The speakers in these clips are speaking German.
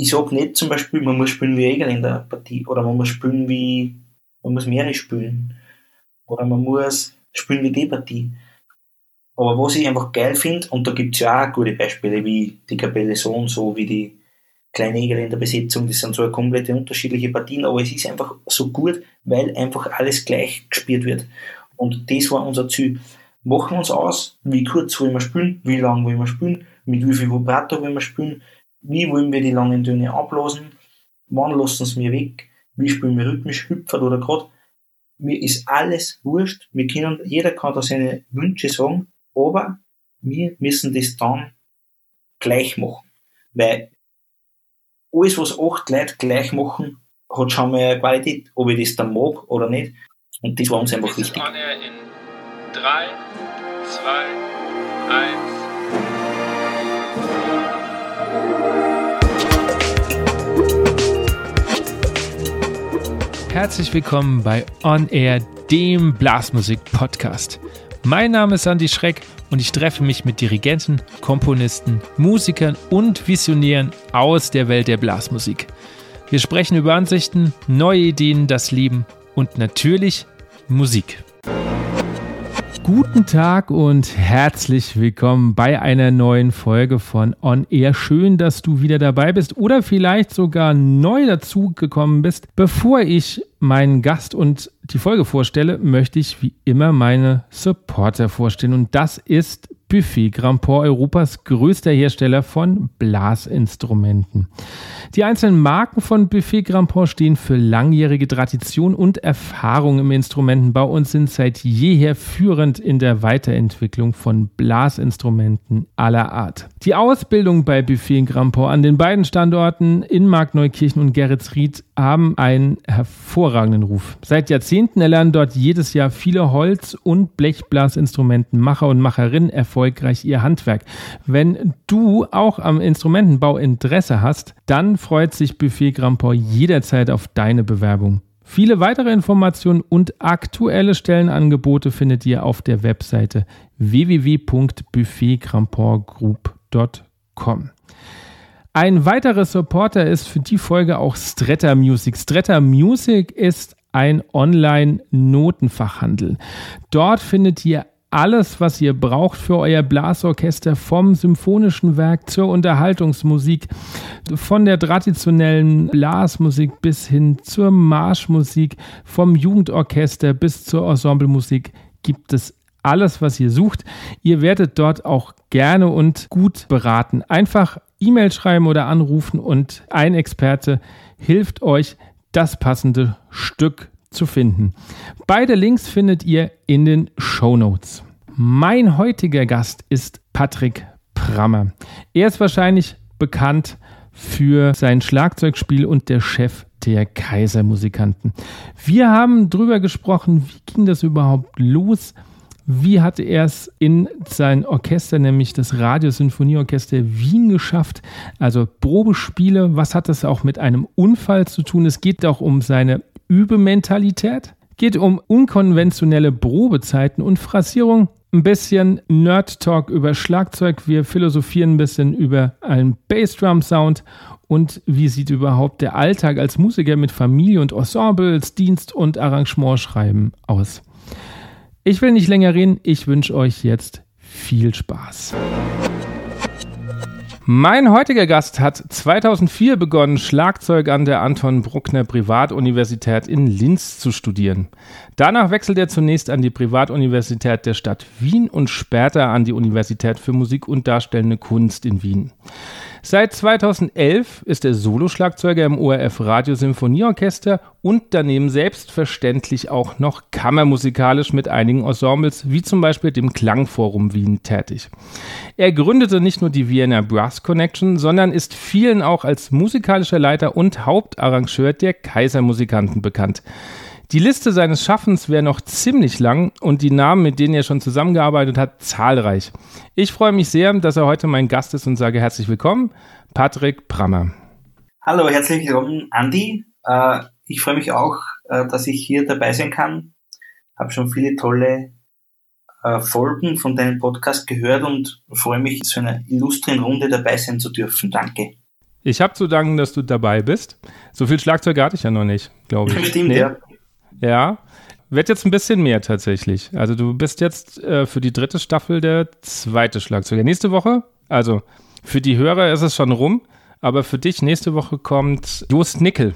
ich sag nicht zum Beispiel, man muss spielen wie Regel in der Partie oder man muss spielen wie, man muss mehrere spielen oder man muss spielen wie die Partie. Aber was ich einfach geil finde, und da gibt's ja auch gute Beispiele, wie die Kapelle so und so, wie die Kleine Egel in der Besetzung, das sind so eine komplette unterschiedliche Partien, aber es ist einfach so gut, weil einfach alles gleich gespielt wird. Und das war unser Ziel. Machen wir uns aus, wie kurz wollen wir spielen, wie lang wollen wir spielen, mit wie viel Vibrato wollen wir spielen, wie wollen wir die langen Töne ablassen, wann lassen sie mir weg, wie spielen wir rhythmisch, hüpfert oder gerade. Mir ist alles wurscht, wir können, jeder kann da seine Wünsche sagen, aber wir müssen das dann gleich machen. Weil alles, was acht Leute gleich machen, hat schon mal eine Qualität, ob ich das dann mag oder nicht. Und das war uns einfach wichtig. In 3, 2, 1. Herzlich willkommen bei On Air, dem Blasmusik-Podcast. Mein Name ist Andy Schreck und ich treffe mich mit Dirigenten, Komponisten, Musikern und Visionären aus der Welt der Blasmusik. Wir sprechen über Ansichten, neue Ideen, das Leben und natürlich Musik. Guten Tag und herzlich willkommen bei einer neuen Folge von On Air. Schön, dass du wieder dabei bist oder vielleicht sogar neu dazugekommen bist. Bevor ich meinen Gast und die Folge vorstelle, möchte ich wie immer meine Supporter vorstellen. Und das ist Buffet Grandport, Europas größter Hersteller von Blasinstrumenten. Die einzelnen Marken von Buffet Grandport stehen für langjährige Tradition und Erfahrung im Instrumentenbau und sind seit jeher führend in der Weiterentwicklung von Blasinstrumenten aller Art. Die Ausbildung bei Buffet Grandport an den beiden Standorten in Markneukirchen und Geretsried haben einen hervorragenden Ruf. Seit Jahrzehnten erlernen dort jedes Jahr viele Holz- und Blechblasinstrumentenmacher und Macherinnen erfolgreich ihr Handwerk. Wenn du auch am Instrumentenbau Interesse hast, dann freut sich Buffet Grandport jederzeit auf deine Bewerbung. Viele weitere Informationen und aktuelle Stellenangebote findet ihr auf der Webseite www.buffetgrandportgroup.com. Ein weiterer Supporter ist für die Folge auch Stretta Music. Stretta Music ist ein Online-Notenfachhandel. Dort findet ihr alles, was ihr braucht für euer Blasorchester, vom symphonischen Werk zur Unterhaltungsmusik, von der traditionellen Blasmusik bis hin zur Marschmusik, vom Jugendorchester bis zur Ensemblemusik gibt es alles, was ihr sucht. Ihr werdet dort auch gerne und gut beraten. Einfach E-Mail schreiben oder anrufen und ein Experte hilft euch, das passende Stück zu finden. Beide Links findet ihr in den Show Notes. Mein heutiger Gast ist Patrick Prammer. Er ist wahrscheinlich bekannt für sein Schlagzeugspiel und der Chef der Kaisermusikanten. Wir haben darüber gesprochen, wie ging das überhaupt los? Wie hat er es in sein Orchester, nämlich das Radiosinfonieorchester Wien, geschafft? Also Probespiele, was hat das auch mit einem Unfall zu tun? Es geht auch um seine Übementalität, geht um unkonventionelle Probezeiten und Phrasierung. Ein bisschen Nerd-Talk über Schlagzeug. Wir philosophieren ein bisschen über einen Bassdrum-Sound und wie sieht überhaupt der Alltag als Musiker mit Familie und Ensembles, Dienst und Arrangementschreiben aus. Ich will nicht länger reden, ich wünsche euch jetzt viel Spaß. Mein heutiger Gast hat 2004 begonnen, Schlagzeug an der Anton Bruckner Privatuniversität in Linz zu studieren. Danach wechselt er zunächst an die Privatuniversität der Stadt Wien und später an die Universität für Musik und Darstellende Kunst in Wien. Seit 2011 ist er Soloschlagzeuger im ORF Radio Sinfonieorchester und daneben selbstverständlich auch noch kammermusikalisch mit einigen Ensembles, wie zum Beispiel dem Klangforum Wien, tätig. Er gründete nicht nur die Vienna Brass Connection, sondern ist vielen auch als musikalischer Leiter und Hauptarrangeur der Kaisermusikanten bekannt. Die Liste seines Schaffens wäre noch ziemlich lang und die Namen, mit denen er schon zusammengearbeitet hat, zahlreich. Ich freue mich sehr, dass er heute mein Gast ist und sage herzlich willkommen, Patrick Prammer. Hallo, herzlich willkommen, Andi. Äh, ich freue mich auch, äh, dass ich hier dabei sein kann. Habe schon viele tolle äh, Folgen von deinem Podcast gehört und freue mich, so einer illustren Runde dabei sein zu dürfen. Danke. Ich habe zu danken, dass du dabei bist. So viel Schlagzeug hatte ich ja noch nicht, glaube ich. Stimmt, nee. ja. Ja, wird jetzt ein bisschen mehr tatsächlich. Also du bist jetzt äh, für die dritte Staffel der zweite Schlagzeuger. Nächste Woche, also für die Hörer ist es schon rum, aber für dich nächste Woche kommt Jost Nickel.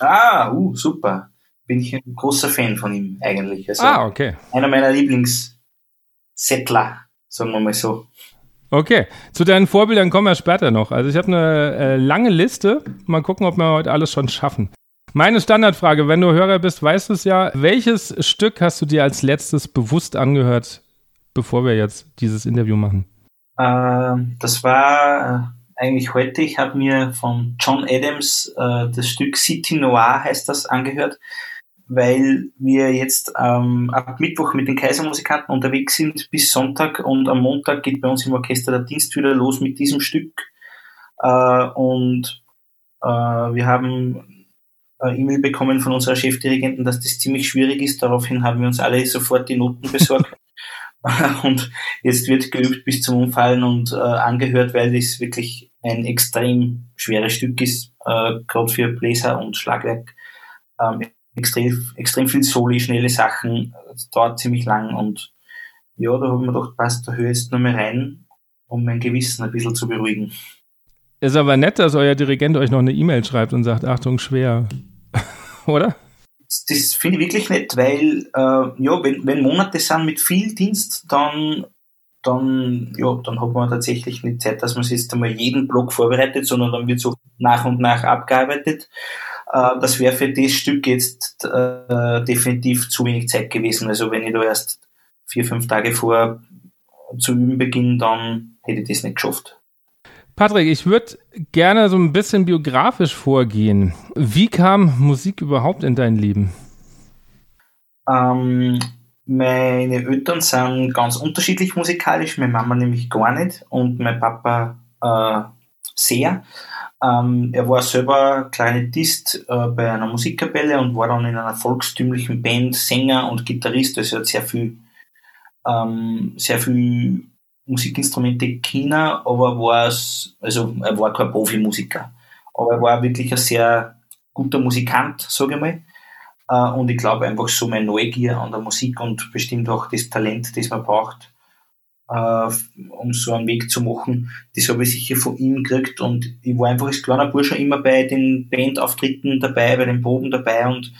Ah, uh, super. Bin ich ein großer Fan von ihm eigentlich. Also ah, okay. Einer meiner Lieblingssettler, sagen wir mal so. Okay, zu deinen Vorbildern kommen wir später noch. Also ich habe eine äh, lange Liste. Mal gucken, ob wir heute alles schon schaffen. Meine Standardfrage, wenn du Hörer bist, weißt du es ja. Welches Stück hast du dir als letztes bewusst angehört, bevor wir jetzt dieses Interview machen? Äh, das war äh, eigentlich heute. Ich habe mir von John Adams äh, das Stück City Noir heißt das angehört weil wir jetzt ähm, ab Mittwoch mit den Kaisermusikanten unterwegs sind bis Sonntag und am Montag geht bei uns im Orchester der Dienst wieder los mit diesem Stück. Äh, und äh, wir haben eine E-Mail bekommen von unserer Chefdirigentin, dass das ziemlich schwierig ist. Daraufhin haben wir uns alle sofort die Noten besorgt. und jetzt wird geübt bis zum Umfallen und äh, angehört, weil das wirklich ein extrem schweres Stück ist, äh, gerade für Bläser und Schlagwerk. Ähm, extrem, extrem viel Soli, schnelle Sachen, das dauert ziemlich lang und ja, da habe ich mir gedacht, passt, da höre ich jetzt noch mal rein, um mein Gewissen ein bisschen zu beruhigen. Ist aber nett, dass euer Dirigent euch noch eine E-Mail schreibt und sagt, Achtung, schwer. Oder? Das, finde ich wirklich nett, weil äh, ja, wenn, wenn Monate sind mit viel Dienst, dann dann, ja, dann hat man tatsächlich nicht Zeit, dass man sich jetzt einmal jeden Block vorbereitet, sondern dann wird so nach und nach abgearbeitet. Äh, das wäre für das Stück jetzt äh, definitiv zu wenig Zeit gewesen. Also wenn ich da erst vier, fünf Tage vor zu üben beginne, dann hätte ich das nicht geschafft. Patrick, ich würde gerne so ein bisschen biografisch vorgehen. Wie kam Musik überhaupt in dein Leben? Ähm, meine Eltern sind ganz unterschiedlich musikalisch, meine Mama nämlich gar nicht und mein Papa äh, sehr. Ähm, er war selber Klarinettist äh, bei einer Musikkapelle und war dann in einer volkstümlichen Band Sänger und Gitarrist. Also er hat sehr viel, ähm, sehr viel Musikinstrumente China, aber war es, also er war kein Profimusiker. Aber er war wirklich ein sehr guter Musikant, sage ich mal. Äh, und ich glaube einfach so meine Neugier an der Musik und bestimmt auch das Talent, das man braucht, äh, um so einen Weg zu machen. Das habe ich sicher von ihm gekriegt und ich war einfach als kleiner Bursche immer bei den Bandauftritten dabei, bei den Proben dabei und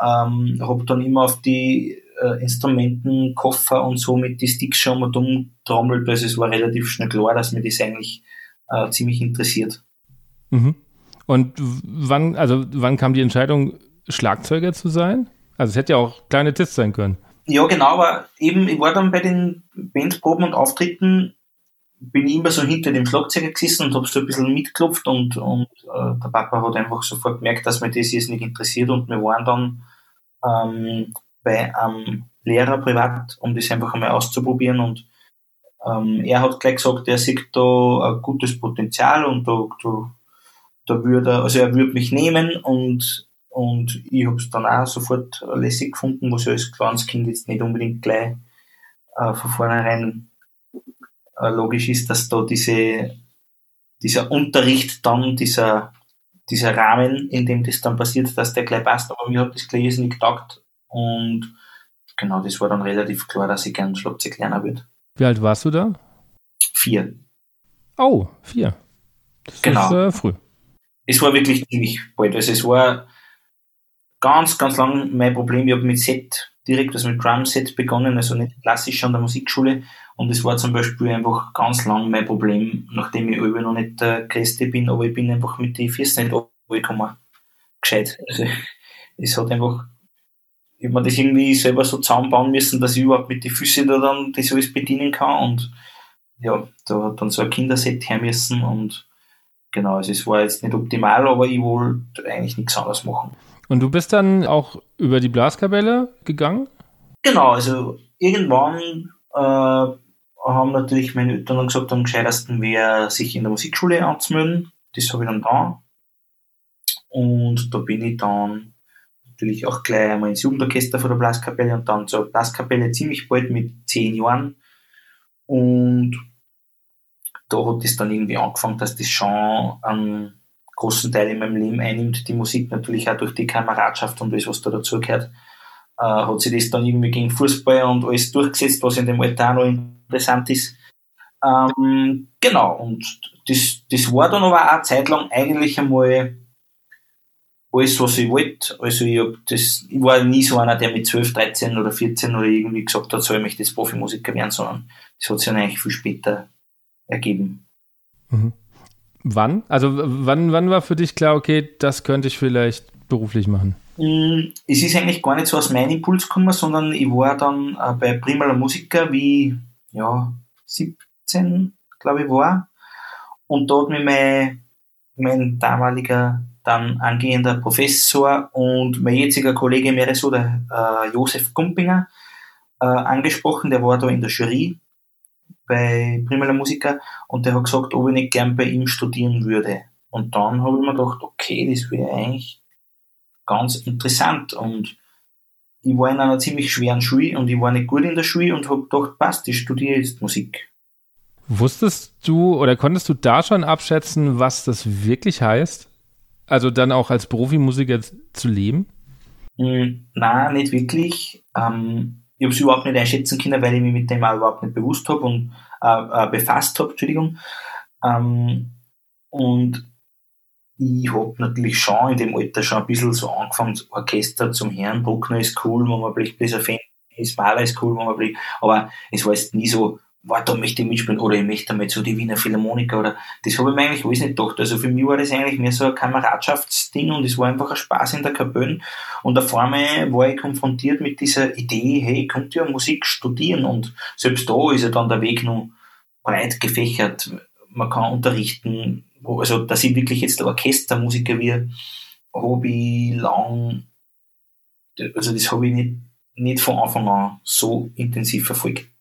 ähm, habe dann immer auf die äh, Instrumenten, Koffer und so mit die Sticks schon mal dumm trommelt. Also es war relativ schnell klar, dass mir das eigentlich äh, ziemlich interessiert. Mhm. Und wann, also wann kam die Entscheidung, Schlagzeuger zu sein? Also es hätte ja auch kleine Test sein können. Ja, genau, aber eben, ich war dann bei den Bandproben und Auftritten, bin ich immer so hinter dem Schlagzeuger gesessen und habe so ein bisschen mitgeklopft und, und äh, der Papa hat einfach sofort gemerkt, dass mir das jetzt nicht interessiert und wir waren dann ähm, bei einem Lehrer privat, um das einfach einmal auszuprobieren und ähm, er hat gleich gesagt, er sieht da ein gutes Potenzial und da, da, da würde er, also er würde mich nehmen und und ich habe es dann auch sofort lässig gefunden, was ja als kleines Kind jetzt nicht unbedingt gleich äh, von vornherein äh, logisch ist, dass da diese, dieser Unterricht dann, dieser, dieser Rahmen, in dem das dann passiert, dass der gleich passt. Aber mir hat das gleich nicht getaugt. Und genau, das war dann relativ klar, dass ich gern Schlagzeug lernen würde. Wie alt warst du da? Vier. Oh, vier. Das genau. ist äh, früh. Es war wirklich ziemlich bald. Also es war ganz, ganz lang mein Problem. Ich habe mit Set direkt, also mit Drum Set begonnen, also nicht klassisch an der Musikschule. Und es war zum Beispiel einfach ganz lang mein Problem, nachdem ich über noch nicht der Größte bin, aber ich bin einfach mit den Füßen nicht. Gescheit. Also, es hat einfach, ich habe mir das irgendwie selber so zusammenbauen müssen, dass ich überhaupt mit den Füßen da dann das alles bedienen kann und ja, da hat dann so ein Kinderset her müssen und genau, also es war jetzt nicht optimal, aber ich wollte eigentlich nichts anderes machen. Und du bist dann auch über die Blaskapelle gegangen? Genau, also irgendwann äh, haben natürlich meine Eltern dann gesagt, am gescheitesten wäre, sich in der Musikschule anzumelden. Das habe ich dann da. Und da bin ich dann natürlich auch gleich einmal ins Jugendorchester von der Blaskapelle und dann zur Blaskapelle ziemlich bald mit zehn Jahren. Und da hat es dann irgendwie angefangen, dass das schon einen großen Teil in meinem Leben einnimmt, die Musik natürlich auch durch die Kameradschaft und alles, was da dazugehört, äh, hat sich das dann irgendwie gegen Fußball und alles durchgesetzt, was in dem Alter auch noch interessant ist. Ähm, genau, und das, das war dann aber auch eine Zeit lang eigentlich einmal alles, was ich wollte. Also ich, hab das, ich war nie so einer, der mit 12, 13 oder 14 oder irgendwie gesagt hat, so ich möchte jetzt Profimusiker werden, sondern das hat sich dann eigentlich viel später ergeben. Mhm. Wann? Also wann, wann war für dich klar, okay, das könnte ich vielleicht beruflich machen? Mm, es ist eigentlich gar nicht so aus meinem Impuls gekommen, sondern ich war dann äh, bei Primala Musiker, wie ja, 17, glaube ich, war. Und da hat mich mein, mein damaliger, dann angehender Professor und mein jetziger Kollege Mereso, der äh, Josef Gumpinger, äh, angesprochen. Der war da in der Jury bei Primala Musiker und der hat gesagt, ob ich nicht gern bei ihm studieren würde. Und dann habe ich mir gedacht, okay, das wäre eigentlich ganz interessant und ich war in einer ziemlich schweren Schule und ich war nicht gut in der Schule und habe gedacht, passt, ich studiere jetzt Musik. Wusstest du oder konntest du da schon abschätzen, was das wirklich heißt? Also dann auch als Profimusiker zu leben? Hm, nein, nicht wirklich. Ähm, ich habe es überhaupt nicht einschätzen können, weil ich mich mit dem auch überhaupt nicht bewusst habe und äh, äh, befasst habe, Entschuldigung. Ähm, und ich habe natürlich schon in dem Alter schon ein bisschen so angefangen, Orchester zum Herrn, Bruckner ist cool, wenn man blickt, bis Fan ist, Mahler ist cool, wenn man blickt, aber es war jetzt nie so, war da möchte ich mitspielen oder ich möchte damit so die Wiener Philharmoniker oder das habe ich mir eigentlich alles nicht gedacht. Also für mich war das eigentlich mehr so ein Kameradschaftsding und es war einfach ein Spaß in der Kapelle und auf einmal war ich konfrontiert mit dieser Idee, hey, ich könnte ja Musik studieren und selbst da ist ja dann der Weg noch breit gefächert. Man kann unterrichten, also dass ich wirklich jetzt Orchestermusiker wird, habe ich lang, also das habe ich nicht, nicht von Anfang an so intensiv verfolgt.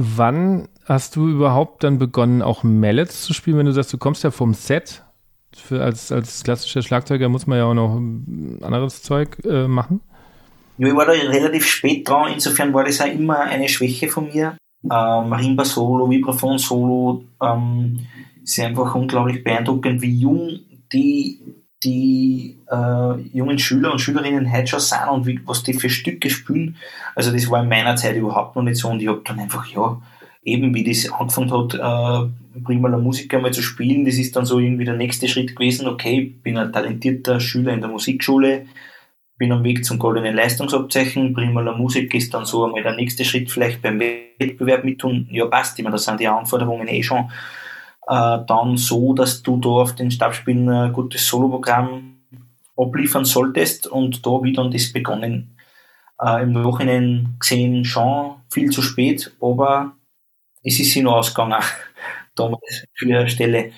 Wann hast du überhaupt dann begonnen, auch Mallets zu spielen, wenn du sagst, du kommst ja vom Set? Für als, als klassischer Schlagzeuger muss man ja auch noch anderes Zeug äh, machen. Ja, ich war da relativ spät dran, insofern war das auch immer eine Schwäche von mir. Ähm, Marimba Solo, Vibraphon Solo, ähm, ist einfach unglaublich beeindruckend, wie jung die, die äh, jungen Schüler und Schülerinnen heute schon sind und wie, was die für Stücke spielen. Also das war in meiner Zeit überhaupt noch nicht so und ich habe dann einfach, ja, eben wie das angefangen hat, äh, prima la Musiker mal zu spielen, das ist dann so irgendwie der nächste Schritt gewesen, okay, bin ein talentierter Schüler in der Musikschule, bin am Weg zum goldenen Leistungsabzeichen, prima la Musik ist dann so einmal der nächste Schritt, vielleicht beim Wettbewerb mit tun, ja passt, ich meine, da sind die Anforderungen eh schon äh, dann so, dass du da auf den Stabspielen ein gutes Soloprogramm abliefern solltest und da wie dann das begonnen. Äh, Im Nachhinein gesehen schon viel zu spät, aber es ist noch ausgegangen, damals für die Stelle.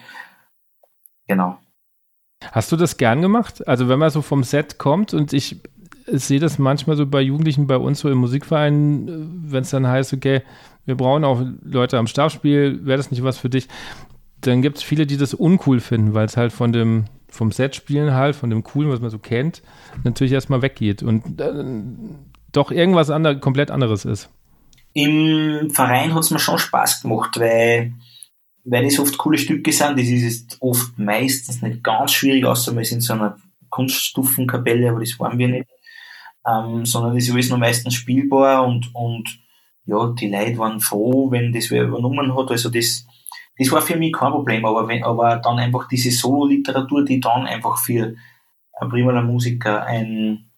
Genau. Hast du das gern gemacht? Also wenn man so vom Set kommt und ich sehe das manchmal so bei Jugendlichen bei uns so im Musikverein, wenn es dann heißt, okay, wir brauchen auch Leute am Stabspiel, wäre das nicht was für dich? Dann gibt es viele, die das uncool finden, weil es halt von dem, vom Set-Spielen halt, von dem Coolen, was man so kennt, natürlich erstmal weggeht und äh, doch irgendwas andere, komplett anderes ist. Im Verein hat es mir schon Spaß gemacht, weil, weil das oft coole Stücke sind. Das ist oft meistens nicht ganz schwierig, außer wir sind in so einer Kunststufenkapelle, aber das waren wir nicht. Ähm, sondern das ist alles noch meistens spielbar und, und ja, die Leute waren froh, wenn das wer übernommen hat. Also das, das war für mich kein Problem, aber, wenn, aber dann einfach diese Solo-Literatur, die dann einfach für ein primaler Musiker ein,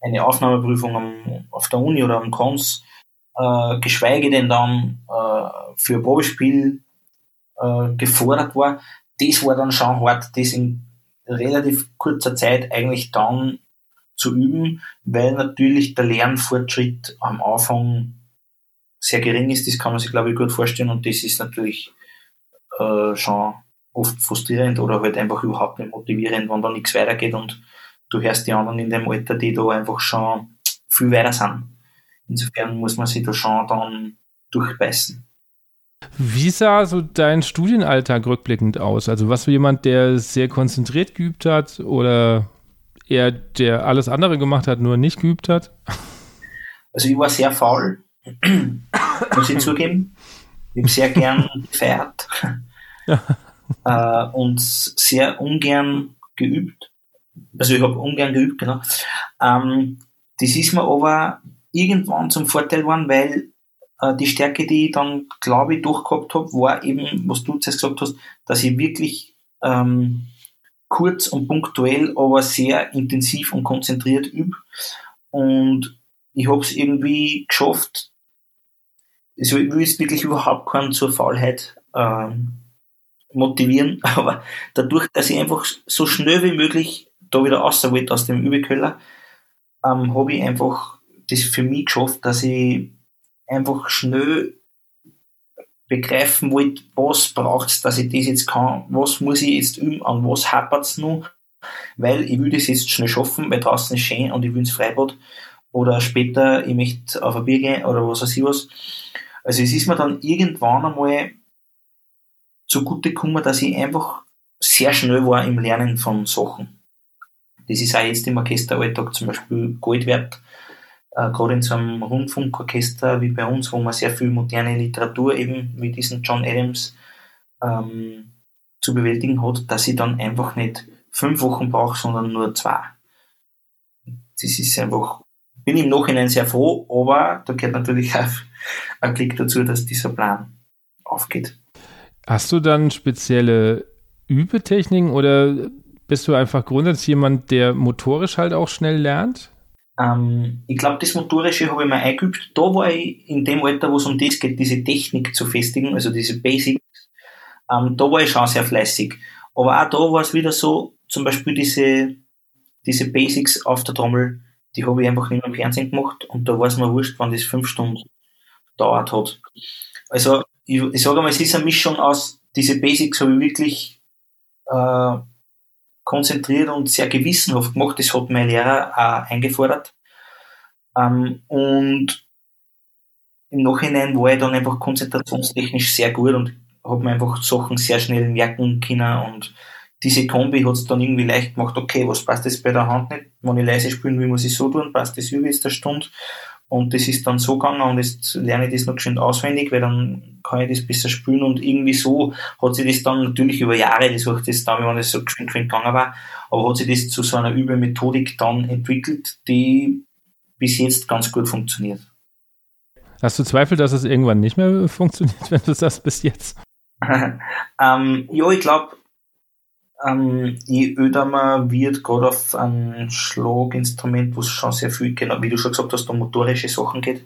eine Aufnahmeprüfung am, auf der Uni oder am Kons, äh, geschweige denn dann äh, für Probespiel äh, gefordert war, das war dann schon hart, das in relativ kurzer Zeit eigentlich dann zu üben, weil natürlich der Lernfortschritt am Anfang sehr gering ist, das kann man sich glaube ich gut vorstellen und das ist natürlich äh, schon oft frustrierend oder halt einfach überhaupt nicht motivierend, wenn da nichts weitergeht und du hörst die anderen in dem Alter, die da einfach schon viel weiter sind. Insofern muss man sich da schon dann durchbeißen. Wie sah so dein Studienalltag rückblickend aus? Also was für jemand, der sehr konzentriert geübt hat oder eher der alles andere gemacht hat, nur nicht geübt hat? Also ich war sehr faul, muss ich zugeben. Ich habe sehr gern gefeiert. Äh, und sehr ungern geübt. Also ich habe ungern geübt, genau. Ähm, das ist mir aber irgendwann zum Vorteil geworden, weil äh, die Stärke, die ich dann, glaube ich, durchgehabt habe, war eben, was du zuerst gesagt hast, dass ich wirklich ähm, kurz und punktuell, aber sehr intensiv und konzentriert übe. Und ich habe es irgendwie geschafft, also ich will es wirklich überhaupt keinen zur Faulheit ähm, motivieren, aber dadurch, dass ich einfach so schnell wie möglich da wieder raus wollte aus dem Übekeller, ähm, habe ich einfach das für mich geschafft, dass ich einfach schnell begreifen wollte, was braucht es, dass ich das jetzt kann, was muss ich jetzt üben, an was hapert es noch, weil ich will das jetzt schnell schaffen, weil draußen ist schön und ich will ins Freibad oder später, ich möchte auf ein Bier gehen oder was weiß ich was. Also es ist mir dann irgendwann einmal zugute gekommen, dass ich einfach sehr schnell war im Lernen von Sachen. Das ist auch jetzt im Orchesteralltag zum Beispiel Gold wert. Äh, Gerade in so einem Rundfunkorchester wie bei uns, wo man sehr viel moderne Literatur eben wie diesen John Adams ähm, zu bewältigen hat, dass ich dann einfach nicht fünf Wochen brauche, sondern nur zwei. Das ist einfach, bin im Nachhinein sehr froh, aber da gehört natürlich auch ein Klick dazu, dass dieser Plan aufgeht. Hast du dann spezielle Übetechniken oder bist du einfach grundsätzlich jemand, der motorisch halt auch schnell lernt? Ähm, ich glaube, das Motorische habe ich mir eingeübt. Da war ich in dem Alter, wo es um das geht, diese Technik zu festigen, also diese Basics, ähm, da war ich schon sehr fleißig. Aber auch da war es wieder so, zum Beispiel diese, diese Basics auf der Trommel, die habe ich einfach nicht mehr im Fernsehen gemacht und da war es mir wurscht, wann das fünf Stunden dauert hat. Also ich, ich sage mal, es ist eine Mischung aus, diese Basics habe ich wirklich äh, konzentriert und sehr gewissenhaft gemacht. Das hat mein Lehrer auch eingefordert. Ähm, und im Nachhinein war ich dann einfach konzentrationstechnisch sehr gut und habe mir einfach Sachen sehr schnell merken können und diese Kombi hat es dann irgendwie leicht gemacht, okay, was passt jetzt bei der Hand nicht? Wenn ich leise spielen will, muss ich so tun, passt das über jetzt eine Stunde. Und das ist dann so gegangen und jetzt lerne ich das noch schön auswendig, weil dann kann ich das besser spielen und irgendwie so hat sich das dann natürlich über Jahre, das auch das dann, wenn das so geschwind, gegangen war, aber hat sich das zu so einer Übemethodik dann entwickelt, die bis jetzt ganz gut funktioniert. Hast du Zweifel, dass es irgendwann nicht mehr funktioniert, wenn du sagst bis jetzt? ähm, ja, ich glaube, ähm, öder man wird, gerade auf ein Schlaginstrument, wo es schon sehr viel, genau, wie du schon gesagt hast, um motorische Sachen geht,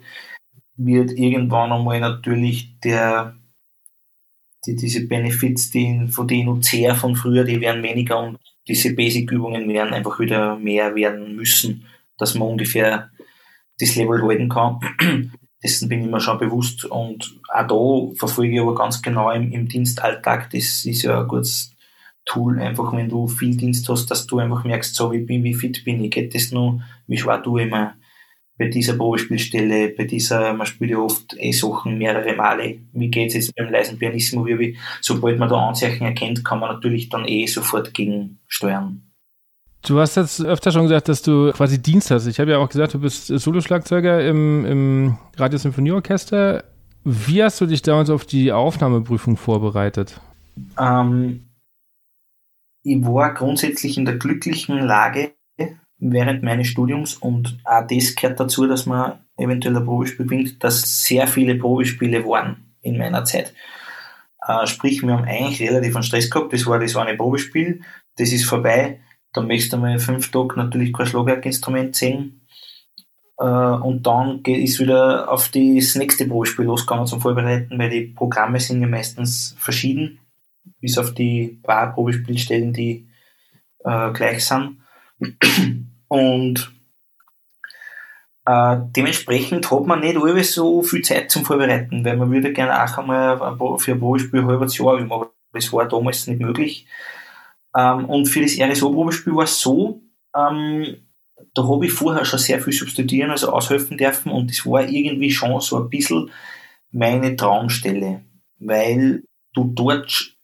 wird irgendwann einmal natürlich der, die, diese Benefits, die, von denen UCR von früher, die werden weniger und diese Basic-Übungen werden einfach wieder mehr werden müssen, dass man ungefähr das Level halten kann. Dessen bin ich mir schon bewusst und auch da verfolge ich aber ganz genau im, im Dienstalltag, das ist ja ein gutes Tool, einfach wenn du viel Dienst hast, dass du einfach merkst, so wie bin, wie fit bin ich, geht das noch, wie schwer tue ich mir bei dieser Probespielstelle, bei dieser, man spielt ja oft eh Sachen mehrere Male, wie geht's jetzt beim leisen Pianissimo, wie, wie, sobald man da Anzeichen erkennt, kann man natürlich dann eh sofort gegen steuern. Du hast jetzt öfter schon gesagt, dass du quasi Dienst hast. Ich habe ja auch gesagt, du bist Soloschlagzeuger im, im Radiosymphonieorchester. Wie hast du dich damals auf die Aufnahmeprüfung vorbereitet? Ähm, ich war grundsätzlich in der glücklichen Lage während meines Studiums und auch das gehört dazu, dass man eventuell ein Probespiel gewinnt, dass sehr viele Probespiele waren in meiner Zeit. Äh, sprich, wir haben eigentlich relativ einen Stress gehabt, das war das eine Probespiel, das ist vorbei, dann möchtest du mal fünf Tage natürlich kein Schlagwerkinstrument sehen. Äh, und dann ist wieder auf das nächste Probespiel losgegangen zum Vorbereiten, weil die Programme sind ja meistens verschieden bis auf die paar Probespielstellen, die äh, gleich sind. Und äh, dementsprechend hat man nicht alle so viel Zeit zum Vorbereiten, weil man würde gerne auch einmal für ein Probespiel ein halbes Jahr üben, aber das war damals nicht möglich. Ähm, und für das RSO-Probespiel war es so, ähm, da habe ich vorher schon sehr viel substituieren, also aushelfen dürfen und das war irgendwie schon so ein bisschen meine Traumstelle, weil du dort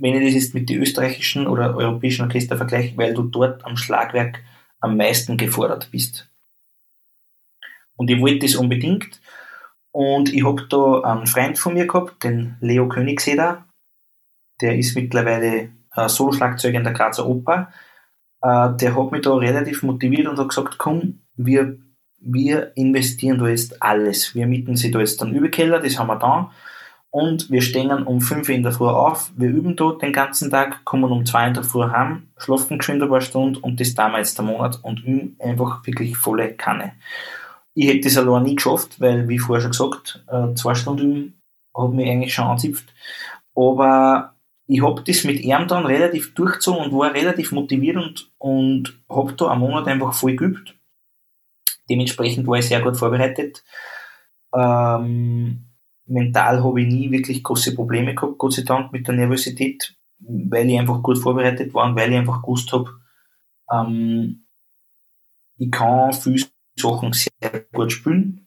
wenn ich das jetzt mit den österreichischen oder europäischen Orchester vergleiche, weil du dort am Schlagwerk am meisten gefordert bist. Und ich wollte das unbedingt. Und ich habe da einen Freund von mir gehabt, den Leo Königseder. der ist mittlerweile äh, Solo-Schlagzeuger in der Grazer Oper. Äh, der hat mich da relativ motiviert und hat gesagt, komm, wir, wir investieren da jetzt alles. Wir mieten sie da jetzt dann Übekeller, das haben wir da. Und wir stehen um 5 Uhr in der Früh auf, wir üben dort den ganzen Tag, kommen um 2 in der Früh heim, schlafen geschwind ein paar Stunden und das damals jetzt der Monat und üben einfach wirklich volle Kanne. Ich hätte das allein nie geschafft, weil, wie vorher schon gesagt, äh, zwei Stunden üben hat mich eigentlich schon anzipft. Aber ich habe das mit ihm dann relativ durchgezogen und war relativ motiviert und, und habe da einen Monat einfach voll geübt. Dementsprechend war ich sehr gut vorbereitet. Ähm, mental habe ich nie wirklich große Probleme gehabt, Gott sei Dank, mit der Nervosität, weil ich einfach gut vorbereitet war und weil ich einfach gewusst habe, ähm, ich kann viele Sachen sehr gut spielen.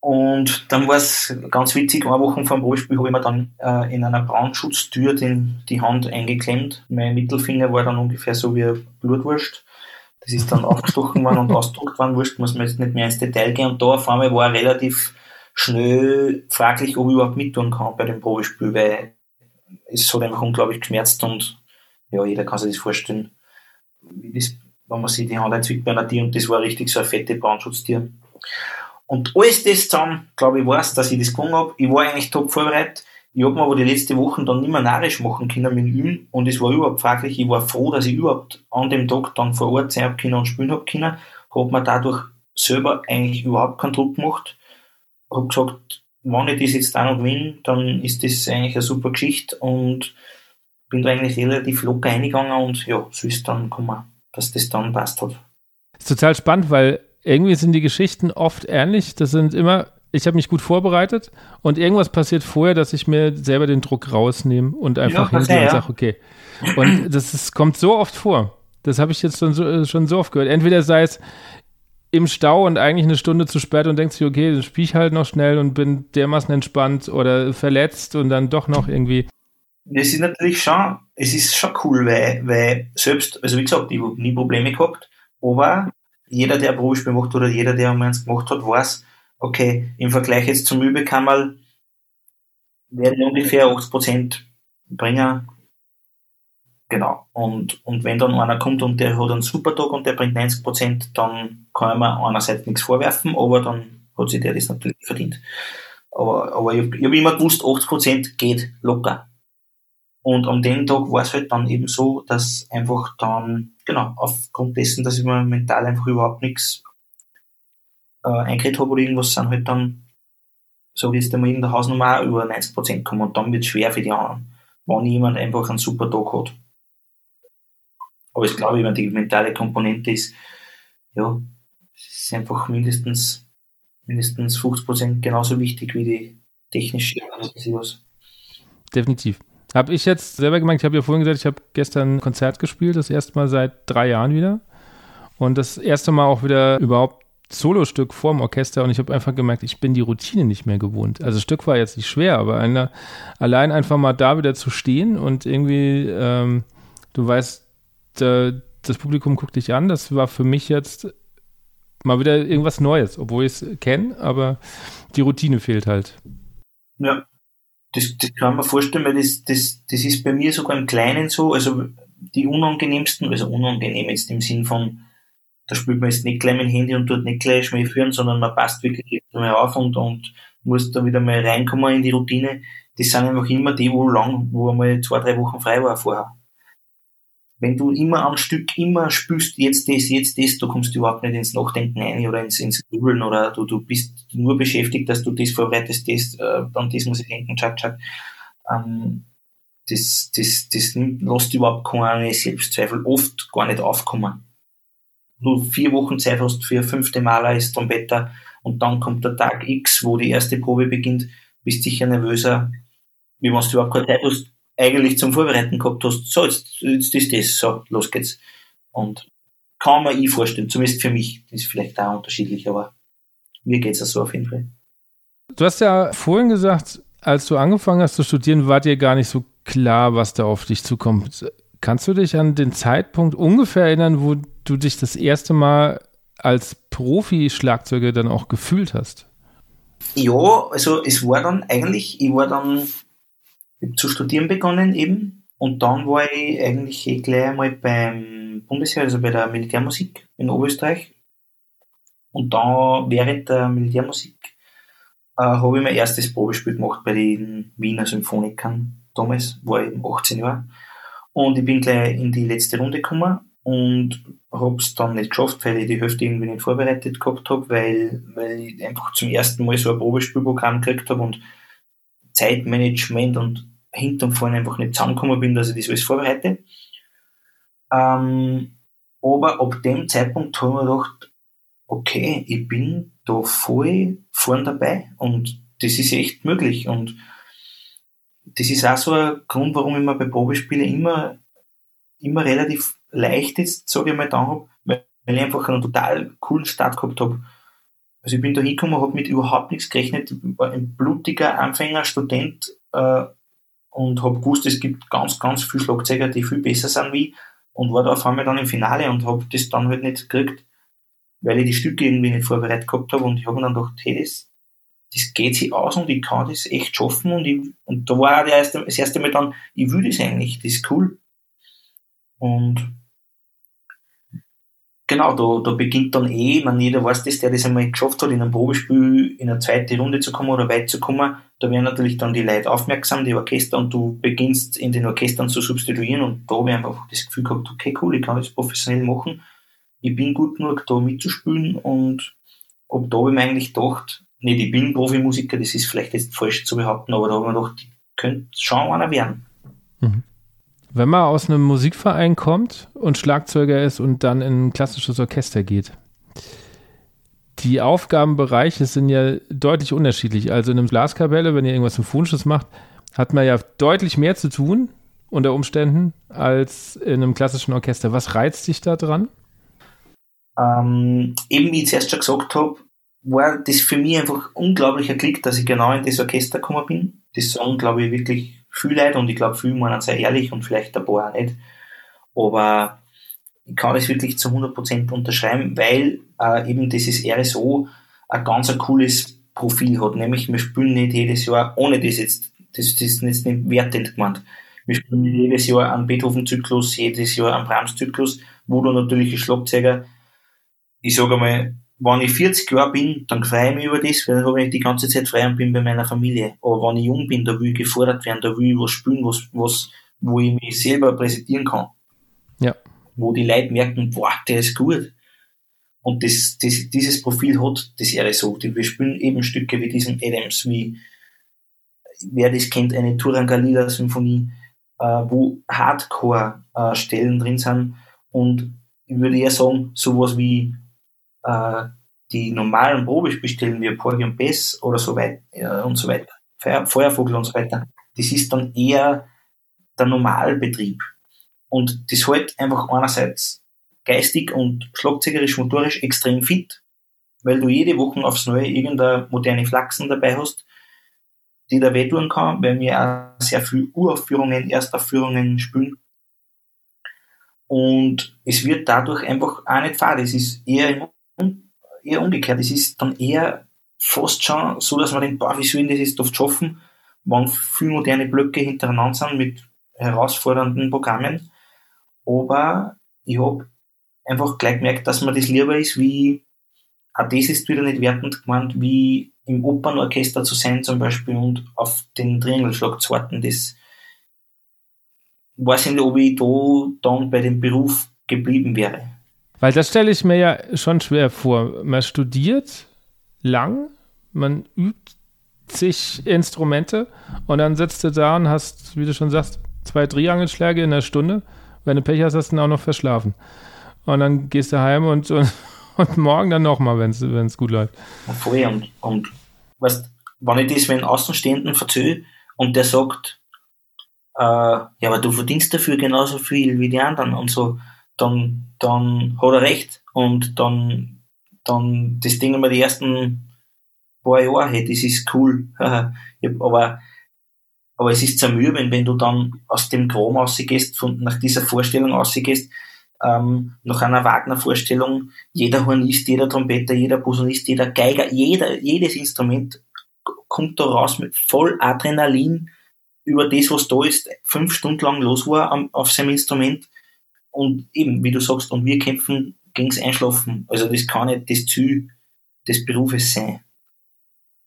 Und dann war es ganz witzig, eine Woche vor dem Rollspiel habe ich mir dann äh, in einer Brandschutztür den, die Hand eingeklemmt. Mein Mittelfinger war dann ungefähr so wie eine Blutwurst. Das ist dann aufgestochen worden und ausgedruckt worden, wurscht, muss man jetzt nicht mehr ins Detail gehen. Und da auf einmal war relativ schnell fraglich, ob ich überhaupt mittun kann bei dem Probespiel, weil es hat einfach unglaublich geschmerzt und ja, jeder kann sich das vorstellen, wie das, wenn man sich die Hand einzwickt bei einer Tier und das war richtig so eine fette Brandschutztier. Und alles das zusammen, glaube ich, weiß, dass ich das gewonnen habe. Ich war eigentlich top vorbereitet. Ich habe mir aber die letzten Wochen dann nicht mehr narrisch machen können mit ihm und es war überhaupt fraglich. Ich war froh, dass ich überhaupt an dem Tag dann vor Ort sein habe und spielen habe können. Habe mir dadurch selber eigentlich überhaupt keinen Druck gemacht habe gesagt, wenn ich das jetzt auch noch gewinne, dann ist das eigentlich eine super Geschichte und bin da eigentlich relativ locker eingegangen und ja, so ist dann gekommen, dass das dann passt hat. Das ist total spannend, weil irgendwie sind die Geschichten oft ähnlich. Das sind immer, ich habe mich gut vorbereitet und irgendwas passiert vorher, dass ich mir selber den Druck rausnehme und einfach ja, hingehe ja. und sage, okay. Und das ist, kommt so oft vor. Das habe ich jetzt schon so, schon so oft gehört. Entweder sei es, im Stau und eigentlich eine Stunde zu spät und denkt sich, okay, dann spiele ich halt noch schnell und bin dermaßen entspannt oder verletzt und dann doch noch irgendwie. Das ist natürlich schon, es ist schon cool, weil, weil selbst, also wie gesagt, ich habe nie Probleme gehabt, aber jeder, der ein Probespiel macht oder jeder, der um eins gemacht hat, weiß, okay, im Vergleich jetzt zum Übekammerl werden ungefähr 80% bringen Genau. Und, und wenn dann einer kommt und der hat einen super Tag und der bringt 90 Prozent, dann kann man einerseits nichts vorwerfen, aber dann hat sich der das natürlich verdient. Aber, aber ich, ich habe immer gewusst, 80 Prozent geht locker. Und an dem Tag war es halt dann eben so, dass einfach dann, genau, aufgrund dessen, dass ich mir mental einfach überhaupt nichts äh, eingeredet habe oder irgendwas, sind halt dann, so wie jetzt einmal in der Hausnummer auch über 90 Prozent kommen und dann wird es schwer für die anderen, wenn jemand einfach einen super Tag hat. Aber ich glaube, wenn die mentale Komponente ist, ja, ist einfach mindestens, mindestens 50 Prozent genauso wichtig wie die technische was. Definitiv. Habe ich jetzt selber gemerkt, ich habe ja vorhin gesagt, ich habe gestern ein Konzert gespielt, das erste Mal seit drei Jahren wieder. Und das erste Mal auch wieder überhaupt Solostück vorm Orchester und ich habe einfach gemerkt, ich bin die Routine nicht mehr gewohnt. Also das Stück war jetzt nicht schwer, aber eine, allein einfach mal da wieder zu stehen und irgendwie, ähm, du weißt, das Publikum guckt dich an. Das war für mich jetzt mal wieder irgendwas Neues, obwohl ich es kenne, aber die Routine fehlt halt. Ja, das, das kann man vorstellen, weil das, das, das ist bei mir sogar im Kleinen so, also die unangenehmsten, also unangenehm jetzt im Sinn von, da spielt man jetzt nicht gleich mit dem Handy und tut nicht gleich Schmäh führen, sondern man passt wirklich mal auf und, und muss da wieder mal reinkommen in die Routine. Das sind einfach immer die, wo lang, wo einmal zwei, drei Wochen frei war vorher wenn du immer am Stück immer spürst, jetzt das, jetzt das, du kommst überhaupt nicht ins Nachdenken ein oder ins, ins Grübeln oder du, du bist nur beschäftigt, dass du das vorbereitest, das, äh, dann das muss ich denken, tschak, tschak. Ähm, das, das, das lässt überhaupt keine Selbstzweifel oft gar nicht aufkommen. Du vier Wochen Zeit hast für fünfte Maler als Trompeter und dann kommt der Tag X, wo die erste Probe beginnt, bist sicher nervöser, wie wenn du überhaupt keine Zeit hast, eigentlich zum Vorbereiten gehabt hast, so, jetzt, jetzt ist das, so, los geht's. Und kann man ich vorstellen, zumindest für mich, das ist vielleicht auch unterschiedlich, aber mir geht's ja so auf jeden Fall. Du hast ja vorhin gesagt, als du angefangen hast zu studieren, war dir gar nicht so klar, was da auf dich zukommt. Kannst du dich an den Zeitpunkt ungefähr erinnern, wo du dich das erste Mal als Profi-Schlagzeuger dann auch gefühlt hast? Ja, also es war dann eigentlich, ich war dann zu studieren begonnen eben. Und dann war ich eigentlich eh gleich einmal beim Bundesheer, also bei der Militärmusik in Oberösterreich. Und dann während der Militärmusik äh, habe ich mein erstes Probespiel gemacht bei den Wiener Symphonikern. Damals war ich 18 Jahre. Und ich bin gleich in die letzte Runde gekommen und habe es dann nicht geschafft, weil ich die Hälfte irgendwie nicht vorbereitet gehabt habe, weil, weil ich einfach zum ersten Mal so ein Probespielprogramm gekriegt habe und Zeitmanagement und hinten und vorne einfach nicht zusammengekommen bin, dass ich das alles vorbereite. Ähm, aber ab dem Zeitpunkt habe ich mir gedacht, okay, ich bin da voll vorn dabei und das ist echt möglich und das ist auch so ein Grund, warum ich mir bei Probespielen immer, immer relativ leicht ist, sage ich mal, da habe, weil ich einfach einen total coolen Start gehabt habe. Also ich bin da hingekommen, habe mit überhaupt nichts gerechnet, war ein blutiger Anfänger, Student äh, und habe gewusst, es gibt ganz, ganz viele Schlagzeuger, die viel besser sind wie und war da auf einmal dann im Finale und habe das dann halt nicht gekriegt, weil ich die Stücke irgendwie nicht vorbereitet gehabt habe und ich habe mir dann gedacht, hey, das, das geht sich aus und ich kann das echt schaffen und, ich, und da war auch erste, das erste Mal dann, ich will das eigentlich, das ist cool. Und genau, da, da beginnt dann eh, man jeder weiß das, der das einmal geschafft hat, in einem Probespiel in eine zweite Runde zu kommen oder weit zu kommen, da werden natürlich dann die Leute aufmerksam, die Orchester, und du beginnst in den Orchestern zu substituieren und da habe ich einfach das Gefühl gehabt, okay, cool, ich kann das professionell machen, ich bin gut genug, da mitzuspielen und ab da habe ich mir eigentlich gedacht, nicht, ich bin Profimusiker, das ist vielleicht jetzt falsch zu behaupten, aber da habe ich mir gedacht, ich könnte schon einer werden. Mhm. Wenn man aus einem Musikverein kommt und Schlagzeuger ist und dann in ein klassisches Orchester geht, die Aufgabenbereiche sind ja deutlich unterschiedlich. Also in einem Blaskapelle, wenn ihr irgendwas Symphonisches macht, hat man ja deutlich mehr zu tun unter Umständen als in einem klassischen Orchester. Was reizt dich da dran? Ähm, eben wie ich zuerst schon gesagt habe, war das für mich einfach unglaublicher Klick, dass ich genau in das Orchester gekommen bin. Das sagen, glaube ich, wirklich viele Leute und ich glaube, viele meinen sehr ehrlich und vielleicht ein paar auch nicht. Aber ich kann das wirklich zu 100% unterschreiben, weil äh, eben dieses RSO ein ganz ein cooles Profil hat. Nämlich, wir spielen nicht jedes Jahr, ohne das jetzt, das, das ist jetzt nicht wertend gemeint. Wir spielen jedes Jahr einen Beethoven-Zyklus, jedes Jahr einen Brahms-Zyklus, wo du natürlich Schlagzeuger, ich sage mal, wenn ich 40 Jahre bin, dann freue ich mich über das, weil dann habe ich die ganze Zeit frei und bin bei meiner Familie. Aber wenn ich jung bin, da will ich gefordert werden, da will ich was spielen, was, was, wo ich mich selber präsentieren kann. Ja. Wo die Leute merken, boah, der ist gut. Und das, das, dieses Profil hat das RSO. Wir spielen eben Stücke wie diesen Adams, wie, wer das kennt, eine Turangalila-Symphonie, äh, wo Hardcore-Stellen äh, drin sind. Und ich würde eher sagen, sowas wie äh, die normalen Probespielstellen wie und Bess oder so weiter äh, und so weiter, Feuer, Feuervogel und so weiter, das ist dann eher der Normalbetrieb. Und das hält einfach einerseits geistig und schlagzeugerisch, motorisch extrem fit, weil du jede Woche aufs Neue irgendeine moderne Flachsen dabei hast, die da wehtun kann, weil wir auch sehr viel Uraufführungen, Erstaufführungen spielen. Und es wird dadurch einfach auch nicht fad. Es ist eher eher umgekehrt. Es ist dann eher fast schon so, dass man denkt, boah, wie sollen das jetzt oft schaffen, wenn viele moderne Blöcke hintereinander sind mit herausfordernden Programmen. Aber ich habe einfach gleich gemerkt, dass mir das lieber ist, wie, auch das ist wieder nicht wertend gemeint, wie im Opernorchester zu sein zum Beispiel und auf den Triangelschlag zu warten. Das weiß ich nicht, ob ich da dann bei dem Beruf geblieben wäre. Weil das stelle ich mir ja schon schwer vor. Man studiert lang, man übt zig Instrumente und dann sitzt du da und hast, wie du schon sagst, zwei Triangelschläge in der Stunde. Wenn du Pech hast, hast du dann auch noch verschlafen. Und dann gehst du heim und, und, und morgen dann nochmal, wenn es gut läuft. Voll und, und weißt, wenn ich das wenn Außenstehenden verzöge und der sagt, äh, ja, aber du verdienst dafür genauso viel wie die anderen und so, dann, dann hat er recht. Und dann, dann das Ding immer die ersten paar Jahre, hey, das ist cool. aber, aber es ist zermürbend, wenn du dann aus dem Chrom rausgehst, von, nach dieser Vorstellung rausgehst, ähm, nach einer Wagner-Vorstellung, jeder Hornist, jeder Trompeter, jeder Posaunist, jeder Geiger, jeder, jedes Instrument kommt da raus mit voll Adrenalin über das, was da ist, fünf Stunden lang los war am, auf seinem Instrument. Und eben, wie du sagst, und wir kämpfen gegens Einschlafen. Also das kann nicht das Ziel des Berufes sein.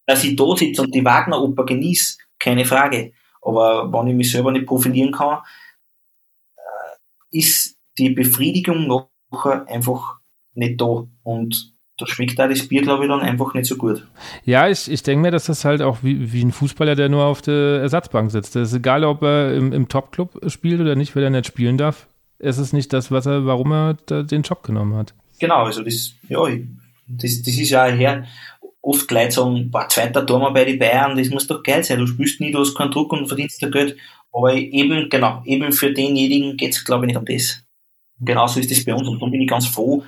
Dass ich da sitze und die Wagner-Oper genieße, keine Frage. Aber wenn ich mich selber nicht profilieren kann, äh, ist die Befriedigung nachher einfach nicht da. Und da schmeckt da das Bier, glaube ich, dann einfach nicht so gut. Ja, ich, ich denke mir, dass das halt auch wie, wie ein Fußballer, der nur auf der Ersatzbank sitzt. Das ist egal, ob er im, im Top-Club spielt oder nicht, wenn er nicht spielen darf. Es ist nicht das, was er, warum er den Job genommen hat. Genau, also das, ja, das, das ist ja her. Oft Leute sagen, boah, zweiter Tormann bei den Bayern, das muss doch geil sein. Du spielst nie, du hast keinen Druck und verdienst da Geld. Aber eben, genau, eben für denjenigen geht es, glaube ich, nicht um das. Genauso ist das bei uns und darum bin ich ganz froh,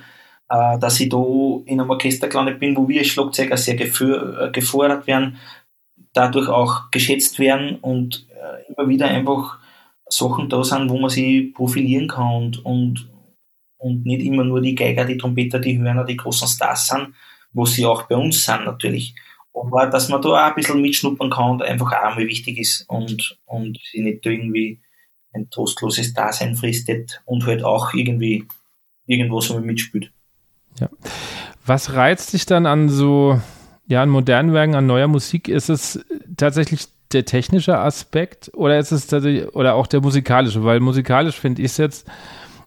äh, dass ich da in einem Orchester gelandet bin, wo wir als Schlagzeuger sehr äh, gefordert werden, dadurch auch geschätzt werden und äh, immer wieder einfach Sachen da sind, wo man sich profilieren kann und, und, und nicht immer nur die Geiger, die Trompeter, die Hörner, die großen Stars sind, wo sie auch bei uns sind natürlich. Aber dass man da auch ein bisschen mitschnuppern kann und einfach auch einmal wichtig ist und, und sie nicht irgendwie ein trostloses Dasein fristet und halt auch irgendwie irgendwo so mitspielt. Ja. Was reizt dich dann an so, ja, an modernen Werken, an neuer Musik? Ist es tatsächlich der technische Aspekt oder ist es tatsächlich, oder auch der musikalische? Weil musikalisch finde ich es jetzt,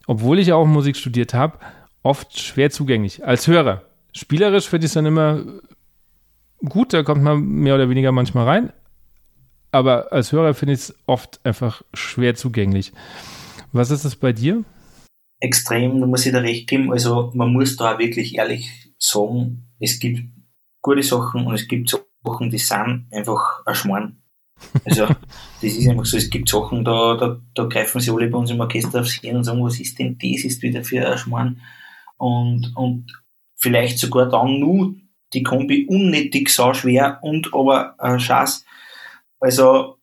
obwohl ich auch Musik studiert habe, oft schwer zugänglich. Als Hörer. Spielerisch finde ich es dann immer gut, da kommt man mehr oder weniger manchmal rein. Aber als Hörer finde ich es oft einfach schwer zugänglich. Was ist es bei dir? extrem, da muss ich da recht geben. Also man muss da wirklich ehrlich sagen, es gibt gute Sachen und es gibt Sachen, die sind einfach ein Schmarrn. Also das ist einfach so, es gibt Sachen, da, da, da greifen sie alle bei uns im Orchester aufs Hirn und sagen, was ist denn das, ist wieder für ein Schmarrn. Und, und vielleicht sogar dann nur die Kombi unnötig sau schwer und aber äh, Schatz. Also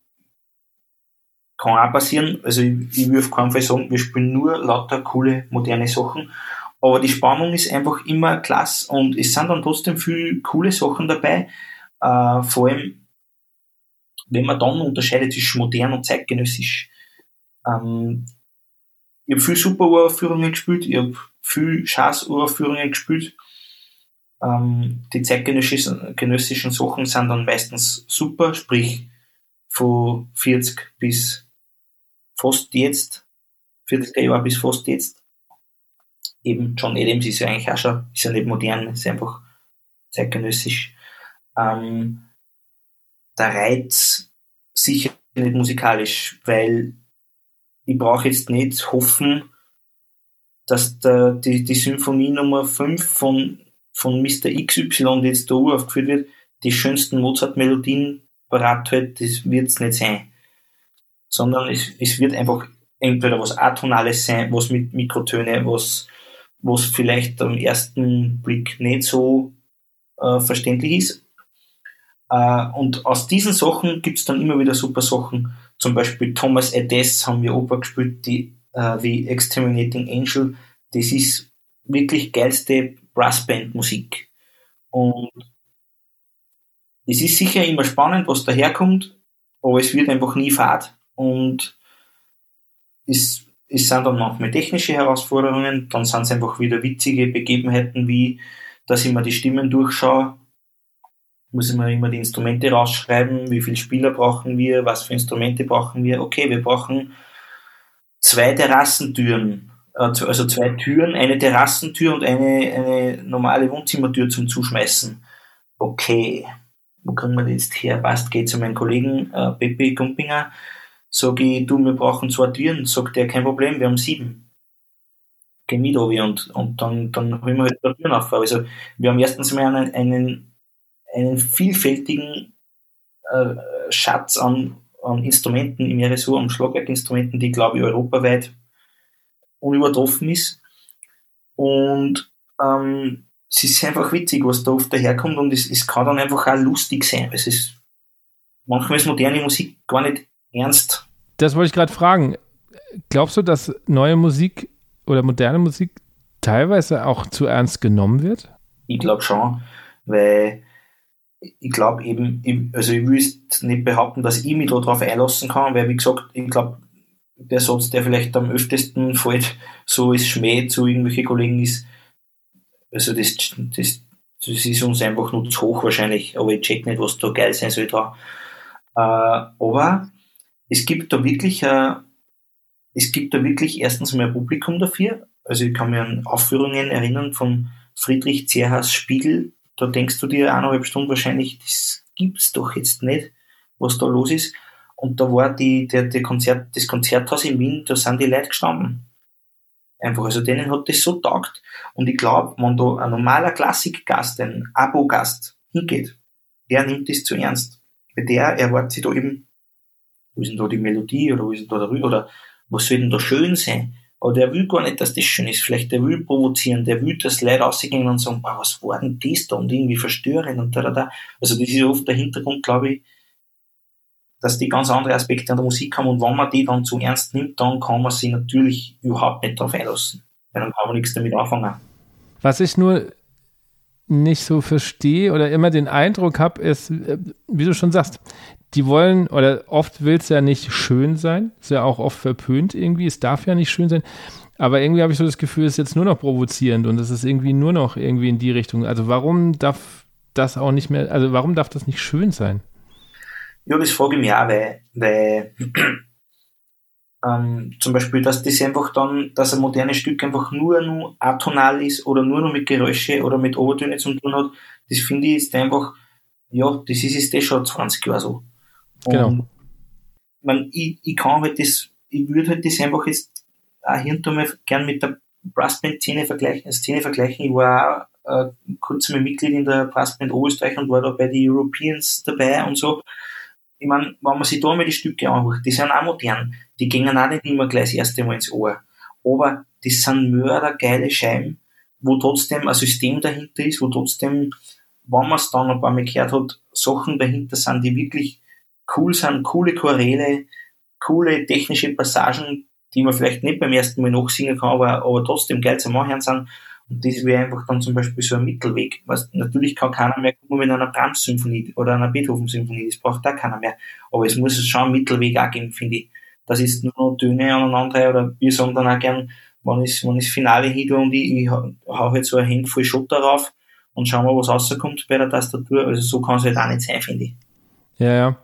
kann auch passieren. Also ich, ich will auf keinen Fall sagen, wir spielen nur lauter coole, moderne Sachen. Aber die Spannung ist einfach immer klasse und es sind dann trotzdem viele coole Sachen dabei. Äh, vor allem, wenn man dann unterscheidet zwischen modern und zeitgenössisch. Ähm, ich habe viel super Uraufführungen gespielt, ich habe viel Scheiß-Uraufführungen gespielt. Ähm, die zeitgenössischen Sachen sind dann meistens super, sprich von 40 bis fast jetzt, 40er Jahre bis fast jetzt, eben John Adams ist ja eigentlich auch schon, ist ja nicht modern, ist einfach zeitgenössisch. Ähm, der Reiz sicher nicht musikalisch, weil ich brauche jetzt nicht hoffen, dass der, die, die Symphonie Nummer 5 von, von Mr. XY, die jetzt da aufgeführt wird, die schönsten Mozart-Melodien parat hat, das wird es nicht sein sondern es, es wird einfach entweder was Atonales sein, was mit Mikrotöne, was, was vielleicht am ersten Blick nicht so äh, verständlich ist. Äh, und aus diesen Sachen gibt es dann immer wieder super Sachen. Zum Beispiel Thomas Edess haben wir Oper gespielt, die äh, wie Exterminating Angel. Das ist wirklich geilste Brassband-Musik. Und es ist sicher immer spannend, was daherkommt, aber es wird einfach nie fad und es, es sind dann manchmal technische Herausforderungen, dann sind es einfach wieder witzige Begebenheiten, wie dass ich mir die Stimmen durchschaue, muss ich mir immer die Instrumente rausschreiben, wie viele Spieler brauchen wir, was für Instrumente brauchen wir. Okay, wir brauchen zwei Terrassentüren, äh, also zwei Türen, eine Terrassentür und eine, eine normale Wohnzimmertür zum Zuschmeißen. Okay, wo kriegen wir das jetzt her? Passt, geht zu meinem Kollegen äh, Pepe Gumpinger Sag ich, du, wir brauchen zwei Türen. Sagt er, kein Problem, wir haben sieben. Geh mit, und, und dann, dann holen wir halt die Türen auf. Also, wir haben erstens mal einen, einen, einen vielfältigen äh, Schatz an, an Instrumenten im RSU, an Schlagwerkinstrumenten, die, glaube ich, europaweit unübertroffen ist. Und ähm, es ist einfach witzig, was da oft daherkommt und es, es kann dann einfach auch lustig sein. Es ist, manchmal ist moderne Musik gar nicht ernst. Das wollte ich gerade fragen. Glaubst du, dass neue Musik oder moderne Musik teilweise auch zu ernst genommen wird? Ich glaube schon, weil ich glaube eben, also ich will nicht behaupten, dass ich mich darauf einlassen kann, weil wie gesagt, ich glaube, der Satz, der vielleicht am öftesten fällt, so ist Schmäh zu irgendwelchen Kollegen ist, also das, das, das ist uns einfach nur zu hoch wahrscheinlich, aber ich check nicht, was da geil sein soll da. Äh, aber es gibt da wirklich, äh, es gibt da wirklich erstens mehr Publikum dafür. Also ich kann mich an Aufführungen erinnern von Friedrich Zerhas Spiegel. Da denkst du dir eineinhalb Stunden wahrscheinlich, das gibt's doch jetzt nicht, was da los ist. Und da war die, der, der Konzert, das Konzerthaus in Wien, da sind die Leute gestanden. Einfach, also denen hat das so taugt. Und ich glaube, wenn da ein normaler Klassikgast, ein Abo-Gast hingeht, der nimmt das zu ernst. Weil der erwartet sich da eben, wo ist denn da die Melodie oder wo ist denn da der Rü oder was soll denn da schön sein? Aber der will gar nicht, dass das schön ist. Vielleicht der will provozieren, der will, dass Leute rausgehen und sagen, ah, was war denn das da? Und irgendwie verstören und da, da, da. Also das ist oft der Hintergrund, glaube ich, dass die ganz andere Aspekte an der Musik haben und wenn man die dann zu ernst nimmt, dann kann man sie natürlich überhaupt nicht darauf einlassen. Weil dann kann man nichts damit anfangen. Was ich nur nicht so verstehe oder immer den Eindruck habe, ist, äh, wie du schon sagst, die wollen, oder oft will es ja nicht schön sein, ist ja auch oft verpönt irgendwie, es darf ja nicht schön sein, aber irgendwie habe ich so das Gefühl, es ist jetzt nur noch provozierend und es ist irgendwie nur noch irgendwie in die Richtung. Also warum darf das auch nicht mehr, also warum darf das nicht schön sein? Ja, das frage ich mich auch, weil, weil ähm, zum Beispiel, dass das einfach dann, dass ein modernes Stück einfach nur nur atonal ist oder nur noch mit Geräusche oder mit Obertöne zu tun hat, das finde ich ist einfach, ja, das ist es das schon 20 Jahre so. Und genau. Man, ich, ich kann halt das, ich würde halt das einfach jetzt auch und mal gern mit der Brassband-Szene vergleichen, Szene vergleichen. Ich war auch äh, kurz mal Mitglied in der Brassband Oberösterreich und war da bei den Europeans dabei und so ich meine, wenn man sich da mal die Stücke anguckt, die sind auch modern. Die gehen auch nicht immer gleich das erste Mal ins Ohr. Aber das sind mördergeile Scheiben, wo trotzdem ein System dahinter ist, wo trotzdem, wenn man es dann ein paar Mal gehört hat, Sachen dahinter sind, die wirklich cool sind, coole Choräle, coole technische Passagen, die man vielleicht nicht beim ersten Mal nachsingen kann, aber, aber trotzdem geil zum Anhören sind. Und das wäre einfach dann zum Beispiel so ein Mittelweg. Was, natürlich kann keiner mehr kommen mit einer Brahms-Symphonie oder einer Beethoven-Symphonie, das braucht da keiner mehr. Aber es muss schon einen Mittelweg auch geben, finde ich. Das ist nur noch Töne aneinander oder wir sagen dann auch gern, ich, wenn ich das Finale hin und ich, ich hau halt so ein Hand voll Schotter drauf und schau mal, was rauskommt bei der Tastatur. Also so kann es halt auch nicht sein, finde ich. Ja, ja.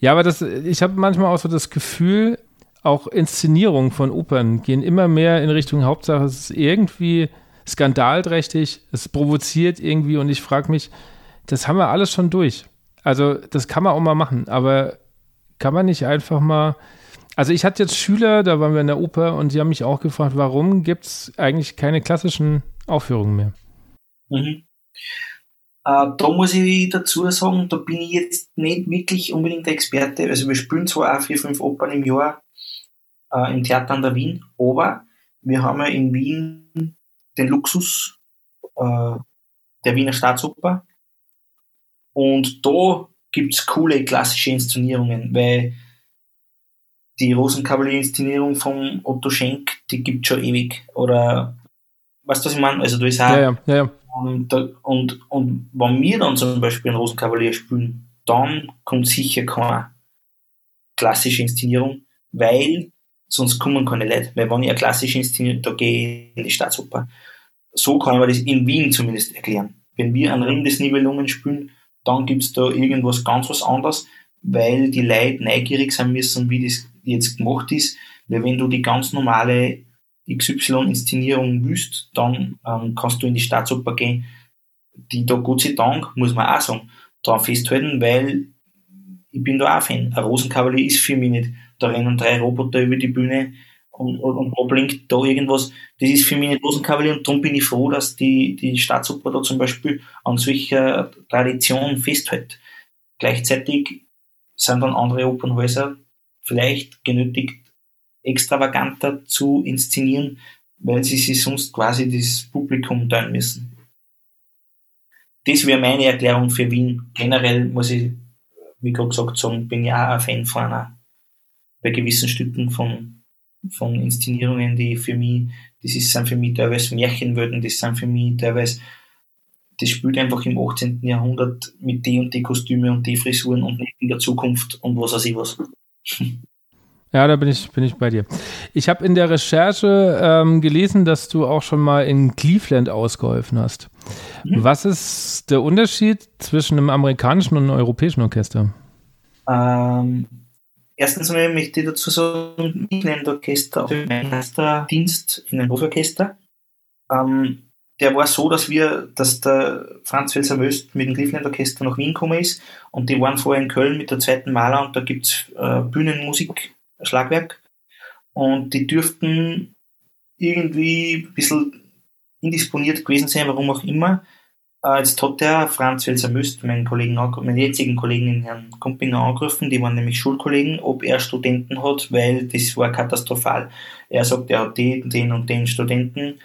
Ja, aber das, ich habe manchmal auch so das Gefühl, auch Inszenierungen von Opern gehen immer mehr in Richtung Hauptsache, es ist irgendwie skandalträchtig, es provoziert irgendwie und ich frage mich, das haben wir alles schon durch. Also das kann man auch mal machen, aber kann man nicht einfach mal, also ich hatte jetzt Schüler, da waren wir in der Oper und die haben mich auch gefragt, warum gibt es eigentlich keine klassischen Aufführungen mehr? Mhm. Äh, da muss ich dazu sagen, da bin ich jetzt nicht wirklich unbedingt der Experte. Also wir spielen zwar auch vier, fünf Opern im Jahr äh, im Theater an der Wien, aber wir haben ja in Wien den Luxus äh, der Wiener Staatsoper. Und da gibt es coole klassische Inszenierungen, weil die Rosenkavalier-Inszenierung von Otto Schenk, die gibt schon ewig. Oder weißt du, was ich meine? Also da ist auch. Ja, ja, ja. Und, und, und wenn wir dann zum Beispiel einen Rosenkavalier spielen, dann kommt sicher keine klassische Inszenierung, weil sonst kommen keine Leute. Weil wenn ich eine klassische Inszenierung, da gehe ich in die Staatsoper. So kann man das in Wien zumindest erklären. Wenn wir einen Ring des Nibelungen spielen, dann gibt's da irgendwas ganz was anderes, weil die Leute neugierig sein müssen, wie das jetzt gemacht ist. Weil wenn du die ganz normale XY-Inszenierung wüsst, dann ähm, kannst du in die Staatsoper gehen, die da Gott sei Dank, muss man auch sagen, da festhalten, weil ich bin da auch Fan. Ein Rosenkavalier ist für mich nicht da rennen drei Roboter über die Bühne und, und, und da blinkt da irgendwas. Das ist für mich nicht Rosenkavalier und darum bin ich froh, dass die, die Staatsoper da zum Beispiel an solcher Tradition festhält. Gleichzeitig sind dann andere Opernhäuser vielleicht genötigt, extravaganter zu inszenieren, weil sie sich sonst quasi das Publikum teilen müssen. Das wäre meine Erklärung für Wien. Generell muss ich, wie gerade gesagt, sagen, bin ich auch ein Fan von einer bei gewissen Stücken von, von Inszenierungen, die für mich, das ist, sind für mich teilweise Märchenwelten, das sind für mich teilweise das spielt einfach im 18. Jahrhundert mit die und die Kostüme und die Frisuren und nicht in der Zukunft und was weiß ich was. Ja, da bin ich, bin ich bei dir. Ich habe in der Recherche ähm, gelesen, dass du auch schon mal in Cleveland ausgeholfen hast. Mhm. Was ist der Unterschied zwischen einem amerikanischen und einem europäischen Orchester? Ähm, erstens mal möchte ich dazu sagen, Cleveland Orchester, mein erster Dienst in einem Hoforchester. Ähm, der war so, dass wir, dass der Franz Welser Möst mit dem Cleveland Orchester nach Wien gekommen ist und die waren vorher in Köln mit der zweiten Maler und da gibt's äh, Bühnenmusik Schlagwerk. Und die dürften irgendwie ein bisschen indisponiert gewesen sein, warum auch immer. Äh, jetzt hat der Franz Welser Möst, meinen Kollegen, meinen jetzigen Kollegen, Herrn Kumpinger, angerufen, die waren nämlich Schulkollegen, ob er Studenten hat, weil das war katastrophal. Er sagt, er hat den, den und den Studenten.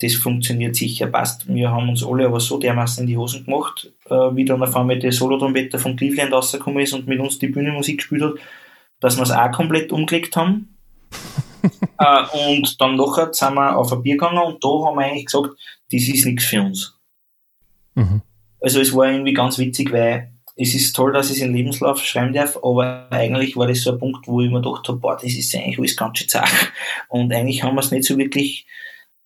Das funktioniert sicher, passt. Wir haben uns alle aber so dermaßen in die Hosen gemacht, äh, wie dann auf einmal der Solotrompeter von Cleveland rausgekommen ist und mit uns die Bühnenmusik gespielt hat dass wir es auch komplett umgelegt haben. äh, und dann nachher sind wir auf ein Bier gegangen und da haben wir eigentlich gesagt, das ist nichts für uns. Mhm. Also es war irgendwie ganz witzig, weil es ist toll, dass ich es in Lebenslauf schreiben darf, aber eigentlich war das so ein Punkt, wo ich mir gedacht habe, boah, das ist eigentlich alles ganz schön zart. Und eigentlich haben wir es nicht so wirklich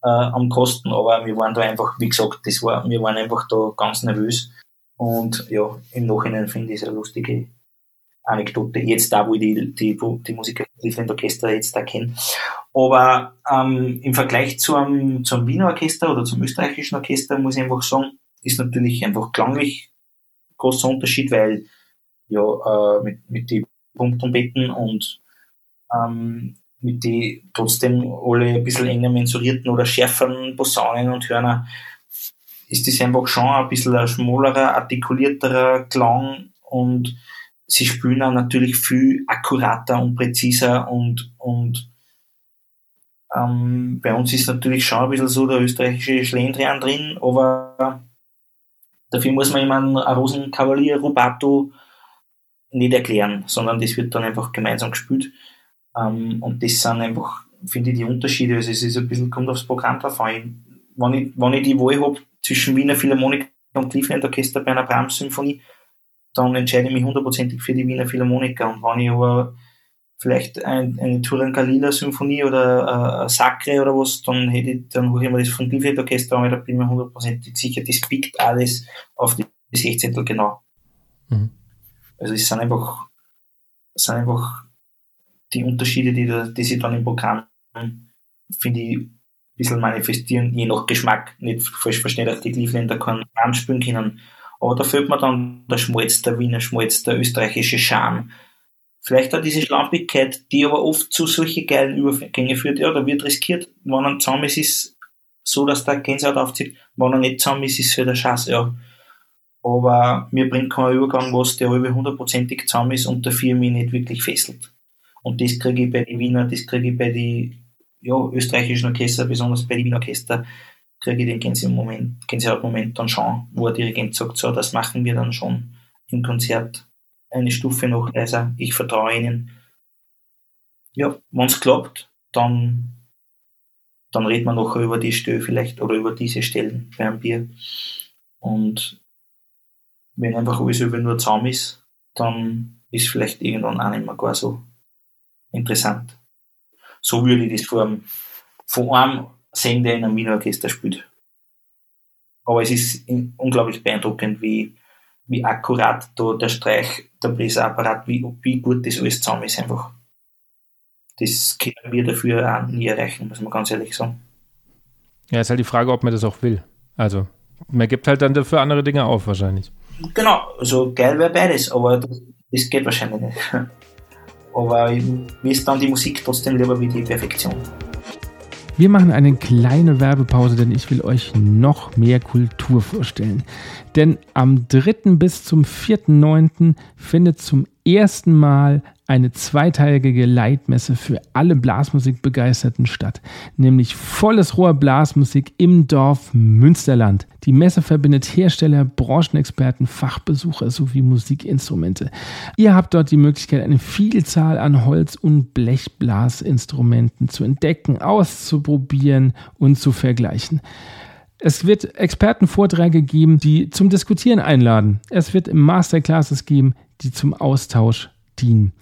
äh, am Kosten, aber wir waren da einfach, wie gesagt, das war, wir waren einfach da ganz nervös. Und ja, im Nachhinein finde ich es eine lustige Anekdote, jetzt da, wo ich die, die, die Musiker Cleveland Orchester jetzt da kenne. Aber ähm, im Vergleich zum, zum Wiener Orchester oder zum österreichischen Orchester muss ich einfach sagen, ist natürlich einfach klanglich großer Unterschied, weil ja äh, mit, mit die Pumptrompeten und ähm, mit die trotzdem alle ein bisschen enger mensurierten oder schärferen Posaunen und Hörner ist das einfach schon ein bisschen ein schmalerer, artikulierterer Klang und sie spielen auch natürlich viel akkurater und präziser und, und ähm, bei uns ist natürlich schon ein bisschen so der österreichische Schlendrian drin, aber dafür muss man immer einen Rosenkavalier Rubato nicht erklären, sondern das wird dann einfach gemeinsam gespielt. Ähm, und das sind einfach, finde ich, die Unterschiede. Also es ist ein bisschen, kommt aufs Programm drauf an. Wenn ich, wenn ich die Wahl habe zwischen Wiener Philharmoniker und Cleveland Orchester bei einer Brahms-Symphonie, dann entscheide ich mich hundertprozentig für die Wiener Philharmoniker. Und wenn ich aber vielleicht ein, eine Turangalila Symphonie oder äh, Sacre oder was, dann hätte ich, dann hole ich mir das von Orchester an, weil da bin ich mir hundertprozentig sicher, das biegt alles auf die 16. genau. Mhm. Also es sind einfach, es sind einfach die Unterschiede, die, da, die sich dann im Programm, finde ich, ein bisschen manifestieren, je nach Geschmack. Nicht falsch verstehen, dass die Clevelander keinen Programm spielen können, aber da fehlt mir dann der Schmalz, der Wiener Schmalz, der österreichische Charme. Vielleicht auch diese Schlampigkeit, die aber oft zu solchen geilen Übergängen führt. Ja, da wird riskiert. Wenn er zusammen ist, ist so, dass der Gänsehaut aufzieht. Wenn er nicht zusammen ist, ist es für der Schatz, ja. Aber mir bringt kein Übergang was, der über hundertprozentig zusammen ist und dafür mich nicht wirklich fesselt. Und das kriege ich bei den Wiener, das kriege ich bei den ja, österreichischen Orchester, besonders bei den Wiener Orchester, kriege ich den Gänsehautmoment, Gänsehautmoment dann schon, wo der Dirigent sagt, so, das machen wir dann schon im Konzert eine Stufe noch leiser, ich vertraue ihnen. Ja, wenn es klappt, dann, dann redet man noch über die Stelle vielleicht oder über diese Stellen beim Bier. Und wenn einfach alles über nur Zaum ist, dann ist vielleicht irgendwann auch nicht mehr gar so interessant. So würde ich das von, von einem sehen, der in einem Wiener Orchester spielt. Aber es ist unglaublich beeindruckend, wie, wie akkurat da der Streich, der Bläserapparat, wie, wie gut das alles zusammen ist einfach. Das können wir dafür auch nie erreichen, muss man ganz ehrlich sagen. Ja, ist halt die Frage, ob man das auch will. Also, man gibt halt dann dafür andere Dinge auf, wahrscheinlich. Genau, also geil wäre beides, aber das, das geht wahrscheinlich nicht. Aber mir ist dann die Musik trotzdem lieber wie die Perfektion. Wir machen eine kleine Werbepause, denn ich will euch noch mehr Kultur vorstellen. Denn am 3. bis zum 4.9. findet zum ersten Mal eine zweiteilige Leitmesse für alle Blasmusikbegeisterten statt, nämlich volles Rohr Blasmusik im Dorf Münsterland. Die Messe verbindet Hersteller, Branchenexperten, Fachbesucher sowie Musikinstrumente. Ihr habt dort die Möglichkeit, eine Vielzahl an Holz- und Blechblasinstrumenten zu entdecken, auszuprobieren und zu vergleichen. Es wird Expertenvorträge geben, die zum Diskutieren einladen. Es wird Masterclasses geben, die zum Austausch dienen.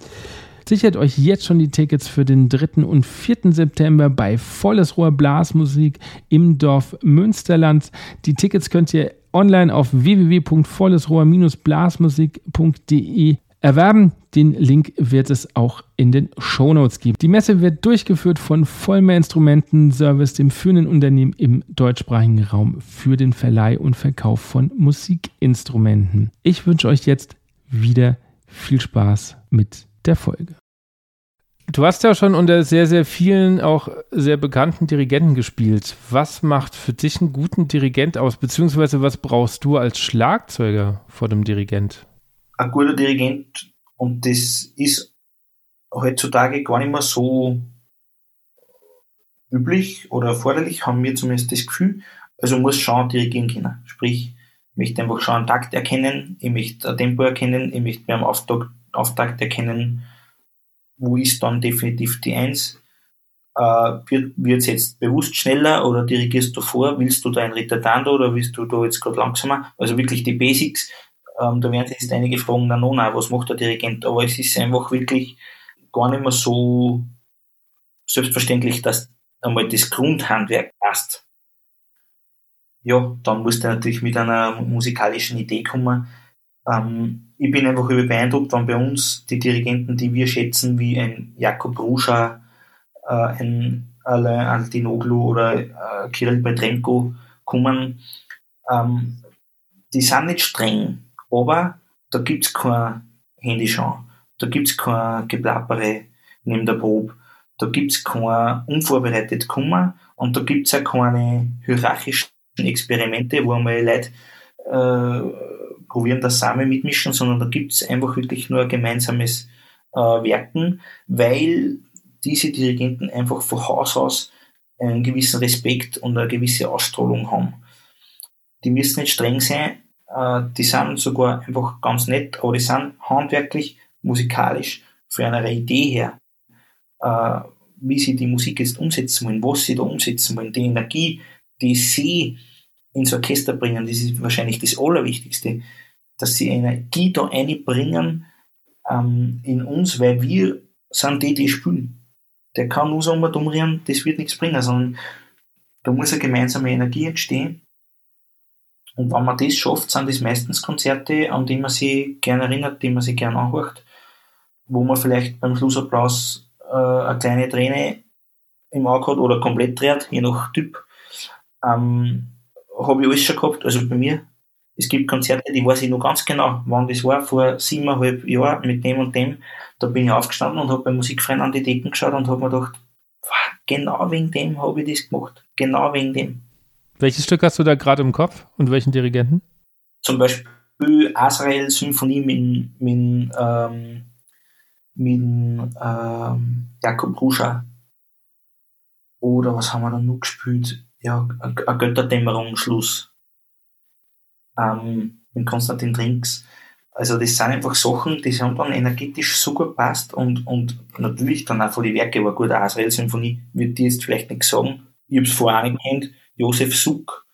Sichert euch jetzt schon die Tickets für den 3. und 4. September bei Volles Rohr Blasmusik im Dorf Münsterland. Die Tickets könnt ihr online auf www.vollesrohr-blasmusik.de erwerben. Den Link wird es auch in den Shownotes geben. Die Messe wird durchgeführt von Vollmer Instrumenten Service, dem führenden Unternehmen im deutschsprachigen Raum für den Verleih und Verkauf von Musikinstrumenten. Ich wünsche euch jetzt wieder viel Spaß mit der Folge. Du hast ja schon unter sehr, sehr vielen auch sehr bekannten Dirigenten gespielt. Was macht für dich einen guten Dirigent aus? Beziehungsweise was brauchst du als Schlagzeuger vor dem Dirigent? Ein guter Dirigent, und das ist heutzutage gar nicht mehr so üblich oder erforderlich, haben wir zumindest das Gefühl. Also muss schon dirigieren können. Sprich, ich möchte einfach schon einen Takt erkennen, ich möchte ein Tempo erkennen, ich möchte beim Auftakt, Auftakt erkennen, wo ist dann definitiv die Eins? Äh, wird es jetzt bewusst schneller oder dirigierst du vor? Willst du da ein Retardando oder willst du da jetzt gerade langsamer? Also wirklich die Basics. Ähm, da werden jetzt einige fragen, na, na, was macht der Dirigent? Aber es ist einfach wirklich gar nicht mehr so selbstverständlich, dass einmal das Grundhandwerk passt. Ja, dann musst du natürlich mit einer musikalischen Idee kommen. Ähm, ich bin einfach beeindruckt, wenn bei uns die Dirigenten, die wir schätzen, wie ein Jakob Ruscha, äh, ein Alain Altinoglu oder äh, Kirill Petrenko kommen, ähm, die sind nicht streng, aber da gibt's kein Handyschauen, da gibt's kein Geplappere neben der Probe, da gibt's kein unvorbereitet Kummer und da gibt's auch keine hierarchischen Experimente, wo einmal Leute äh, probieren das Samen mitmischen, sondern da gibt es einfach wirklich nur ein gemeinsames äh, Werken, weil diese Dirigenten einfach von Haus aus einen gewissen Respekt und eine gewisse Ausstrahlung haben. Die müssen nicht streng sein, äh, die sind sogar einfach ganz nett, aber die sind handwerklich, musikalisch, von einer Idee her, äh, wie sie die Musik jetzt umsetzen wollen, was sie da umsetzen wollen, die Energie, die sie ins Orchester bringen, das ist wahrscheinlich das Allerwichtigste, dass sie Energie da einbringen ähm, in uns, weil wir sind die, die spielen. Der kann nur dumm rühren, das wird nichts bringen, sondern da muss eine gemeinsame Energie entstehen. Und wenn man das schafft, sind das meistens Konzerte, an die man sich gerne erinnert, die man sich gerne anhört, wo man vielleicht beim Schlussapplaus äh, eine kleine Träne im Auge hat oder komplett dreht, je nach Typ. Ähm, habe ich alles schon gehabt, also bei mir. Es gibt Konzerte, die weiß ich noch ganz genau, wann das war, vor siebeneinhalb Jahren mit dem und dem. Da bin ich aufgestanden und habe beim Musikverein an die Decken geschaut und habe mir gedacht, genau wegen dem habe ich das gemacht. Genau wegen dem. Welches Stück hast du da gerade im Kopf und welchen Dirigenten? Zum Beispiel Azrael Symphonie mit, mit, ähm, mit ähm, Jakob Ruscha. Oder was haben wir da noch gespielt? ja, eine Götterdämmerung Schluss. Ähm, mit Konstantin Trinks. Also das sind einfach Sachen, die haben dann energetisch gut passt und, und natürlich dann auch von den Werke, aber gut, Asrael-Symphonie würde ich jetzt vielleicht nicht sagen. Ich habe es vorher auch nicht kennt, Josef Suck,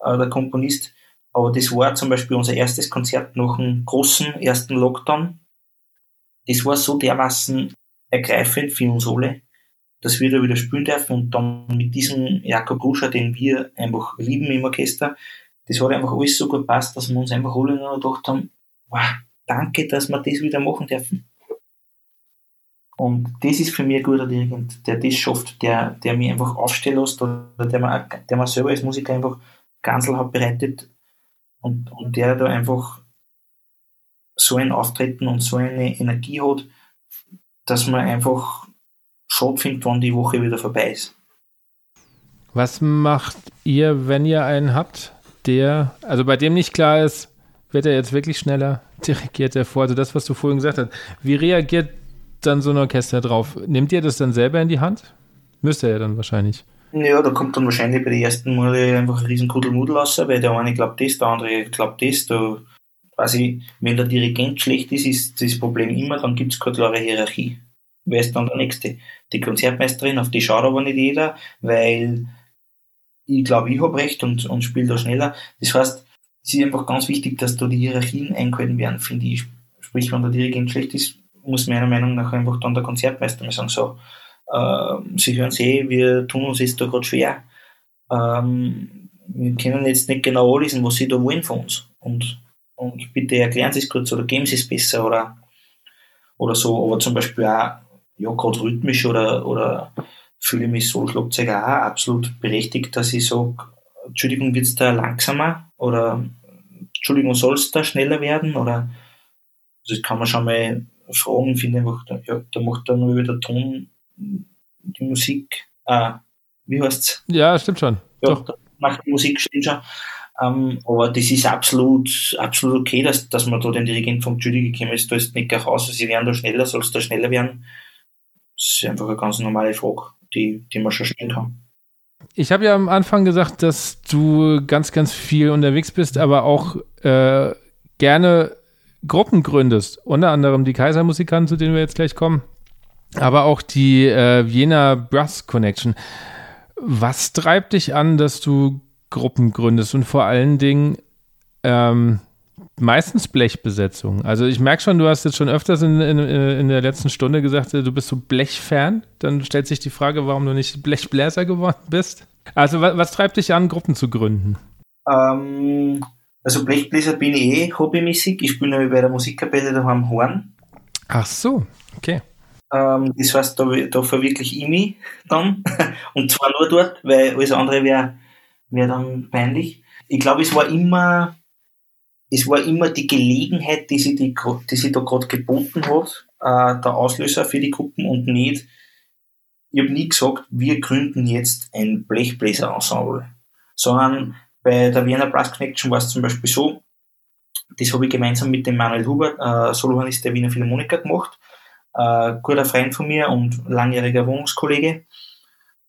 äh, der Komponist, aber das war zum Beispiel unser erstes Konzert nach dem großen ersten Lockdown. Das war so dermaßen ergreifend für uns alle dass wir da wieder spielen dürfen und dann mit diesem Jakob Ruscher, den wir einfach lieben im Orchester, das hat einfach alles so gut passt, dass wir uns einfach alle nur gedacht haben, wow, danke, dass wir das wieder machen dürfen. Und das ist für mich ein guter Dirigent, der das schafft, der, der mich einfach aufstehen lässt oder der mir, der selber als Musiker einfach Gansel hat bereitet und, und der da einfach so ein Auftreten und so eine Energie hat, dass man einfach schade finde, wann die Woche wieder vorbei ist. Was macht ihr, wenn ihr einen habt, der, also bei dem nicht klar ist, wird er jetzt wirklich schneller, dirigiert er vor? Also das, was du vorhin gesagt hast. Wie reagiert dann so ein Orchester drauf? Nehmt ihr das dann selber in die Hand? Müsst ihr ja dann wahrscheinlich. Ja, da kommt dann wahrscheinlich bei den ersten Male einfach ein riesen Kuddelmuddel raus, weil der eine glaubt das, der andere glaubt das. Da, quasi, wenn der Dirigent schlecht ist, ist das Problem immer, dann gibt es keine klare Hierarchie. Wer ist dann der Nächste? Die Konzertmeisterin, auf die schaut aber nicht jeder, weil ich glaube, ich habe recht und, und spiele da schneller. Das heißt, es ist einfach ganz wichtig, dass da die Hierarchien eingehalten werden, finde ich. Sprich, wenn der Dirigent schlecht ist, muss meiner Meinung nach einfach dann der Konzertmeister mir sagen, so, äh, Sie hören eh, wir tun uns jetzt da gerade schwer. Ähm, wir können jetzt nicht genau anlesen, was Sie da wollen von uns. Und, und bitte erklären Sie es kurz oder geben Sie es besser oder, oder so. Aber zum Beispiel auch, ja, gerade rhythmisch oder, oder fühle mich so Schlagzeuger auch absolut berechtigt, dass ich sage, Entschuldigung, wird es da langsamer oder Entschuldigung, soll es da schneller werden oder das kann man schon mal fragen, finde einfach, ja, da macht dann nur wieder der Ton die Musik, äh, wie heißt's? Ja, stimmt schon. Ja, Doch. macht die Musik stimmt schon. Ähm, aber das ist absolut, absolut okay, dass, dass man da den Dirigent vom Judy gekommen ist. Da ist nicht raus, sie werden da schneller, soll es da schneller werden? Das ist einfach eine ganz normale Frage, die, die man schon stellen kann. Ich habe ja am Anfang gesagt, dass du ganz, ganz viel unterwegs bist, aber auch äh, gerne Gruppen gründest. Unter anderem die Kaisermusikanten, zu denen wir jetzt gleich kommen, aber auch die äh, Vienna Brass Connection. Was treibt dich an, dass du Gruppen gründest und vor allen Dingen ähm, meistens Blechbesetzung? Also ich merke schon, du hast jetzt schon öfters in, in, in der letzten Stunde gesagt, du bist so Blechfan. Dann stellt sich die Frage, warum du nicht Blechbläser geworden bist. Also was, was treibt dich an, Gruppen zu gründen? Ähm, also Blechbläser bin ich eh hobbymäßig. Ich spiele nämlich bei der Musikkapelle daheim Horn. Ach so, okay. Ähm, das heißt, da, da verwirkliche ich mich dann. Und zwar nur dort, weil alles andere wäre wär dann peinlich. Ich glaube, es war immer, es war immer die Gelegenheit, die sich, die, die sich da gerade geboten hat, äh, der Auslöser für die Gruppen und nicht, ich habe nie gesagt, wir gründen jetzt ein Blechbläser-Ensemble, sondern bei der Wiener Brass Connection war es zum Beispiel so, das habe ich gemeinsam mit dem Manuel Hubert, äh, Solohanist der Wiener Philharmoniker gemacht, äh, guter Freund von mir und langjähriger Wohnungskollege.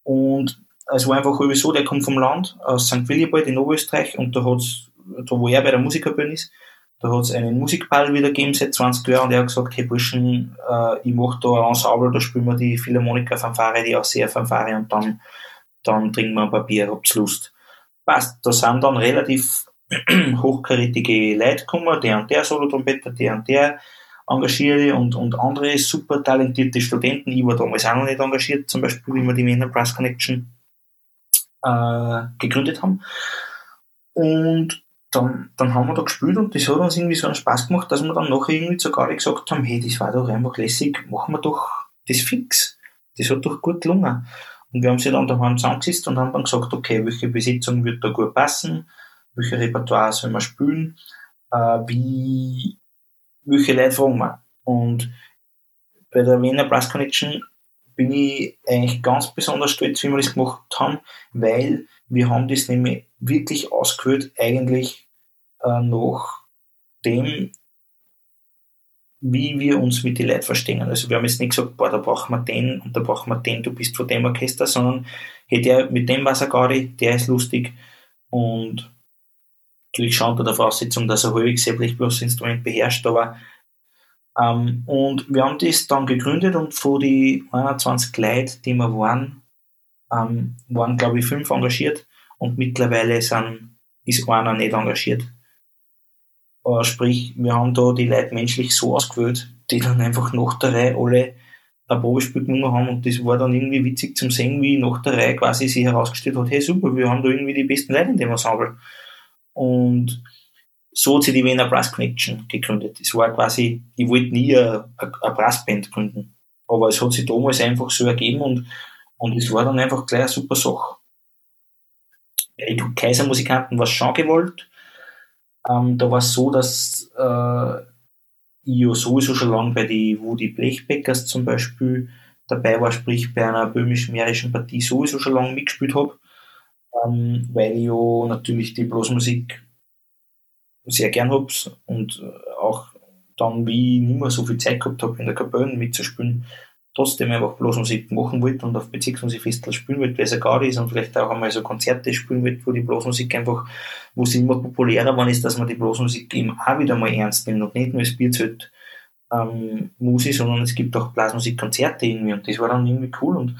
Und es war einfach sowieso, der kommt vom Land, aus St. Willibald in Oberösterreich und da hat's, da wo er bei der Musikerbühne ist, da hat es einen Musikball wieder gegeben seit 20 Jahren und er hat gesagt, hey Burschen, äh, ich mache da ein Ensemble, da spielen wir die Philharmoniker-Fanfare, die auch sehr Fanfare und dann, dann trinken wir ein paar Bier, habt's Lust. Passt, da sind dann relativ hochkarätige Leute gekommen, der und der Solotrompeter, der und der engagiere und, und andere super talentierte Studenten. Ich war damals auch noch nicht engagiert, zum Beispiel, wie wir die Männer Brass Connection äh, gegründet haben. Und dann, dann haben wir da gespielt und das hat uns irgendwie so einen Spaß gemacht, dass wir dann nachher irgendwie sogar gesagt haben, hey, das war doch einfach lässig, machen wir doch das fix. Das hat doch gut gelungen. Und wir haben sie dann daheim zusammengesetzt und haben dann gesagt, okay, welche Besitzung wird da gut passen, welche Repertoire sollen wir spielen, äh, wie, welche Leute fragen wir. Und bei der Wiener Brass Connection bin ich eigentlich ganz besonders stolz, wie wir das gemacht haben, weil wir haben das nämlich wirklich ausgewählt, eigentlich äh, nach dem, wie wir uns mit den Leuten verstehen. Also wir haben jetzt nicht gesagt, boah, da brauchen wir den und da brauchen wir den, du bist von dem Orchester, sondern hey, der mit dem was er gerade, der ist lustig und natürlich schon unter der Voraussetzung, dass er häufig sämtlich bloß Instrument beherrscht, aber ähm, und wir haben das dann gegründet und von die 21 Leute, die wir waren, ähm, waren glaube ich fünf engagiert und mittlerweile sind, ist einer nicht engagiert. Äh, sprich, wir haben da die Leute menschlich so ausgewählt, die dann einfach nach der Reihe alle ein Probespiel gemacht haben und das war dann irgendwie witzig zum sehen, wie nach der Reihe quasi sich herausgestellt hat, hey super, wir haben da irgendwie die besten Leute in dem Ensemble. Und so hat sich die Wiener Brass Connection gegründet. Es war quasi, ich wollte nie eine, eine Brassband gründen. Aber es hat sich damals einfach so ergeben und, und es war dann einfach gleich eine super Sache. Kaisermusikanten war es schon gewollt. Ähm, da war es so, dass äh, ich ja sowieso schon lange bei die Woody Blechbeckers zum Beispiel dabei war, sprich bei einer böhmisch-mährischen Partie sowieso schon lange mitgespielt habe, ähm, weil ich ja natürlich die Blasmusik sehr gern hab's und äh, auch dann, wie ich nicht mehr so viel Zeit gehabt habe, in der Kapelle mitzuspielen, trotzdem einfach bloß Musik machen wollte und auf Bezirksmusikfestival spielen wollte, weil es ja gar ist und vielleicht auch einmal so Konzerte spielen wollte, wo die Blasmusik einfach, wo sie immer populärer geworden ist, dass man die Blasmusik eben auch wieder mal ernst nimmt und nicht nur das Bierzelt ähm, Musik, sondern es gibt auch Blasmusikkonzerte irgendwie und das war dann irgendwie cool und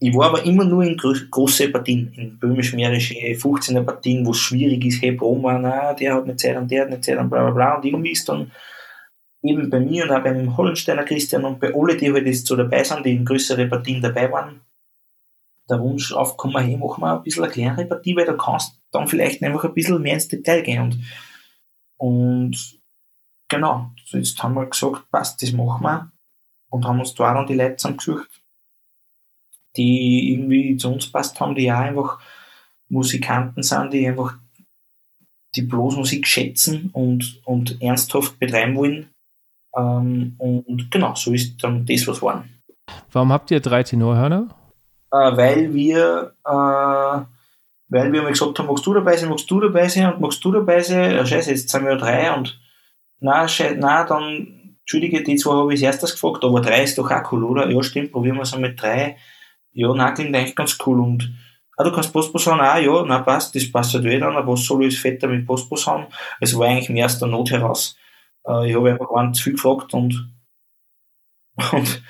ich war aber immer nur in gro große Partien, in böhmisch-mährische 15er Partien, wo es schwierig ist, hey, Broma, na, der hat eine Zeit und der hat eine Zeit und bla bla bla und irgendwie ist dann eben bei mir und auch beim Hollensteiner Christian und bei alle, die halt jetzt so dabei sind, die in größere Partien dabei waren, der Wunsch aufgekommen, hey, mach mal ein bisschen eine kleinere Partie, weil da kannst du dann vielleicht einfach ein bisschen mehr ins Detail gehen und, und genau, jetzt haben wir gesagt, passt, das machen wir und haben uns da dann die Leute zusammengesucht, die irgendwie zu uns passt haben, die auch einfach Musikanten sind, die einfach die Blasmusik schätzen und, und ernsthaft betreiben wollen. Ähm, und genau, so ist dann das, was waren. Warum habt ihr drei Tenorhörner? Äh, weil wir, äh, weil wir mal gesagt haben, magst du dabei sein, magst du dabei sein und magst du dabei sein? Ja, scheiße, jetzt sind wir ja drei und na, na, dann, entschuldige, die zwei habe ich als erstes gefragt, aber drei ist doch auch cool, oder? Ja, stimmt, probieren wir es mit drei. Ja, na, klingt eigentlich ganz cool und Ah, du kannst Postbus haben? Ah, ja, na passt, das passt halt wieder an, aber was soll ich fetter mit Postbus haben? Es war eigentlich mehr aus der Not heraus. Äh, ich habe einfach einen zu viel gefragt und, und,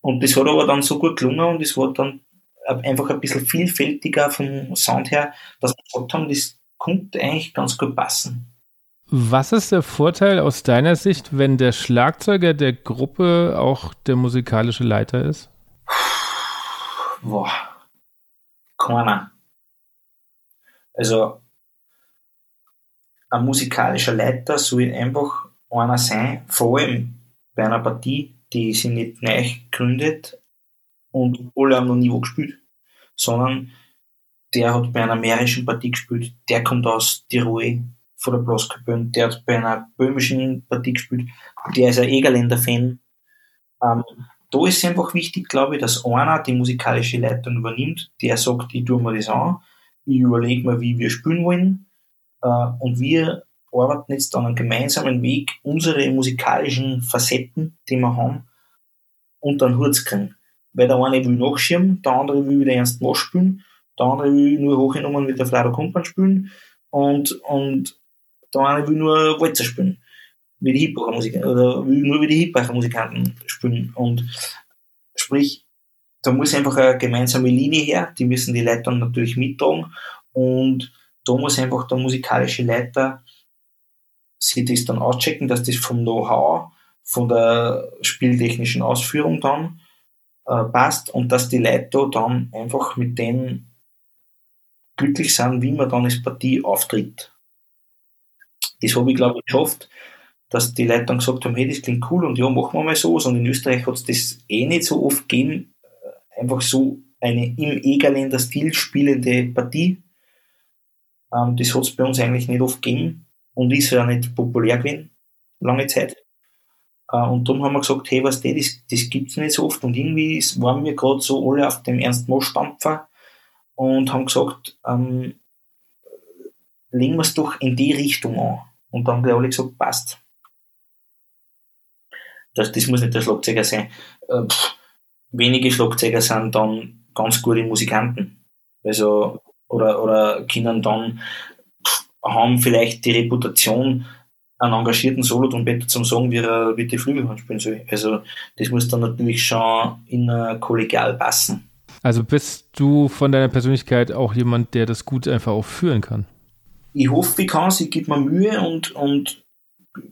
und das hat aber dann so gut gelungen und es war dann einfach ein bisschen vielfältiger vom Sound her, dass wir gesagt haben, das könnte eigentlich ganz gut passen. Was ist der Vorteil aus deiner Sicht, wenn der Schlagzeuger der Gruppe auch der musikalische Leiter ist? Boah, keiner. Also, ein musikalischer Leiter soll einfach einer sein, vor allem bei einer Partie, die sich nicht neu gründet und alle haben noch nie wo gespielt, sondern der hat bei einer mährischen Partie gespielt, der kommt aus Tirol, von der Blaskapelle, der hat bei einer böhmischen Partie gespielt, der ist ein Egerländer-Fan. Ähm, da ist es einfach wichtig, glaube ich, dass einer die musikalische Leitung übernimmt, der sagt, ich tue mir das an, ich überlege mir, wie wir spielen wollen, äh, und wir arbeiten jetzt dann einen gemeinsamen Weg, unsere musikalischen Facetten, die wir haben, unter den Hut zu kriegen. Weil der eine will nachschirmen, der andere will wieder ernst nachspielen, der andere will nur hochgenommen mit der Flado Kumpan spielen und, und der eine will nur Walzer spielen, wie die hip oder will nur wie die hip musikanten spielen. Und sprich, da muss einfach eine gemeinsame Linie her, die müssen die Leiter natürlich mittragen und da muss einfach der musikalische Leiter sich das dann auschecken, dass das vom Know-how, von der spieltechnischen Ausführung dann äh, passt und dass die Leute dann einfach mit denen glücklich sind, wie man dann als Partie auftritt. Das habe ich, glaube ich, geschafft, dass die Leute dann gesagt haben, hey, das klingt cool und ja, machen wir mal so. Und in Österreich hat es das eh nicht so oft gegeben, äh, einfach so eine im Egerländer Stil spielende Partie. Ähm, das hat es bei uns eigentlich nicht oft gegeben und ist ja nicht populär gewesen, lange Zeit. Äh, und darum haben wir gesagt, hey, was das, das, gibt's nicht so oft. Und irgendwie waren wir gerade so alle auf dem Ernst Mosch-Stampfer und haben gesagt, ähm, legen wir es doch in die Richtung an. Und dann haben wir alle gesagt, passt. Das, das muss nicht der Schlagzeuger sein. Äh, pff, wenige Schlagzeuger sind dann ganz gute Musikanten. Also, oder, oder können dann, haben vielleicht die Reputation, einen engagierten Solo-Trompeter zum sagen, wie er wie die spielen soll. Also, das muss dann natürlich schon in uh, kollegial passen. Also bist du von deiner Persönlichkeit auch jemand, der das gut einfach auch führen kann? ich hoffe, ich kann es, ich gebe mir Mühe und, und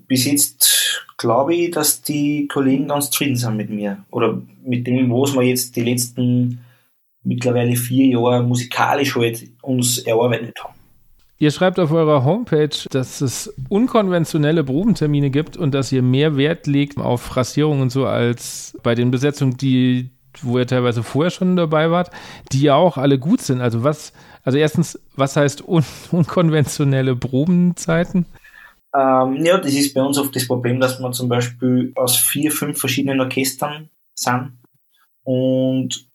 bis jetzt glaube ich, dass die Kollegen ganz zufrieden sind mit mir. Oder mit dem, was wir jetzt die letzten mittlerweile vier Jahre musikalisch halt uns erarbeitet haben. Ihr schreibt auf eurer Homepage, dass es unkonventionelle Probentermine gibt und dass ihr mehr Wert legt auf Rasierung und so als bei den Besetzungen, die, wo ihr teilweise vorher schon dabei wart, die ja auch alle gut sind. Also was, also erstens, was heißt un unkonventionelle Probenzeiten? Ähm, ja, das ist bei uns oft das Problem, dass wir zum Beispiel aus vier, fünf verschiedenen Orchestern sind und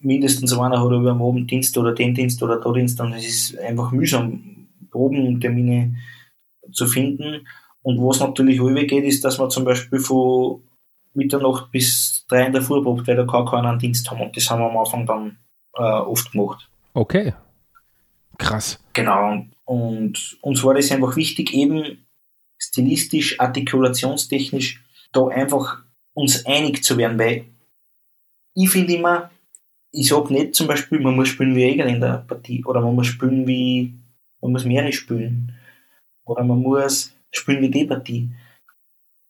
mindestens einer hat über den Abenddienst oder den Dienst oder den Dienst und es ist einfach mühsam, Probentermine zu finden. Und was natürlich geht, ist, dass wir zum Beispiel von Mitternacht bis drei in der Früh probt, weil da gar keinen Dienst haben. Und das haben wir am Anfang dann äh, oft gemacht. Okay. Krass. Genau. Und uns war das einfach wichtig, eben stilistisch, artikulationstechnisch da einfach uns einig zu werden, weil ich finde immer, ich sag nicht zum Beispiel, man muss spielen wie Egel in der Partie oder man muss spielen wie, man muss mehrere spielen oder man muss spielen wie die Partie.